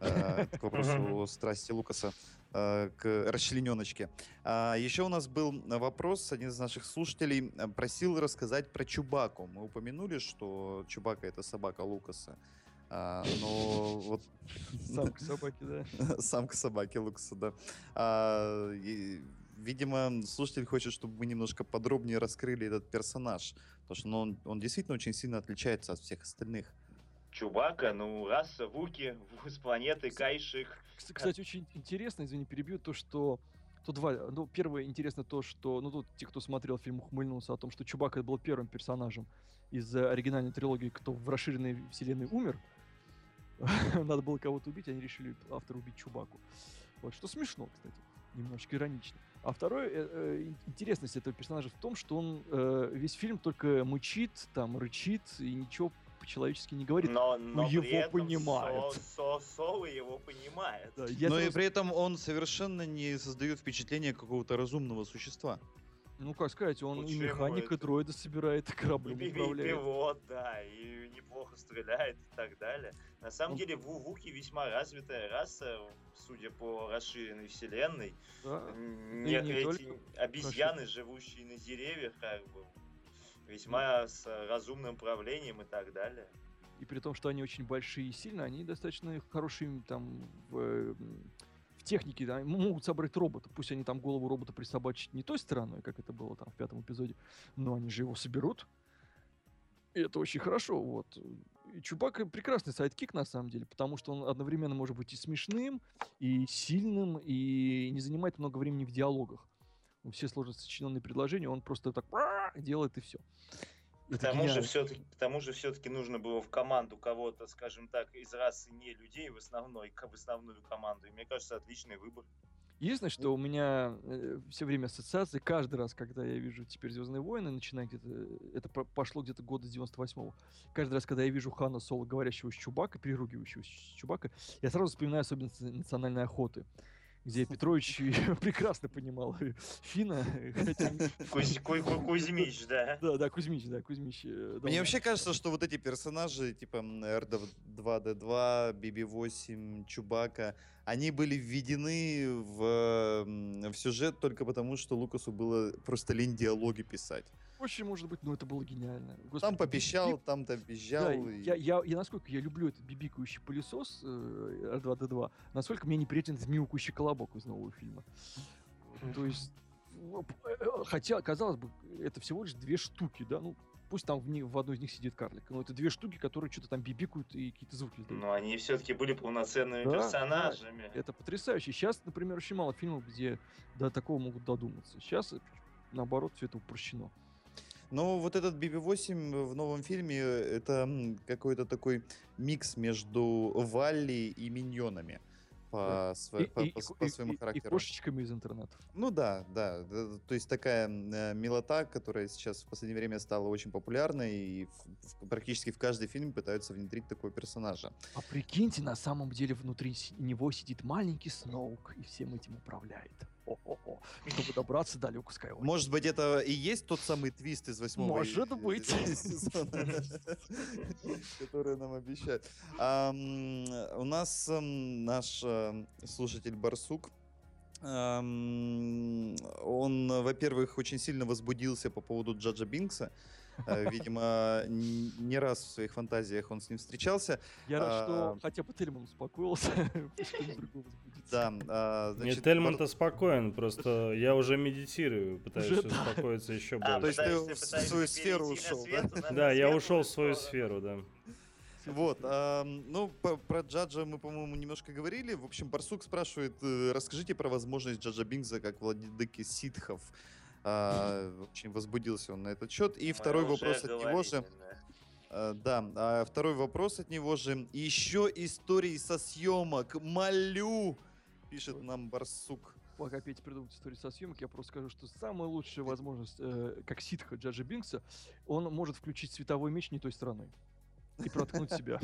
Speaker 4: Э, [LAUGHS] К вопросу страсти Лукаса э, к расчлененочке. А, Еще у нас был вопрос, один из наших слушателей э, просил рассказать про Чубаку. Мы упомянули, что Чубака это собака Лукаса. А, Но вот [LAUGHS] [LAUGHS]
Speaker 3: Самка собаки, да. [LAUGHS]
Speaker 4: Самка собаки Лукаса, да. А, и, видимо, слушатель хочет, чтобы мы немножко подробнее раскрыли этот персонаж. Потому что ну, он, он действительно очень сильно отличается от всех остальных.
Speaker 2: Чубака, ну, раса Вуки с планеты Кайших.
Speaker 3: Кс- Кстати, очень интересно, извини, перебью, то, что то два, ну, первое интересно то, что, ну, тут те, кто смотрел фильм, ухмыльнулся о том, что Чубака был первым персонажем из э, оригинальной трилогии, кто в расширенной вселенной умер. [LAUGHS] Надо было кого-то убить, они решили автор убить Чубаку. Вот, что смешно, кстати, немножечко иронично. А второе, э, э, ин- интересность этого персонажа в том, что он э, весь фильм только мычит, там, рычит и ничего по-человечески не говорит.
Speaker 2: Но, но
Speaker 3: его
Speaker 2: при этом
Speaker 3: понимают.
Speaker 2: Со, Со- Соло его понимает.
Speaker 3: Да,
Speaker 4: Но и
Speaker 3: сразу-
Speaker 4: при этом он совершенно не создает впечатление какого-то разумного существа.
Speaker 3: Ну, как сказать, он и механик, и
Speaker 2: это?
Speaker 3: дроида собирает, и
Speaker 2: И,
Speaker 3: кораблем
Speaker 2: и
Speaker 3: управляет.
Speaker 2: пилот, да, и неплохо стреляет и так далее. На самом
Speaker 3: Ну.
Speaker 2: деле, Ву- Вуки весьма развитая раса, судя по расширенной вселенной.
Speaker 3: Да. И
Speaker 2: не- эти
Speaker 3: только
Speaker 2: обезьяны, живущие на деревьях, как бы, весьма с разумным правлением и так далее.
Speaker 3: И при том, что они очень большие и сильные, они достаточно хорошие там в технике, да, могут собрать робота. Пусть они там голову робота присобачат не той стороной, как это было там в пятом эпизоде, но они же его соберут. И это очень хорошо, вот. Чубакка прекрасный sidekick, на самом деле, потому что он одновременно может быть и смешным, и сильным, и не занимает много времени в диалогах. Все сложно сочиненные предложения, он просто так делает и все.
Speaker 2: К тому, же все-таки, к тому же все-таки нужно было в команду кого-то, скажем так, из расы не людей в, основной, в основную команду. И мне кажется, отличный выбор.
Speaker 3: Единственное, что у меня э, все время ассоциации, каждый раз, когда я вижу теперь Звездные войны, начиная где-то, это пошло где-то года с 98-го, каждый раз, когда я вижу Хана Соло, говорящего с Чубака, переругивающего с Чубака, я сразу вспоминаю особенности национальной охоты где Петрович [LAUGHS] прекрасно понимал Фина. [LAUGHS]
Speaker 2: Кузьмич, да.
Speaker 3: Да, да, Кузьмич, да, Кузьмич.
Speaker 4: Э, Мне вообще кажется, что вот эти персонажи, типа R2D2, BB-8, Чубака, они были введены в сюжет только потому, что Лукасу было просто лень диалоги писать.
Speaker 3: Очень может быть, но это было гениально.
Speaker 4: Господи, там попищал, бибик... там-то пищал. Да,
Speaker 3: и... я, я, я, насколько я люблю этот бибикающий пылесос э, R2-D2, насколько мне неприятен змеукущий колобок из нового фильма. То есть, э, хотя, казалось бы, это всего лишь две штуки, да, ну, пусть там в, не, в одной из них сидит карлик, но это две штуки, которые что-то там бибикают и какие-то звуки издают.
Speaker 2: Но они все-таки были полноценными да, персонажами.
Speaker 3: Да, это потрясающе. Сейчас, например, очень мало фильмов, где до такого могут додуматься. Сейчас, наоборот, все это упрощено.
Speaker 4: Но вот этот BB-8 в новом фильме это какой-то такой микс между Валли и Миньонами по, сво... и, по, и, по, по своему
Speaker 3: и,
Speaker 4: характеру. И
Speaker 3: кошечками из интернета.
Speaker 4: Ну да, да. То есть такая э, милота, которая сейчас в последнее время стала очень популярной, и в, в, практически в каждый фильм пытаются внедрить такого персонажа.
Speaker 3: А прикиньте, на самом деле внутри него сидит маленький Сноук и всем этим управляет. Чтобы добраться до Люка Скайуокера.
Speaker 4: Может быть, это и есть тот самый твист из восьмого
Speaker 3: Может быть. сезона,
Speaker 4: который нам обещают. У нас наш слушатель Барсук он, во-первых, очень сильно возбудился по поводу Джаджа Бинкса. Э, [LAUGHS] видимо, не раз в своих фантазиях он с ним встречался.
Speaker 3: Я рад, что а, хотя бы Тельман успокоился. [LAUGHS]
Speaker 4: Да.
Speaker 1: А, Нет, Тельман-то спокоен, просто я уже медитирую, пытаюсь успокоиться еще
Speaker 4: больше. То есть ты в свою сферу ушел, да?
Speaker 1: Да, я ушел в свою сферу, да.
Speaker 4: Вот, а, ну, по, про Джаджа мы, по-моему, немножко говорили. В общем, Барсук спрашивает, э, расскажите про возможность Джаджа Бингза как владыки ситхов. А, очень возбудился он на этот счет. И мы второй вопрос от него же... А, да, а второй вопрос от него же. Еще истории со съемок. Молю! Пишет нам Барсук.
Speaker 3: Пока Петя придумает историю со съемок, я просто скажу, что самая лучшая возможность, э, как ситха Джаджа Бинкса, он может включить световой меч не той стороной и проткнуть себя.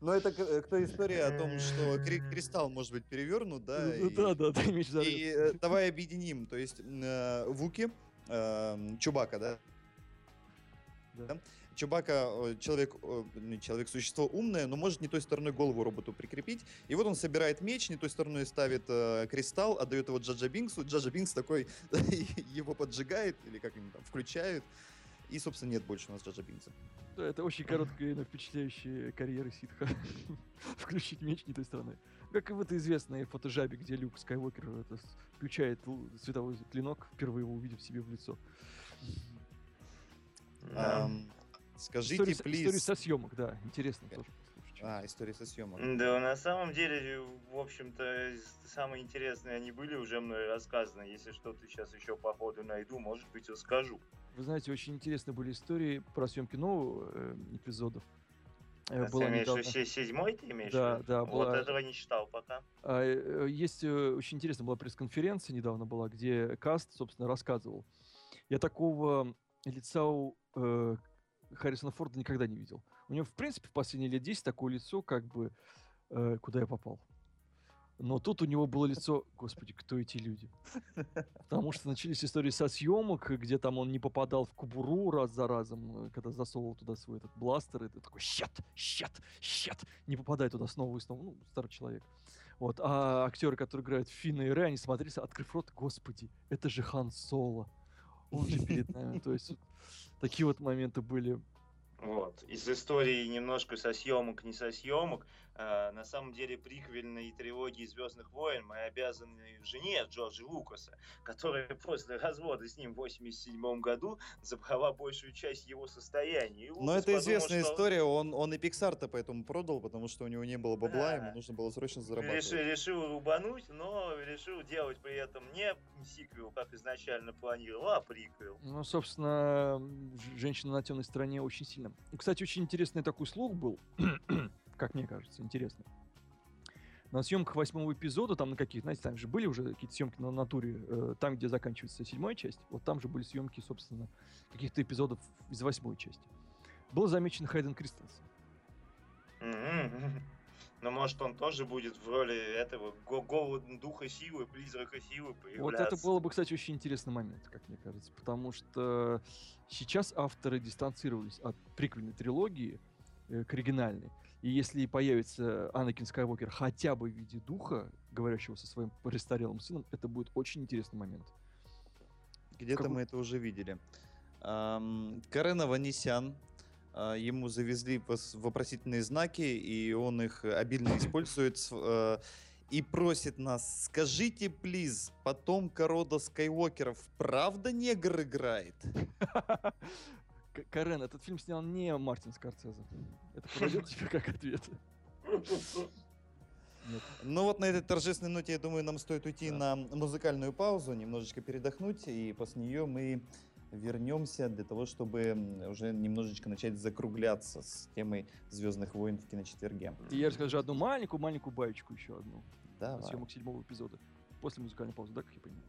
Speaker 4: Но это к, к той истории о том, что кристалл может быть перевернут, да?
Speaker 3: Ну, и, да, да, да,
Speaker 4: меч И э, давай объединим, то есть э, Вуки, э, Чубака, да? Да. Чубака человек, не человек, существо умное, но может не той стороной голову роботу прикрепить. И вот он собирает меч, не той стороной ставит э, кристалл, отдает его Джаджа Бинксу. Джаджа Бинкс такой [LAUGHS] его поджигает, или как они там включают. И, собственно, нет больше у нас Джаджа Бинкса.
Speaker 3: Да, это очень короткая, но впечатляющая карьера ситха. [LAUGHS] Включить меч не той стороны. Как и в этой известной фотожабе, где Люк Скайуокер это, включает световой клинок, впервые его увидев себе в лицо.
Speaker 4: Um, скажите,
Speaker 3: история, please... История со съемок, да, интересно тоже.
Speaker 4: А, история со съемок.
Speaker 2: Да, на самом деле, в общем-то, самые интересные они были уже мной рассказаны. Если что-то сейчас еще по ходу найду, может быть, расскажу.
Speaker 3: Вы знаете, очень интересные были истории про съемки новых э, эпизодов.
Speaker 2: Э, а была недавно... седьмой ты имеешь?
Speaker 3: Да, да.
Speaker 2: Была... Вот этого не читал пока.
Speaker 3: А, э, есть э, очень интересная была пресс-конференция недавно была, где Каст, собственно, рассказывал. Я такого лица у э, Харрисона Форда никогда не видел. У него, в принципе, в последние лет 10 такое лицо, как бы, э, куда я попал. Но тут у него было лицо, господи, кто эти люди? Потому что начались истории со съемок, где там он не попадал в кубуру раз за разом, э, когда засовывал туда свой этот бластер, и ты такой, щет, щет, щет, не попадай туда снова и снова, ну, старый человек. Вот, а актеры, которые играют Финна и Рэ, они смотрелись, открыв рот, господи, это же Хан Соло. Он же перед нами, то есть такие вот моменты были.
Speaker 2: Вот. Из истории немножко со съемок, не со съемок. Э, на самом деле приквельной трилогии Звездных войн мы обязаны жене Джорджа Лукаса, которая после развода с ним в 87 году забрала большую часть его состояния.
Speaker 4: Но это подумал, известная что... история, он, он и Пиксар-то поэтому продал, потому что у него не было бабла, да. ему нужно было срочно зарабатывать.
Speaker 2: Решил, решил рубануть, но решил делать при этом не сиквел, как изначально планировал, а приквел.
Speaker 3: Ну, собственно, женщина на темной стороне очень сильно. Кстати, очень интересный такой слух был, [CLEARS THROAT] как мне кажется, интересный. На съемках восьмого эпизода, там на каких, знаете, там же были уже какие-то съемки на натуре, э, там, где заканчивается седьмая часть, вот там же были съемки, собственно, каких-то эпизодов из восьмой части. Был замечен Хайден Кристенсен. [LAUGHS]
Speaker 2: Но может он тоже будет в роли этого го духа силы, призрака силы
Speaker 3: появляться. Вот это было бы, кстати, очень интересный момент, как мне кажется. Потому что сейчас авторы дистанцировались от приквельной трилогии э, к оригинальной. И если появится Анакин Скайуокер хотя бы в виде духа, говорящего со своим престарелым сыном, это будет очень интересный момент.
Speaker 4: Где-то как... мы это уже видели. Эм, Карена Ванисян а, ему завезли вопросительные знаки, и он их обильно [LAUGHS] использует э, и просит нас, скажите, плиз, потомка рода Скайуокеров правда негр играет? [LAUGHS]
Speaker 3: Карен, этот фильм снял не Мартин Скорцезе. Это подойдет тебе как ответ?
Speaker 4: Нет. Ну вот на этой торжественной ноте, я думаю, нам стоит уйти да. на музыкальную паузу, немножечко передохнуть, и после нее мы вернемся для того, чтобы уже немножечко начать закругляться с темой Звездных войн в киночетверге.
Speaker 3: И я расскажу одну маленькую-маленькую баечку еще одну.
Speaker 4: Да.
Speaker 3: Съемок седьмого эпизода. После музыкальной паузы, да, как я понимаю?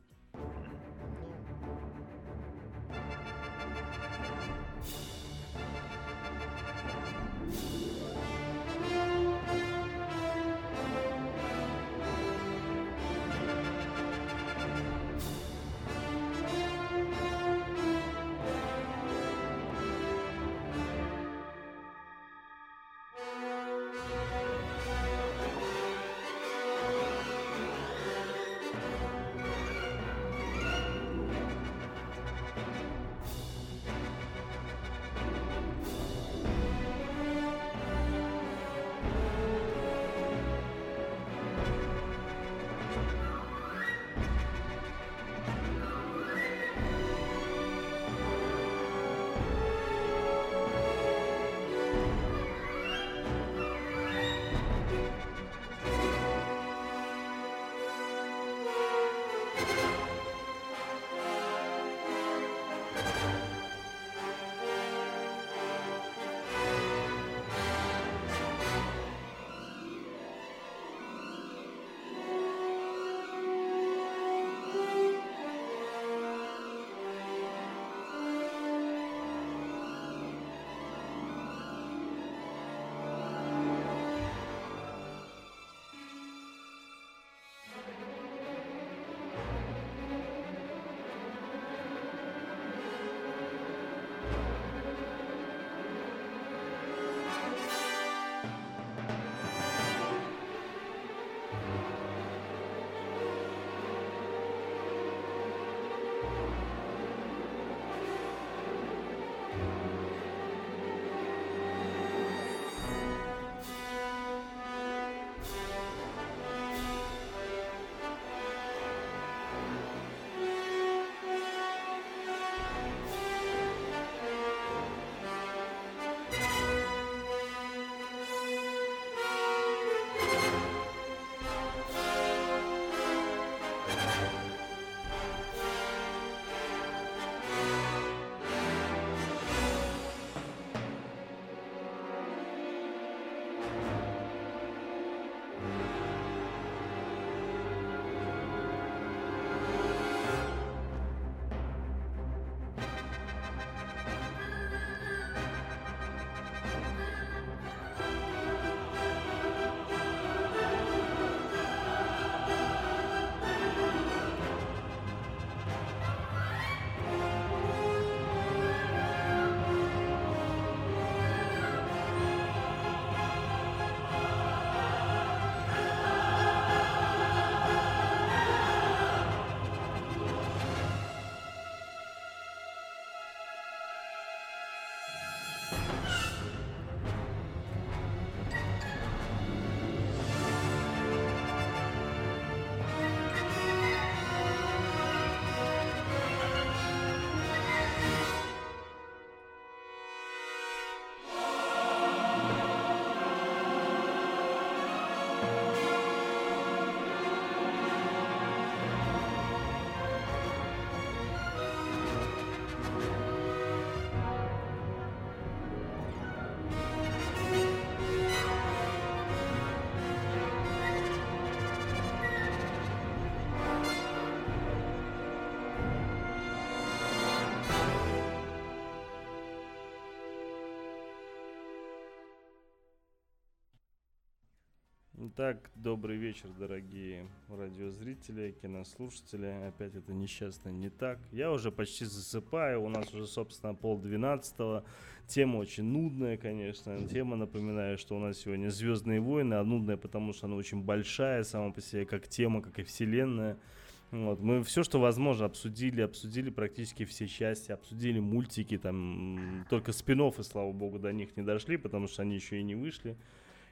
Speaker 1: Итак, добрый вечер, дорогие радиозрители, кинослушатели. Опять это несчастно не так. Я уже почти засыпаю, у нас уже, собственно, пол двенадцатого. Тема очень нудная, конечно. Тема, напоминаю, что у нас сегодня «Звездные войны», а нудная, потому что она очень большая сама по себе, как тема, как и вселенная. Вот. Мы все, что возможно, обсудили, обсудили практически все части, обсудили мультики, там только спин слава богу, до них не дошли, потому что они еще и не вышли.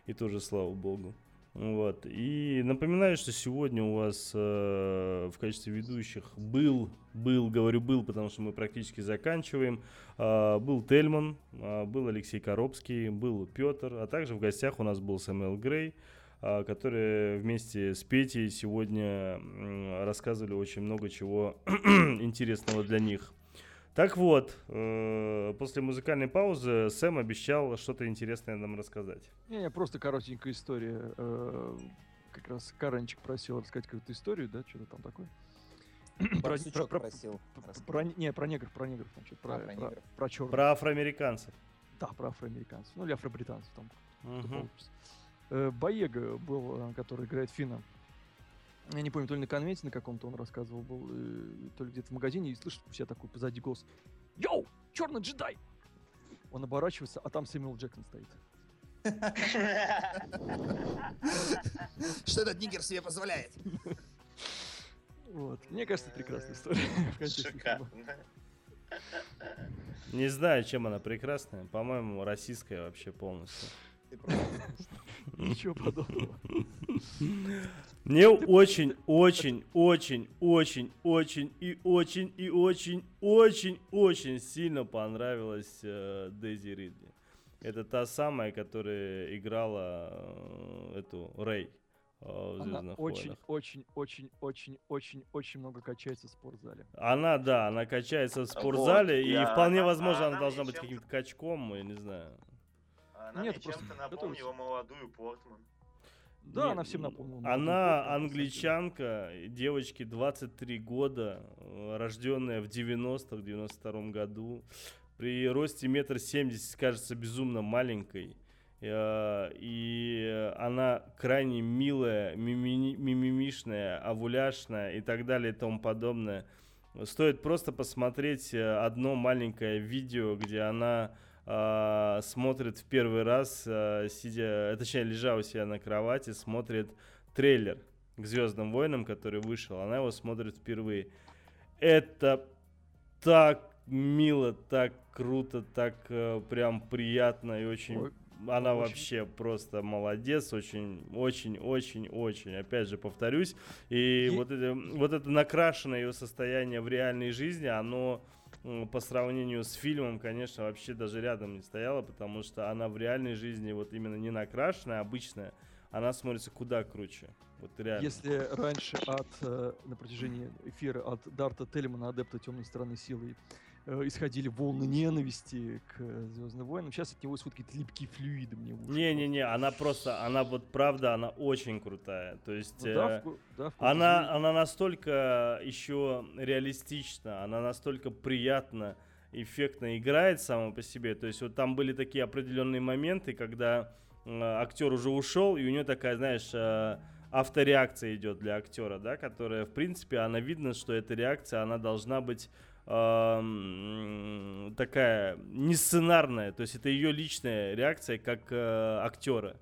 Speaker 1: И тоже слава богу. Вот. И напоминаю, что сегодня у вас э, в качестве ведущих был, был, говорю был, потому что мы практически заканчиваем, э, был Тельман, э, был Алексей Коробский, был Петр, а также в гостях у нас был Сэмюэл Грей, э, которые вместе с Петей сегодня э, рассказывали очень много чего [CLEARS THROAT] интересного для них. Так вот, э, после музыкальной паузы Сэм обещал что-то интересное нам рассказать.
Speaker 3: Не, не, просто коротенькая история. Э, как раз Каранчик просил рассказать какую-то историю, да, что-то там такое.
Speaker 5: Про, про, про, просил.
Speaker 3: Про, не, про негров, про негров, значит, про, а, про, про, про черных.
Speaker 1: Про афроамериканцев.
Speaker 3: Да, про афроамериканцев. Ну, или афробританцев там. Угу. Боега был, который играет Фина я не помню, то ли на конвенте на каком-то он рассказывал был, э, то ли где-то в магазине, и слышит у себя такой позади голос. Йоу, черный джедай! Он оборачивается, а там Сэмюэл Джексон стоит.
Speaker 5: Что этот нигер себе позволяет?
Speaker 3: Вот. Мне кажется, прекрасная история. [LAUGHS]
Speaker 2: Шикарно.
Speaker 1: Не знаю, чем она прекрасная. По-моему, российская вообще полностью. [LAUGHS]
Speaker 3: Ничего подобного. [LAUGHS]
Speaker 1: Мне очень, очень, очень, очень, очень и очень и очень, очень, очень сильно понравилась э, Дейзи Ридли. Это та самая, которая играла э, эту Рэй. Э,
Speaker 3: она очень, очень, очень, очень, очень, очень много качается в спортзале.
Speaker 1: Она, да, она качается в спортзале, вот, и я, вполне возможно, она, она должна быть каким-то качком, я не знаю.
Speaker 2: Она Нет, мне чем-то напомнила молодую Портман.
Speaker 3: Да, не, она всем напомнила.
Speaker 1: Она англичанка, девочке 23 года, рожденная в 90-х, 92 году. При росте метр семьдесят кажется безумно маленькой. Э, и она крайне милая, мимимишная, овуляшная и так далее и тому подобное. Стоит просто посмотреть э, одно маленькое видео, где она э, смотрит в первый раз, э, сидя, точнее, лежа у себя на кровати, смотрит трейлер к Звездным войнам, который вышел. Она его смотрит впервые. Это так мило, так круто, так э, прям приятно и очень. Ой, она очень. вообще просто молодец, очень, очень, очень, очень. Опять же, повторюсь. И, и... вот это, вот это накрашенное ее состояние в реальной жизни, оно по сравнению с фильмом, конечно, вообще даже рядом не стояла, потому что она в реальной жизни вот именно не накрашенная, а обычная, она смотрится куда круче. Вот реально.
Speaker 3: Если раньше от, э, на протяжении эфира от Дарта Телемана, адепта темной стороны силы, исходили волны ненависти к Звездным войнам. Сейчас от него исходят какие-то липкие флюиды мне
Speaker 1: Не-не-не, она просто, она вот правда, она очень крутая. То есть ну, да, э, да, в она, она настолько еще реалистична, она настолько приятно, эффектно играет сама по себе. То есть вот там были такие определенные моменты, когда э, актер уже ушел, и у нее такая, знаешь, э, автореакция идет для актера, да, которая, в принципе, она видно, что эта реакция, она должна быть такая не сценарная, то есть это ее личная реакция как э, актера.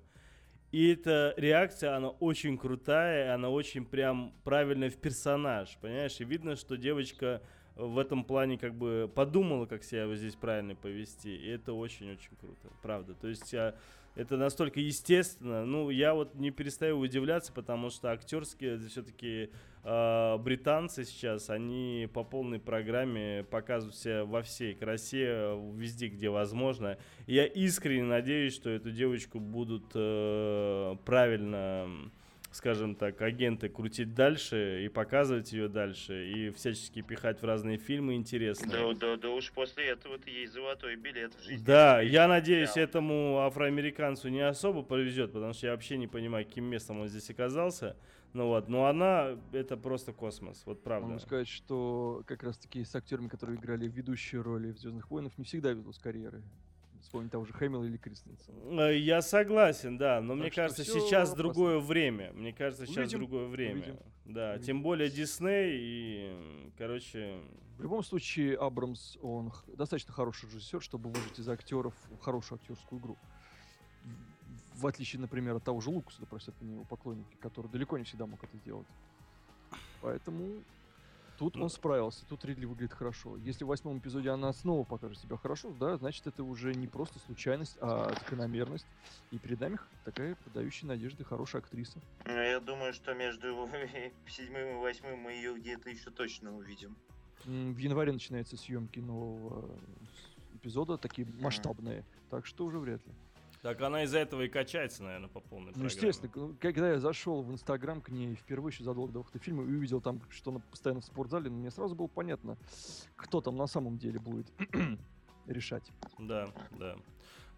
Speaker 1: И эта реакция, она очень крутая, она очень прям правильная в персонаж, понимаешь? И видно, что девочка в этом плане как бы подумала, как себя здесь правильно повести. И это очень-очень круто, правда. То есть я это настолько естественно. Ну, я вот не перестаю удивляться, потому что актерские все-таки э, британцы сейчас, они по полной программе показывают себя во всей красе, везде, где возможно. я искренне надеюсь, что эту девочку будут э, правильно скажем так, агенты крутить дальше и показывать ее дальше, и всячески пихать в разные фильмы интересные.
Speaker 2: Да, да, да уж после этого ты есть золотой билет в жизни.
Speaker 1: Да, я надеюсь, сериал. этому афроамериканцу не особо повезет, потому что я вообще не понимаю, каким местом он здесь оказался. Ну вот, но она, это просто космос, вот правда.
Speaker 3: Могу сказать, что как раз таки с актерами, которые играли ведущие роли в Звездных войнах, не всегда ведут с карьеры Вспомнить того же Хэмилла или Кристенсена.
Speaker 1: Э, Я согласен, да, но мне
Speaker 3: что
Speaker 1: кажется, сейчас
Speaker 3: просто.
Speaker 1: другое время. Мне кажется, сейчас
Speaker 3: Увидим,
Speaker 1: другое время.
Speaker 3: увидим,
Speaker 1: Да,
Speaker 3: увидим.
Speaker 1: тем более Дисней и, короче,
Speaker 3: В любом случае, Абрамс, он достаточно хороший режиссер, чтобы выжить из актеров хорошую актерскую игру. В- В отличие, например, от того же Лукаса, да простят меня его поклонники, который далеко не всегда мог это сделать. Поэтому тут
Speaker 1: Ну.
Speaker 3: он справился, тут Ридли выглядит хорошо. Если в восьмом эпизоде она снова покажет себя хорошо, да, значит это уже не просто случайность, а закономерность. И перед нами такая подающая надежды хорошая актриса.
Speaker 2: Ну, я думаю, что между [LAUGHS] седьмым и восьмым мы ее где-то еще точно увидим.
Speaker 3: В январе начинаются съемки нового э, эпизода, такие масштабные, так что уже вряд ли.
Speaker 1: Так она из-за этого и качается, наверное, по полной
Speaker 3: Ну, естественно, когда я зашел в Инстаграм к ней впервые еще задолго до выхода фильма и увидел там, что она постоянно в спортзале, ну, мне сразу было понятно, кто там на самом деле будет [CLEARS THROAT] решать.
Speaker 1: Да, да.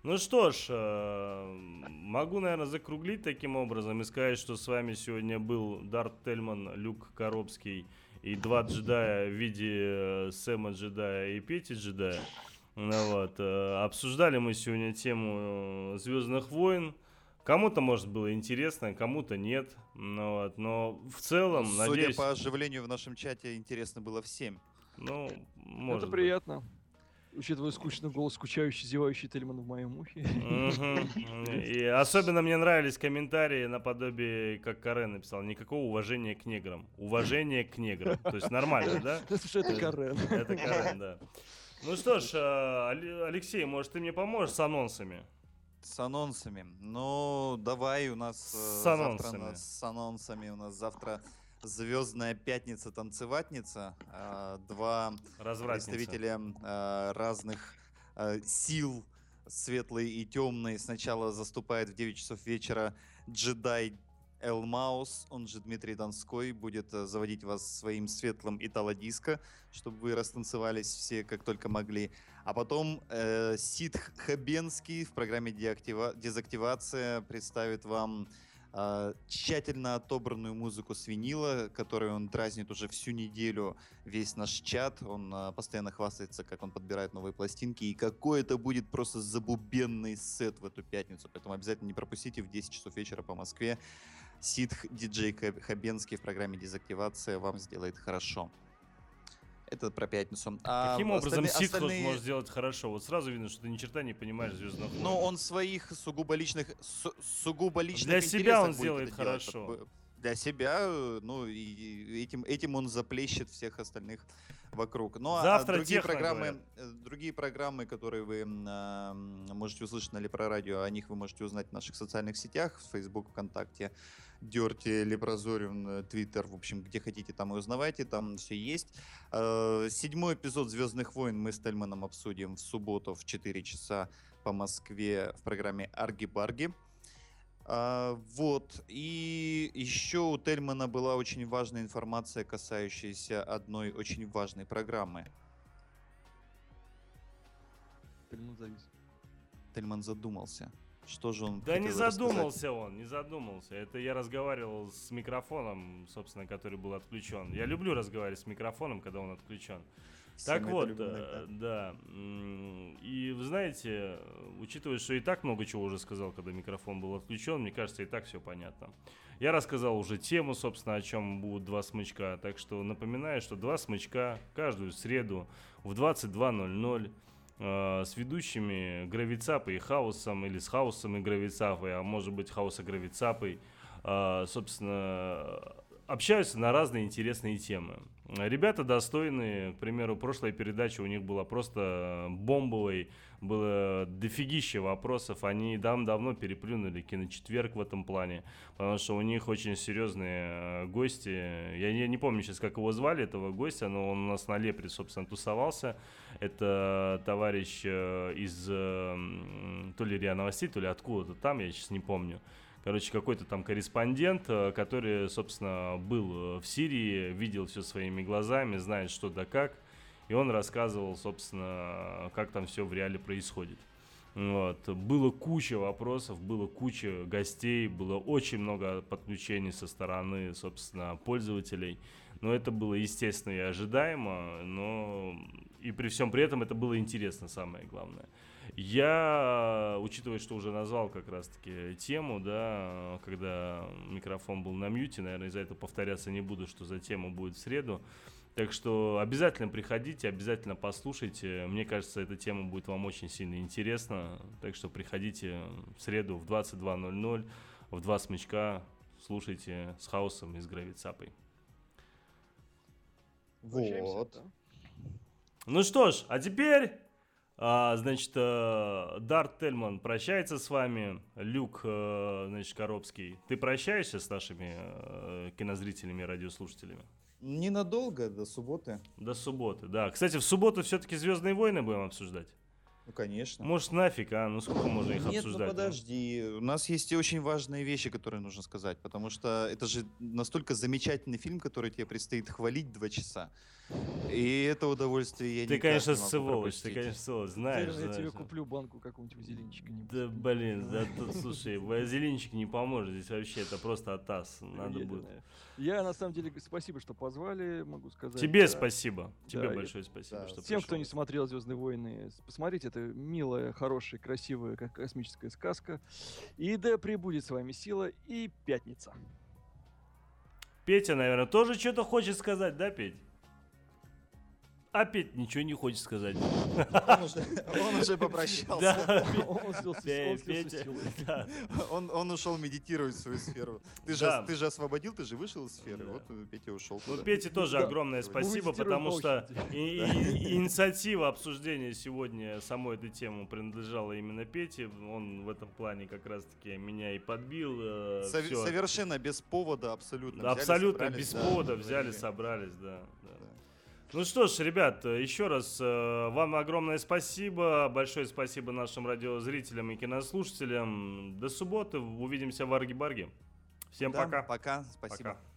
Speaker 1: Ну что ж, э, могу, наверное, закруглить таким образом и сказать, что с вами сегодня был Дарт Тельман, Люк Коробский и два джедая в виде э, Сэма джедая и Пети джедая. Ну вот, э, обсуждали мы сегодня тему Звездных войн. Кому-то, может, было интересно, кому-то нет. Ну вот, но в целом,
Speaker 4: Судя
Speaker 1: надеюсь...
Speaker 4: по оживлению в нашем чате, интересно было всем.
Speaker 1: Ну, может
Speaker 3: Это
Speaker 1: быть.
Speaker 3: приятно. Учитывая скучный голос, скучающий, зевающий Тельман в моем ухе.
Speaker 1: И особенно мне нравились комментарии наподобие, как Карен написал, никакого уважения к неграм. Уважение к неграм. То есть нормально, да? [LAUGHS]
Speaker 3: Слушай, это Карен.
Speaker 1: Это Карен, да. Ну что ж, э, Алексей, может, ты мне поможешь с анонсами?
Speaker 4: С анонсами. Ну, давай, у нас э,
Speaker 1: С
Speaker 4: завтра
Speaker 1: анонсами.
Speaker 4: на- с анонсами. У нас завтра Звездная пятница танцеватница. А, Два представителя э, разных э, сил, светлой и темной. Сначала заступает в 9 часов вечера джедай Эл Маус, он же Дмитрий Донской, будет э, заводить вас своим светлым итало-диско, чтобы вы растанцевались все как только могли. А потом э, Сид Хабенский в программе «Деактива- «Дезактивация» представит вам э, тщательно отобранную музыку с винила, которую он дразнит уже всю неделю весь наш чат. Он э, постоянно хвастается, как он подбирает новые пластинки. И какой это будет просто забубенный сет в эту пятницу. Поэтому обязательно не пропустите в 10 часов вечера по Москве. Сидх диджей Хаб- Хабенский в программе «Дезактивация» вам сделает хорошо. Это про пятницу. А
Speaker 1: Каким образом
Speaker 4: остальные-
Speaker 1: ситхус
Speaker 4: остальные-
Speaker 1: может сделать хорошо? Вот сразу видно, что ты ни черта не понимаешь звездных войн.
Speaker 4: Ну, он своих сугубо личных, су- сугубо личных
Speaker 1: Для себя он сделает
Speaker 4: делать.
Speaker 1: хорошо.
Speaker 4: Б- Для себя, э, ну, и этим, этим он заплещет всех остальных вокруг. Ну, а
Speaker 1: Завтра
Speaker 4: другие
Speaker 1: техно,
Speaker 4: программы,
Speaker 1: говорят.
Speaker 4: э, другие программы, которые вы а, м, можете услышать на Лепро Радио, о них вы можете узнать в наших социальных сетях, в Facebook, ВКонтакте, Дерти, Лепрозориум, Твиттер, в общем, где хотите, там и узнавайте, там все есть. Э, Седьмой эпизод «Звездных войн» мы с Тельманом обсудим в субботу в 4 часа по Москве в программе «Арги-барги». А, вот. И еще у Тельмана была очень важная информация, касающаяся одной очень важной программы.
Speaker 3: Тельман завис.
Speaker 4: Тельман задумался. Что же он
Speaker 1: Да не
Speaker 4: хотел рассказать?
Speaker 1: задумался он, не задумался. Это я разговаривал с микрофоном, собственно, который был отключен. Я люблю разговаривать с микрофоном, когда он отключен.
Speaker 4: Все
Speaker 1: Так вот, э, да. м, И вы знаете, учитывая, что и так много чего уже сказал, когда микрофон был отключен, мне кажется, и так все понятно. Я рассказал уже тему, собственно, о чем будут два смычка. Так что напоминаю, что два смычка каждую среду в 22.00 э, с ведущими Гравицапой и Хаосом, или с Хаосом и Гравицапой, а может быть Хаоса Гравицапой, э, собственно, общаются на разные интересные темы. Ребята достойные, к примеру, прошлая передача у них была просто бомбовой, было дофигища вопросов, они дав давно переплюнули киночетверг в этом плане, потому что у них очень серьезные э, гости, я не, не помню сейчас, как его звали, этого гостя, но он у нас на Лепре, собственно, тусовался, это товарищ э, из э, то ли РИА Новостей, то ли откуда-то там, я сейчас не помню. Короче, какой-то там корреспондент, э, который, собственно, был э, в Сирии, видел все своими глазами, знает что да как. И он рассказывал, собственно, как там все в реале происходит. Вот. Было куча вопросов, было куча гостей, было очень много подключений со стороны, собственно, пользователей. Но это было естественно и ожидаемо, но и при всем при этом это было интересно, самое главное. Я, учитывая, что уже назвал как раз-таки тему, да, когда микрофон был на мьюте, наверное, из-за этого повторяться не буду, что за тема будет в среду. Так что обязательно приходите, обязательно послушайте. Мне кажется, эта тема будет вам очень сильно интересна. Так что приходите в среду в 22.00 в два смычка, слушайте с хаосом и с гравицапой.
Speaker 4: Вот.
Speaker 1: Ну что ж, а теперь, значит, э, Дарт Тельман прощается с вами, Люк, э, значит, Коробский. Ты прощаешься с нашими э, кинозрителями и радиослушателями?
Speaker 4: Ненадолго, до субботы.
Speaker 1: До субботы, да. Кстати, в субботу все-таки Звездные войны будем обсуждать.
Speaker 4: Ну, конечно.
Speaker 1: Может, нафиг, а? Ну, сколько можно их
Speaker 4: Нет, ну
Speaker 1: обсуждать?
Speaker 4: подожди. У нас есть и очень важные вещи, которые нужно сказать, потому что это же настолько замечательный фильм, который тебе предстоит хвалить два часа. И это удовольствие я
Speaker 1: Ты,
Speaker 4: никак
Speaker 1: конечно,
Speaker 4: не могу
Speaker 1: сволочь, ты, конечно, сволочь, знаешь.
Speaker 3: Наверное, я тебе
Speaker 1: знаешь.
Speaker 3: куплю банку какого-нибудь зеленчика.
Speaker 1: Да, блин, да, тут, слушай, вазелинчик не поможет, здесь вообще это просто атас, надо будет.
Speaker 3: Я, на самом деле, спасибо, что позвали, могу сказать.
Speaker 1: Тебе
Speaker 3: Да.
Speaker 1: спасибо, тебе
Speaker 3: Да,
Speaker 1: большое спасибо,
Speaker 4: да,
Speaker 1: что
Speaker 3: Всем, кто
Speaker 1: пришел.
Speaker 3: не смотрел Звездные войны, посмотрите, это милая, хорошая, красивая, как космическая сказка. И да пребудет с вами сила и пятница.
Speaker 1: Петя, наверное, тоже что-то хочет сказать, да, Петь? А Петь ничего не хочет сказать.
Speaker 4: Он уже, он уже попрощался.
Speaker 1: Да,
Speaker 3: Он
Speaker 1: да.
Speaker 4: Ушел медитировать в свою сферу. Ты же,
Speaker 1: Да.
Speaker 4: ты же освободил, ты же вышел из сферы.
Speaker 1: Да.
Speaker 4: Вот э, Петя ушел.
Speaker 1: Ну. Пете тоже огромное спасибо, потому
Speaker 3: по
Speaker 1: что [LAUGHS] и- и- инициатива обсуждения сегодня самой этой темы принадлежала именно Пете. Он в этом плане как раз-таки меня и подбил. э,
Speaker 4: Сов-. Совершенно без повода, абсолютно.
Speaker 1: Абсолютно без
Speaker 4: да,
Speaker 1: повода взяли, собрались, да. да. Ну что ж, ребят, еще раз э, вам огромное спасибо. Большое спасибо нашим радиозрителям и кинослушателям. До субботы. Увидимся в Арги-Барге. Всем
Speaker 4: Да,
Speaker 1: пока.
Speaker 4: Пока, спасибо.
Speaker 1: Пока.